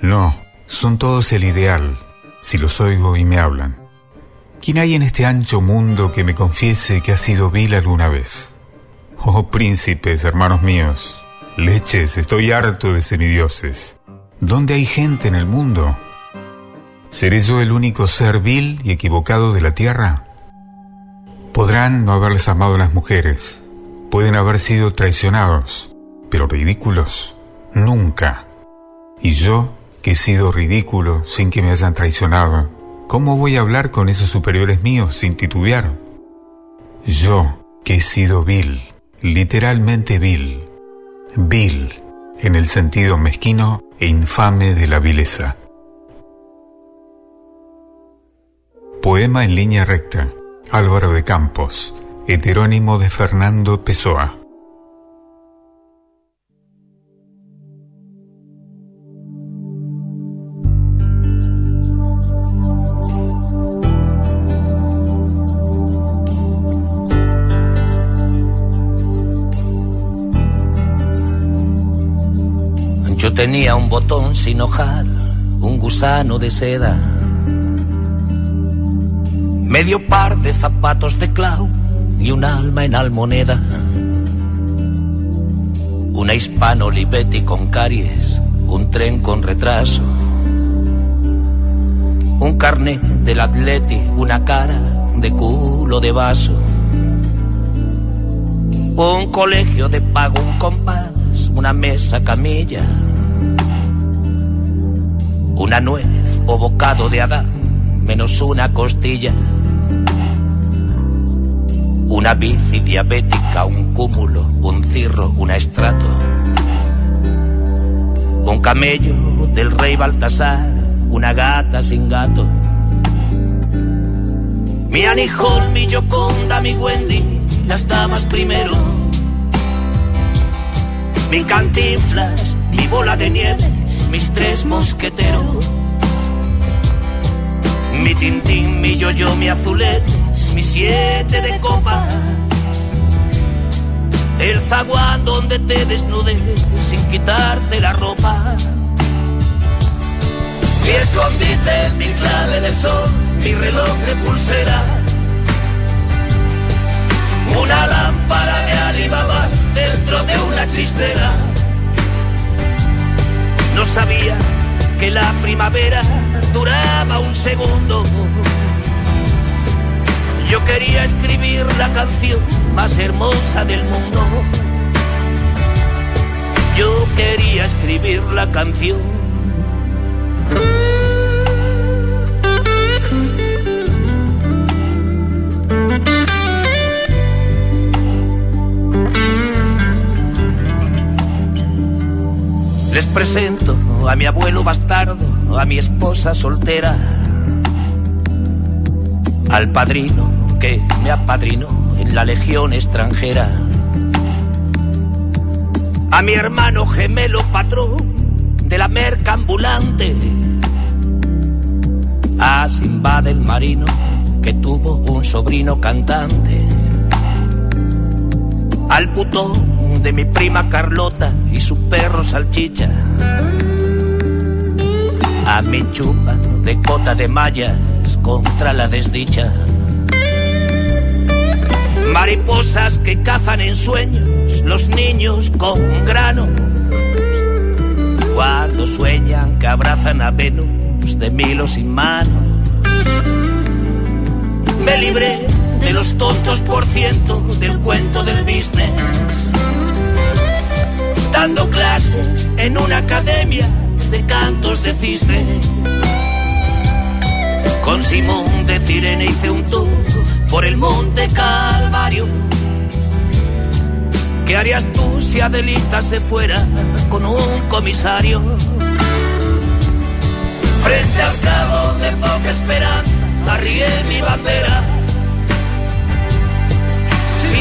No, son todos el ideal, si los oigo y me hablan. ¿Quién hay en este ancho mundo que me confiese que ha sido vil alguna vez? Oh príncipes, hermanos míos, leches, estoy harto de semidioses. ¿Dónde hay gente en el mundo? ¿Seré yo el único ser vil y equivocado de la tierra? Podrán no haberles amado las mujeres, pueden haber sido traicionados, pero ridículos, nunca. Y yo, que he sido ridículo sin que me hayan traicionado, ¿cómo voy a hablar con esos superiores míos sin titubear? Yo, que he sido vil, literalmente vil, vil, en el sentido mezquino e infame de la vileza. Poema en línea recta. Álvaro de Campos, heterónimo de Fernando Pessoa. Tenía un botón sin ojal, un gusano de seda, medio par de zapatos de clau y un alma en almoneda. Una hispano Olivetti con caries, un tren con retraso, un carnet del atleti, una cara de culo de vaso, un colegio de pago, un compás, una mesa camilla, una nuez o bocado de Adán, menos una costilla. Una bici diabética, un cúmulo, un cirro, una estrato. Un camello del rey Baltasar, una gata sin gato. Mi Hall, mi Yoconda, mi Wendy, las damas primero. Mi cantinflas, mi bola de nieve, mis tres mosqueteros. Mi tintín, mi yo-yo, mi azulete, mi siete de copa. El zaguán donde te desnudes sin quitarte la ropa. Mi escondite, mi clave de sol, mi reloj de pulsera. Una lámpara de Alibaba dentro de una chistera. No sabía que la primavera duraba un segundo. Yo quería escribir la canción más hermosa del mundo. Yo quería escribir la canción. Les presento a mi abuelo bastardo, a mi esposa soltera, al padrino que me apadrinó en la legión extranjera, a mi hermano gemelo patrón de la merca ambulante, a Simba del marino que tuvo un sobrino cantante, al putón de mi prima Carlota y su perro salchicha. A mi chupa de cota de mallas contra la desdicha. Mariposas que cazan en sueños los niños con grano. Cuando sueñan que abrazan a Venus de milo sin mano. Me libré de los tontos por ciento del cuento del business dando clases en una academia de cantos de cisne. Con Simón de Cirene hice un tour por el monte Calvario, ¿Qué harías tú si Adelita se fuera con un comisario? Frente al cabo de poca esperanza, arrié mi bandera.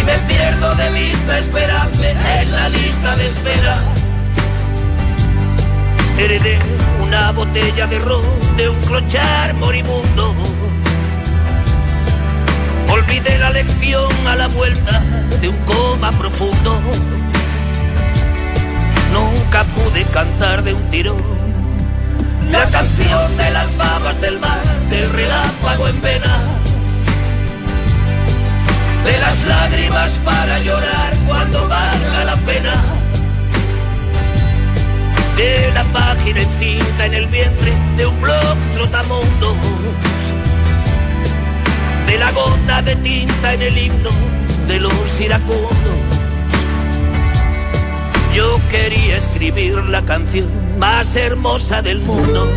Si me pierdo de vista, esperadme en la lista de espera. Heredé una botella de ron de un clochar moribundo. Olvidé la lección a la vuelta de un coma profundo. Nunca pude cantar de un tirón la canción de las babas del mar, del relámpago en vena, de las lágrimas para llorar cuando valga la pena, de la página encinta en el vientre de un blog trotamundo, de la gota de tinta en el himno de los iracundos. Yo quería escribir la canción más hermosa del mundo.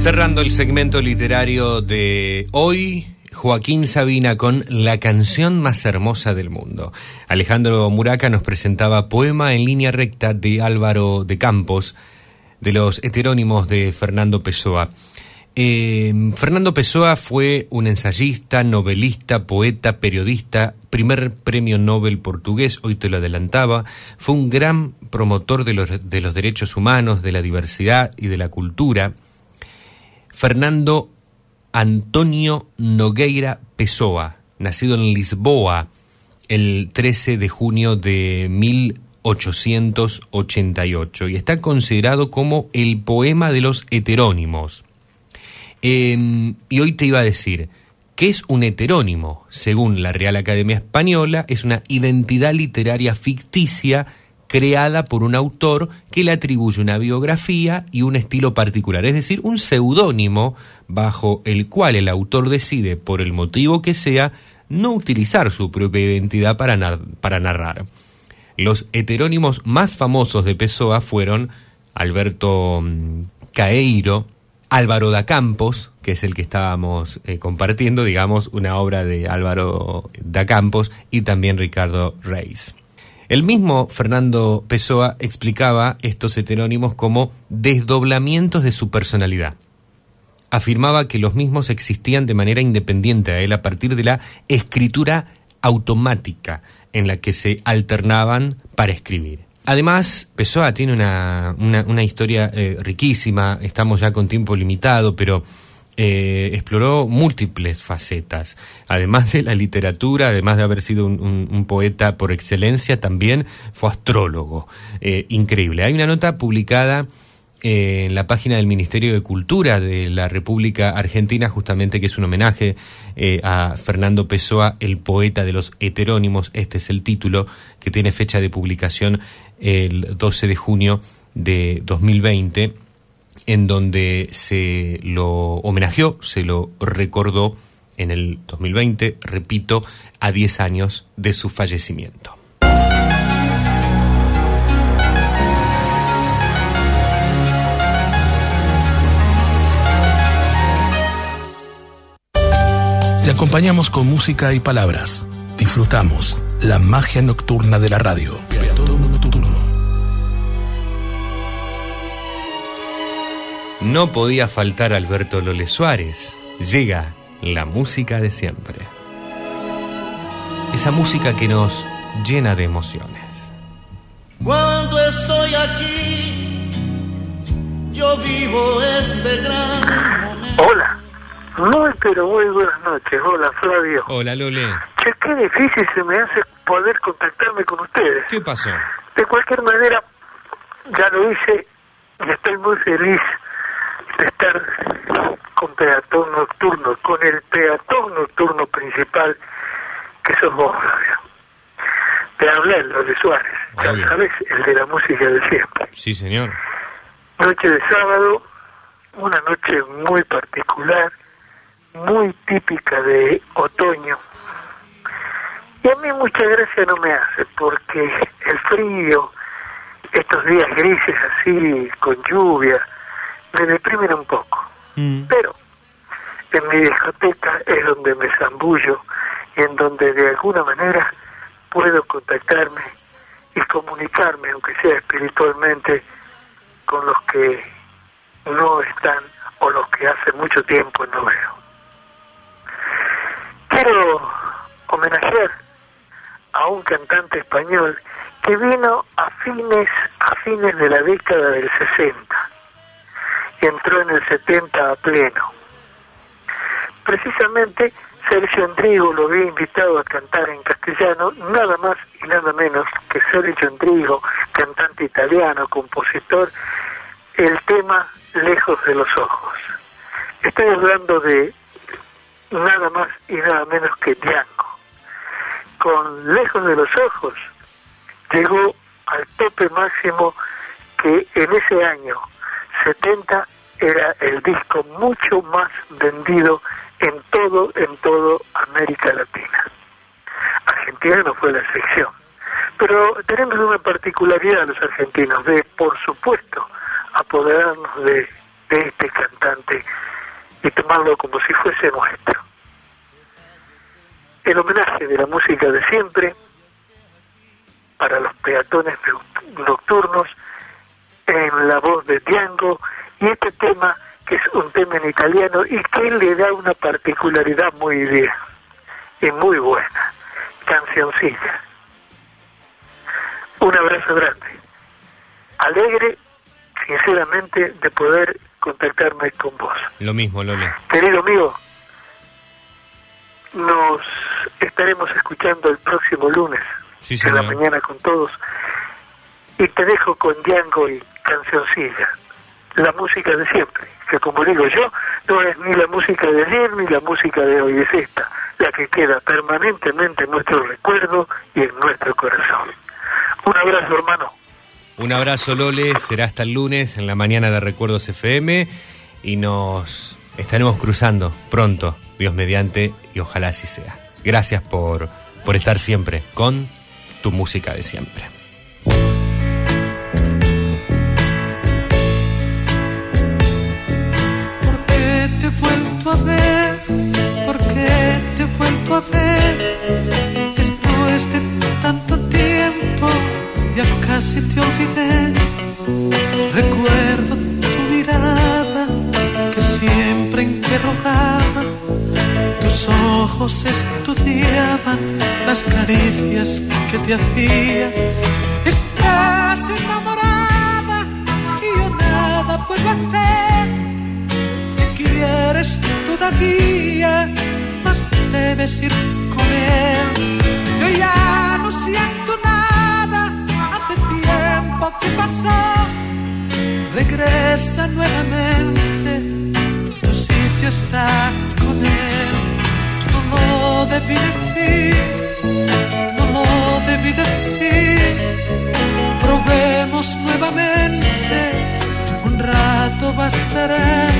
Cerrando el segmento literario de hoy, Joaquín Sabina con La canción más hermosa del mundo. Alejandro Muraca nos presentaba Poema en línea recta de Álvaro de Campos, de los heterónimos de Fernando Pessoa. Eh, Fernando Pessoa fue un ensayista, novelista, poeta, periodista, primer premio Nobel portugués, hoy te lo adelantaba, fue un gran promotor de los, de los derechos humanos, de la diversidad y de la cultura. Fernando Antonio Nogueira Pessoa, nacido en Lisboa el 13 de junio de 1888 y está considerado como el poema de los heterónimos. Eh, y hoy te iba a decir, ¿qué es un heterónimo? Según la Real Academia Española, es una identidad literaria ficticia creada por un autor que le atribuye una biografía y un estilo particular, es decir, un seudónimo bajo el cual el autor decide, por el motivo que sea, no utilizar su propia identidad para, nar- para narrar. Los heterónimos más famosos de Pessoa fueron Alberto mm, Caeiro, Álvaro da Campos, que es el que estábamos eh, compartiendo, digamos, una obra de Álvaro da Campos, y también Ricardo Reis. El mismo Fernando Pessoa explicaba estos heterónimos como desdoblamientos de su personalidad. Afirmaba que los mismos existían de manera independiente a él a partir de la escritura automática en la que se alternaban para escribir. Además, Pessoa tiene una, una- historia eh, riquísima, estamos ya con tiempo limitado, pero eh, exploró múltiples facetas. Además de la literatura, además de haber sido un, poeta por excelencia, también fue astrólogo. Eh, increíble. Hay una nota publicada eh, en la página del Ministerio de Cultura de la República Argentina, justamente que es un homenaje a Fernando Pessoa, el poeta de los heterónimos. Este es el título que tiene fecha de publicación el 12 de junio de 2020, en donde se lo homenajeó, se lo recordó en el 2020, repito, a 10 años de su fallecimiento. Te acompañamos con música y palabras. Disfrutamos la magia nocturna de la radio. No podía faltar Alberto Lole Suárez. Llega la música de siempre. Esa música que nos llena de emociones. Cuando estoy aquí, yo vivo este gran momento. Hola. Muy, pero muy buenas noches. Hola, Flavio. Hola Lole. Che, qué difícil se me hace poder contactarme con ustedes. ¿Qué pasó? De cualquier manera, ya lo hice y estoy muy feliz de estar con Peatón Nocturno, con el peatón nocturno principal que sos vos. Te hablé, lo de Suárez, Obvio. sabes, el de la música de siempre. Sí, señor. Noche de sábado, una noche muy particular, muy típica de otoño. Y a mí mucha gracia no me hace porque el frío estos días grises así, con lluvia, me deprimen un poco. Pero en mi discoteca es donde me zambullo y en donde de alguna manera puedo contactarme y comunicarme, aunque sea espiritualmente, con los que no están o los que hace mucho tiempo no veo. Quiero homenajear a un cantante español que vino a fines a fines de la década del 60 entró en el 70 a pleno. Precisamente Sergio Endrigo lo había invitado a cantar en castellano, nada más y nada menos que Sergio Endrigo, cantante italiano, compositor, el tema Lejos de los Ojos. Estoy hablando de nada más y nada menos que Django. Con Lejos de los Ojos llegó al tope máximo que en ese año 70 era el disco mucho más vendido en todo, en todo América Latina. Argentina no fue la excepción. Pero tenemos una particularidad los argentinos de, por supuesto, apoderarnos de, de este cantante y tomarlo como si fuese nuestro. El homenaje de la música de siempre para los peatones noct- nocturnos en la voz de Django y este tema que es un tema en italiano y que le da una particularidad muy bien y muy buena, cancioncilla. Un abrazo grande, alegre sinceramente de poder contactarme con vos. Lo mismo, Lole. Querido amigo, nos estaremos escuchando el próximo lunes Sí, en la mañana con todos y te dejo con Django y cancioncilla, la música de siempre, que como digo yo, no es ni la música de ayer ni la música de hoy, es esta, la que queda permanentemente en nuestro recuerdo y en nuestro corazón. Un abrazo hermano. Un abrazo, Lole. Será hasta el lunes en la mañana de Recuerdos FM y nos estaremos cruzando pronto, Dios mediante, y ojalá así sea. Gracias por, por estar siempre con tu música de siempre. Casi te olvidé. Recuerdo tu mirada que siempre interrogaba. Tus ojos estudiaban las caricias que te hacía. Estás enamorada y yo nada puedo hacer me quieres todavía, más debes ir con él. Yo ya no siento nada, tiempo que. Regresa nuevamente, tu sitio está con él. No lo debí decir, no lo debí decir. Probemos nuevamente, un rato bastará.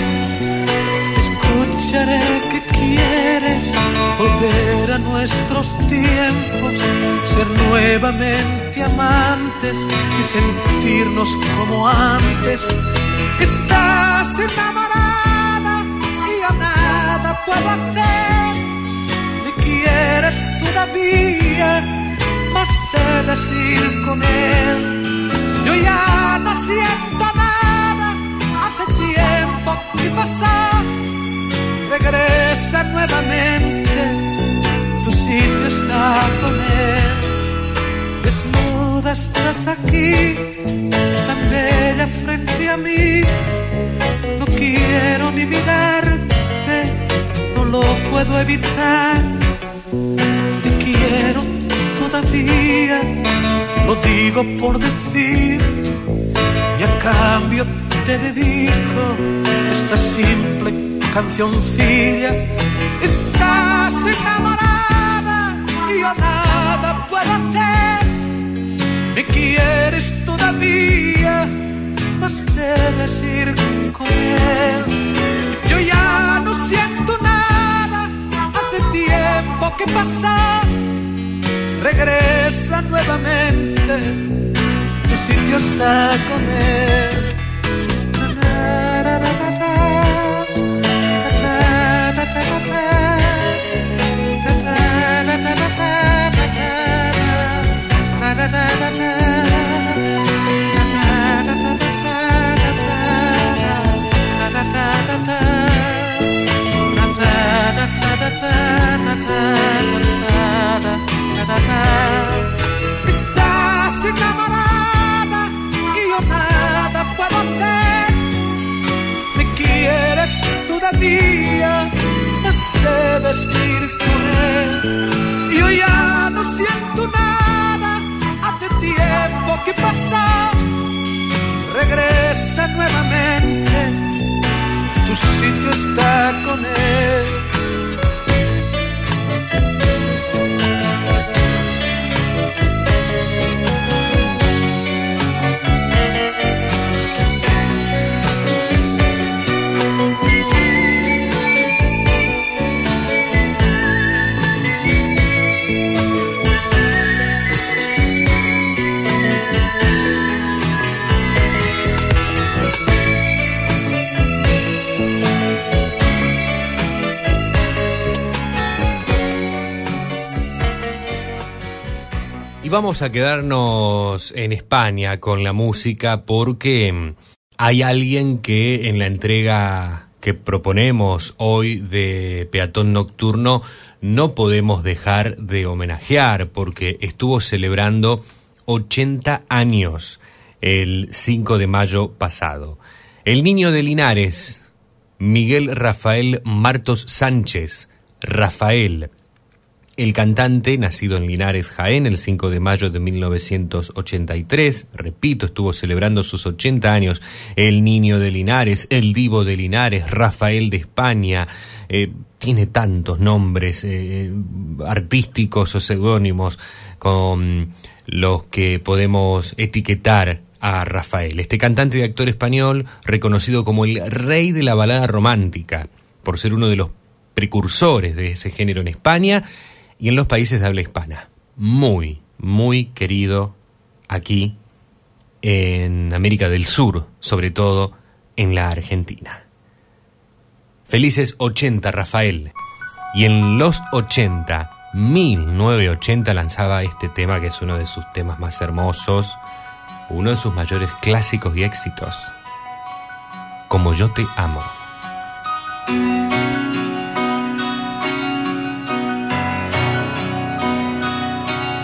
Escucharé que quieres volver a nuestros tiempos, ser nuevamente amantes y sentirnos como antes. Estás enamorada y yo nada puedo hacer. Me quieres todavía, más debes ir con él. Yo ya no siento nada, hace tiempo que pasó. Regresa nuevamente, tu sitio está con él. Desnuda estás aquí, tan bella frente a mí. No quiero ni mirarte, no lo puedo evitar. Te quiero todavía, lo digo por decir. Y a cambio te dedico esta simple cancioncilla. Estás enamorada y yo nada puedo hacer. Me quieres todavía, más debes ir con él. Yo ya no siento nada, hace tiempo que pasó. Regresa nuevamente, tu sitio está con él. Todavía, mas debes ir con él. Yo ya no siento nada, hace tiempo que pasó. Regresa nuevamente, tu sitio está con él. Vamos a quedarnos en España con la música porque mm, hay alguien que en la entrega que proponemos hoy de Peatón Nocturno no podemos dejar de homenajear porque estuvo celebrando 80 años el 5 de mayo pasado. El niño de Linares, Miguel Rafael Martos Sánchez, Rafael, el cantante, nacido en Linares, Jaén, el 5 de mayo de 1983, repito, estuvo celebrando sus 80 años, el niño de Linares, el divo de Linares, Rafael de España, eh, tiene tantos nombres eh, artísticos o seudónimos con los que podemos etiquetar a Rafael, este cantante y actor español reconocido como el rey de la balada romántica, por ser uno de los precursores de ese género en España y en los países de habla hispana. Muy, muy querido aquí en América del Sur, sobre todo en la Argentina. Felices 80, Rafael. Y en los 80, 1980, lanzaba este tema que es uno de sus temas más hermosos, uno de sus mayores clásicos y éxitos. Como yo te amo.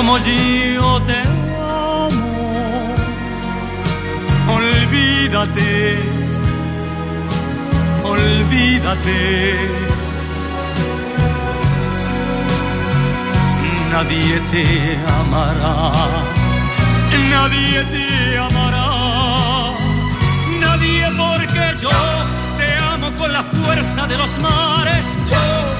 Como yo te amo. Olvídate, olvídate. Nadie te amará, nadie te amará, nadie porque yo te amo con la fuerza de los mares, yo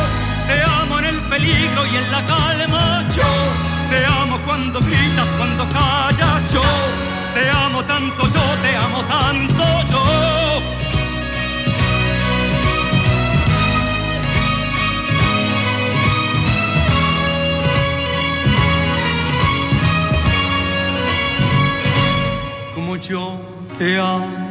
peligro y en la calma, yo te amo cuando gritas, cuando callas, yo te amo tanto, yo te amo tanto, yo. Como yo te amo.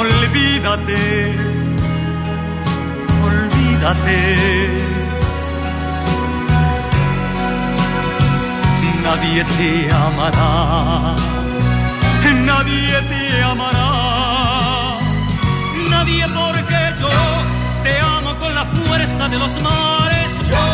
Olvídate. Olvídate. nadie te amará, nadie te amará, nadie porque yo te amo con la fuerza de los mares, yo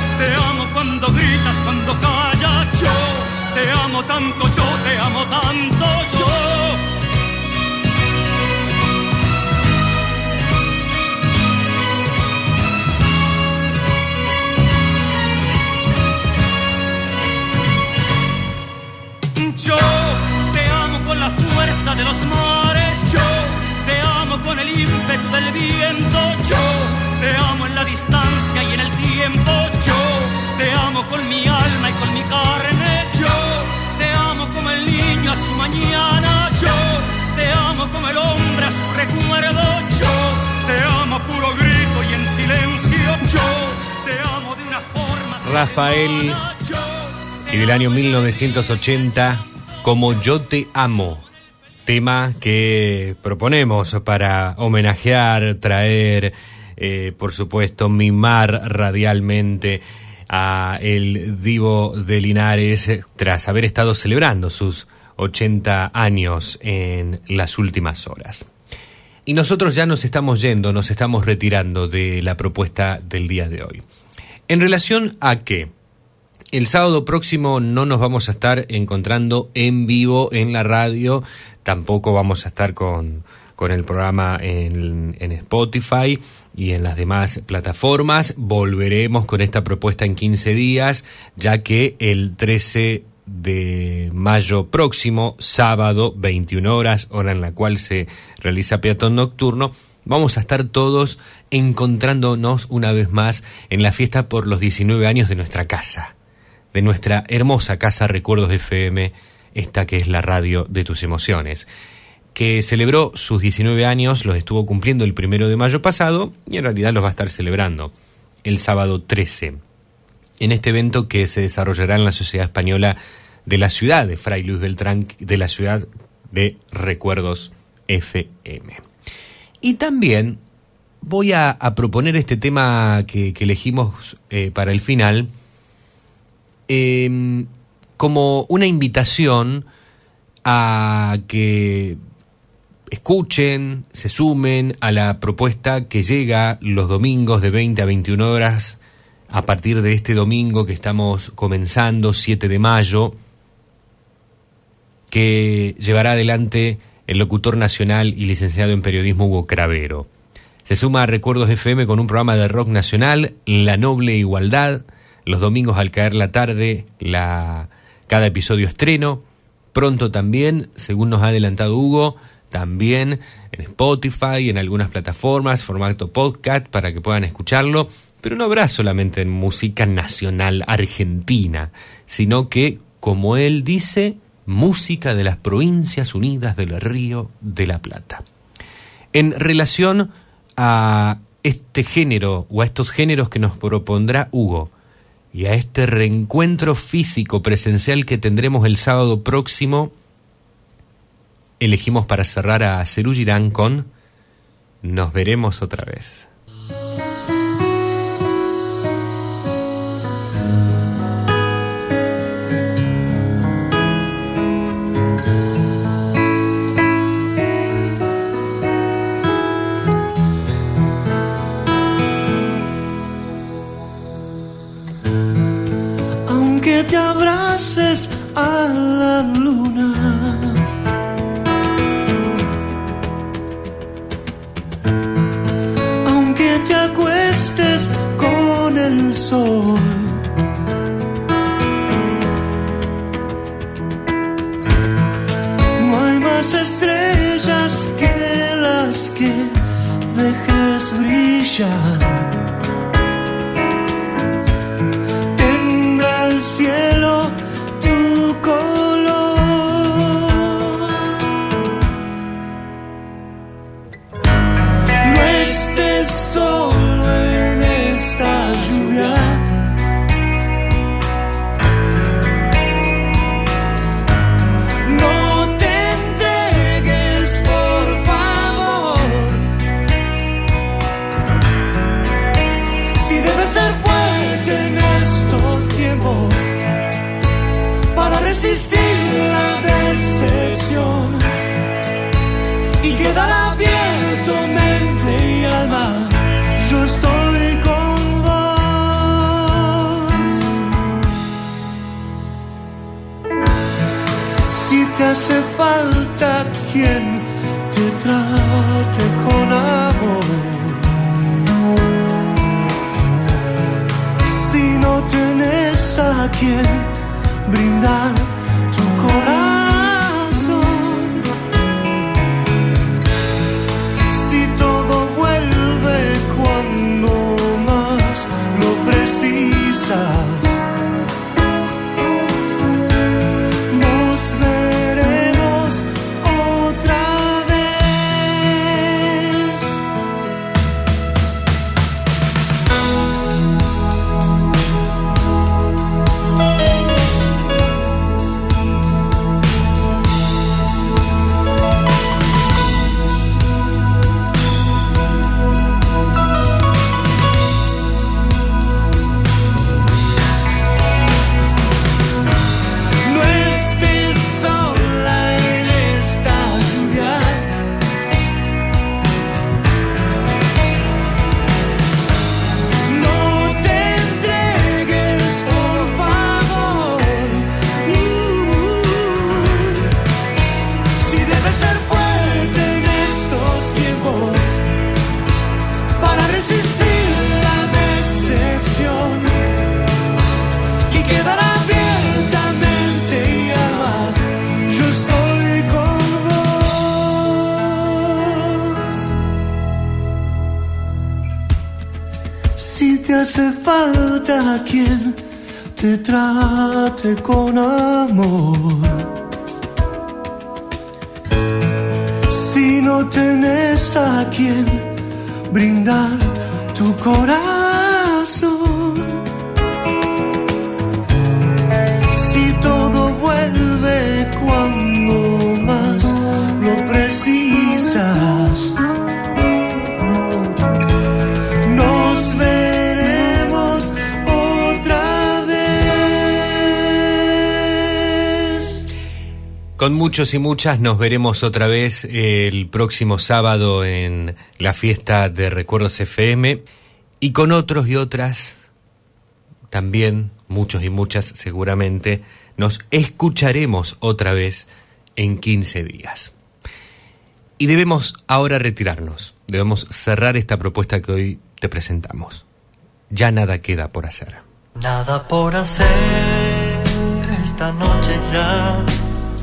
te amo cuando gritas cuando callas. Yo te amo tanto yo te amo tanto yo. Yo te amo con la fuerza de los mares, yo te amo con el ímpetu del viento, yo te amo en la distancia y en el tiempo, yo te amo con mi alma y con mi carne, yo te amo como el niño a su mañana, yo te amo como el hombre a su recuerdo, yo te amo a puro grito y en silencio, yo te amo de una forma Rafael y del año 1980, Como yo te amo, tema que proponemos para homenajear, traer, eh, por supuesto, mimar radialmente a el divo de Linares eh, tras haber estado celebrando sus 80 años en las últimas horas. Y nosotros ya nos estamos yendo, nos estamos retirando de la propuesta del día de hoy. En relación a que el sábado próximo no nos vamos a estar encontrando en vivo en la radio, tampoco vamos a estar con, con el programa en, en Spotify y en las demás plataformas. Volveremos con esta propuesta en 15 días, ya que el 13 de mayo próximo, sábado, 21 horas, hora en la cual se realiza Peatón Nocturno, vamos a estar todos encontrándonos una vez más en la fiesta por los 19 años de nuestra casa, de nuestra hermosa casa Recuerdos de FM, esta que es la radio de tus emociones, que celebró sus 19 años, los estuvo cumpliendo el primero de mayo pasado y en realidad los va a estar celebrando el sábado 13, en este evento que se desarrollará en la Sociedad Española de la ciudad de Fray Luis Beltrán, de la ciudad de Recuerdos FM. Y también voy a, proponer este tema que, elegimos eh, para el final eh, como una invitación a que escuchen, se sumen a la propuesta que llega los domingos de 20 a 21 horas a partir de este domingo que estamos comenzando, 7 de mayo, que llevará adelante el locutor nacional y licenciado en periodismo Hugo Cravero. Se suma a Recuerdos FM con un programa de rock nacional, La Noble Igualdad, los domingos al caer la tarde, la, cada episodio estreno. Pronto también, según nos ha adelantado Hugo, también en Spotify, en algunas plataformas, formato podcast para que puedan escucharlo. Pero no habrá solamente en música nacional argentina, sino que, como él dice, música de las provincias unidas del Río de la Plata. En relación a este género o a estos géneros que nos propondrá Hugo y a este reencuentro físico presencial que tendremos el sábado próximo, elegimos para cerrar a Cerú Girán con Nos veremos otra vez. Aunque te abraces a la luna No hay más estrellas que las que dejes brillar. Hace falta quien te trate con amor. Si no tenés a quien brindar tu corazón. Quien te trate con amor. Si no tenés a quien brindar tu corazón. Si todo vuelve cuando Con muchos y muchas nos veremos otra vez el próximo sábado en la fiesta de Recuerdos FM y con otros y otras también, muchos y muchas seguramente, nos escucharemos otra vez en 15 días. Y debemos ahora retirarnos, debemos cerrar esta propuesta que hoy te presentamos. Ya nada queda por hacer. Nada por hacer, esta noche ya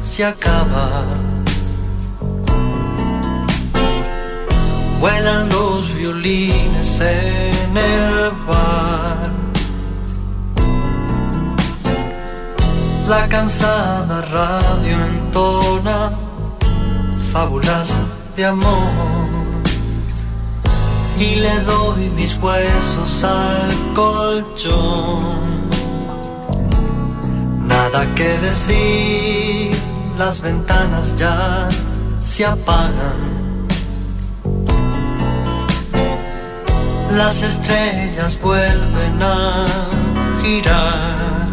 se acaba. Vuelan los violines en el bar. La cansada radio entona fábulas de amor. Y le doy mis huesos al colchón. Nada que decir, las ventanas ya se apagan. Las estrellas vuelven a girar.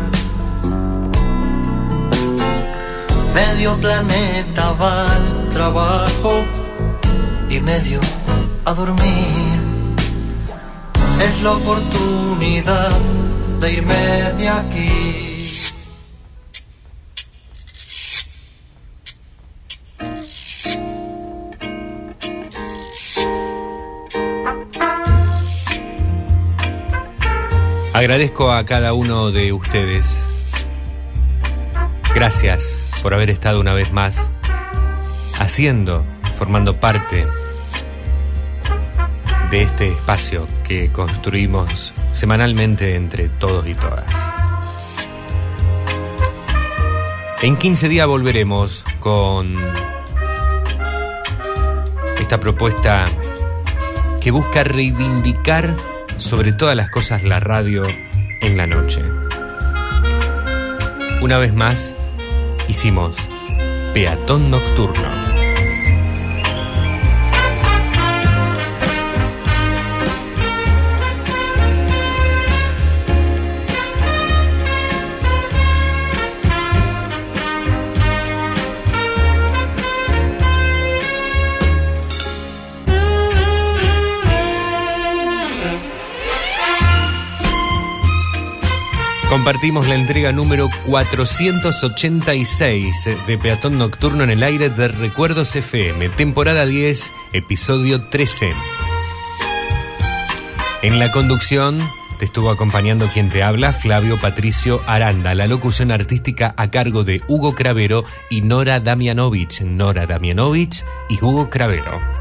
Medio planeta va al trabajo y medio a dormir. Es la oportunidad de irme de aquí. Agradezco a cada uno de ustedes. Gracias por haber estado una vez más haciendo, formando parte de este espacio que construimos semanalmente entre todos y todas. En 15 días volveremos con esta propuesta que busca reivindicar sobre todas las cosas la radio en la noche. Una vez más, hicimos Peatón Nocturno. Compartimos la entrega número 486 de Peatón Nocturno en el aire de Recuerdos FM, temporada 10, episodio 13. En la conducción te estuvo acompañando quien te habla, Flavio Patricio Aranda, la locución artística a cargo de Hugo Cravero y Nora Damianovich. Nora Damianovich y Hugo Cravero.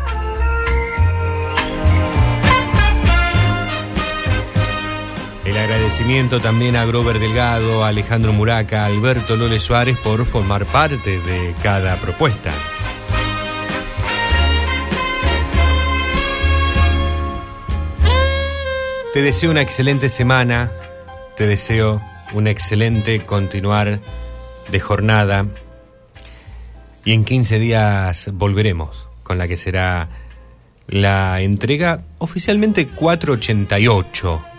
El agradecimiento también a Grover Delgado, a Alejandro Muraca, a Alberto Lole Suárez por formar parte de cada propuesta. Te deseo una excelente semana, te deseo un excelente continuar de jornada. Y en 15 días volveremos con la que será la entrega oficialmente 488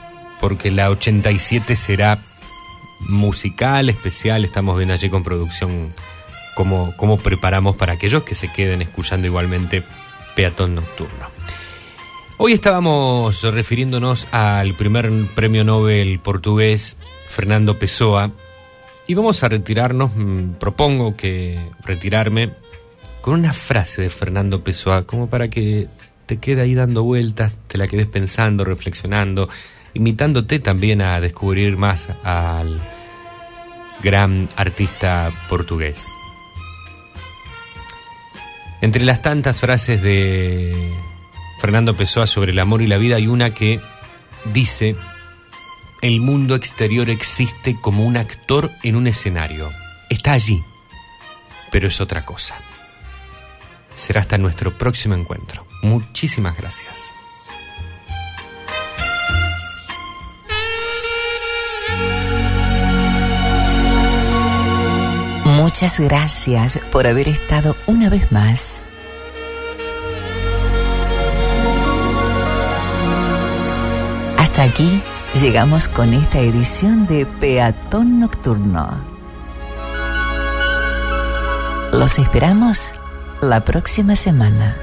porque la 87 será musical, especial. Estamos bien allí con producción, cómo, cómo preparamos para aquellos que se queden escuchando igualmente Peatón Nocturno. Hoy estábamos refiriéndonos al primer premio Nobel portugués, Fernando Pessoa, y vamos a retirarnos, mm, propongo que retirarme con una frase de Fernando Pessoa, como para que te quede ahí dando vueltas, te la quedes pensando, reflexionando, invitándote también a descubrir más al gran artista portugués. Entre las tantas frases de Fernando Pessoa sobre el amor y la vida hay una que dice, el mundo exterior existe como un actor en un escenario. Está allí, pero es otra cosa. Será hasta nuestro próximo encuentro. Muchísimas gracias. Muchas gracias por haber estado una vez más. Hasta aquí llegamos con esta edición de Peatón Nocturno. Los esperamos la próxima semana.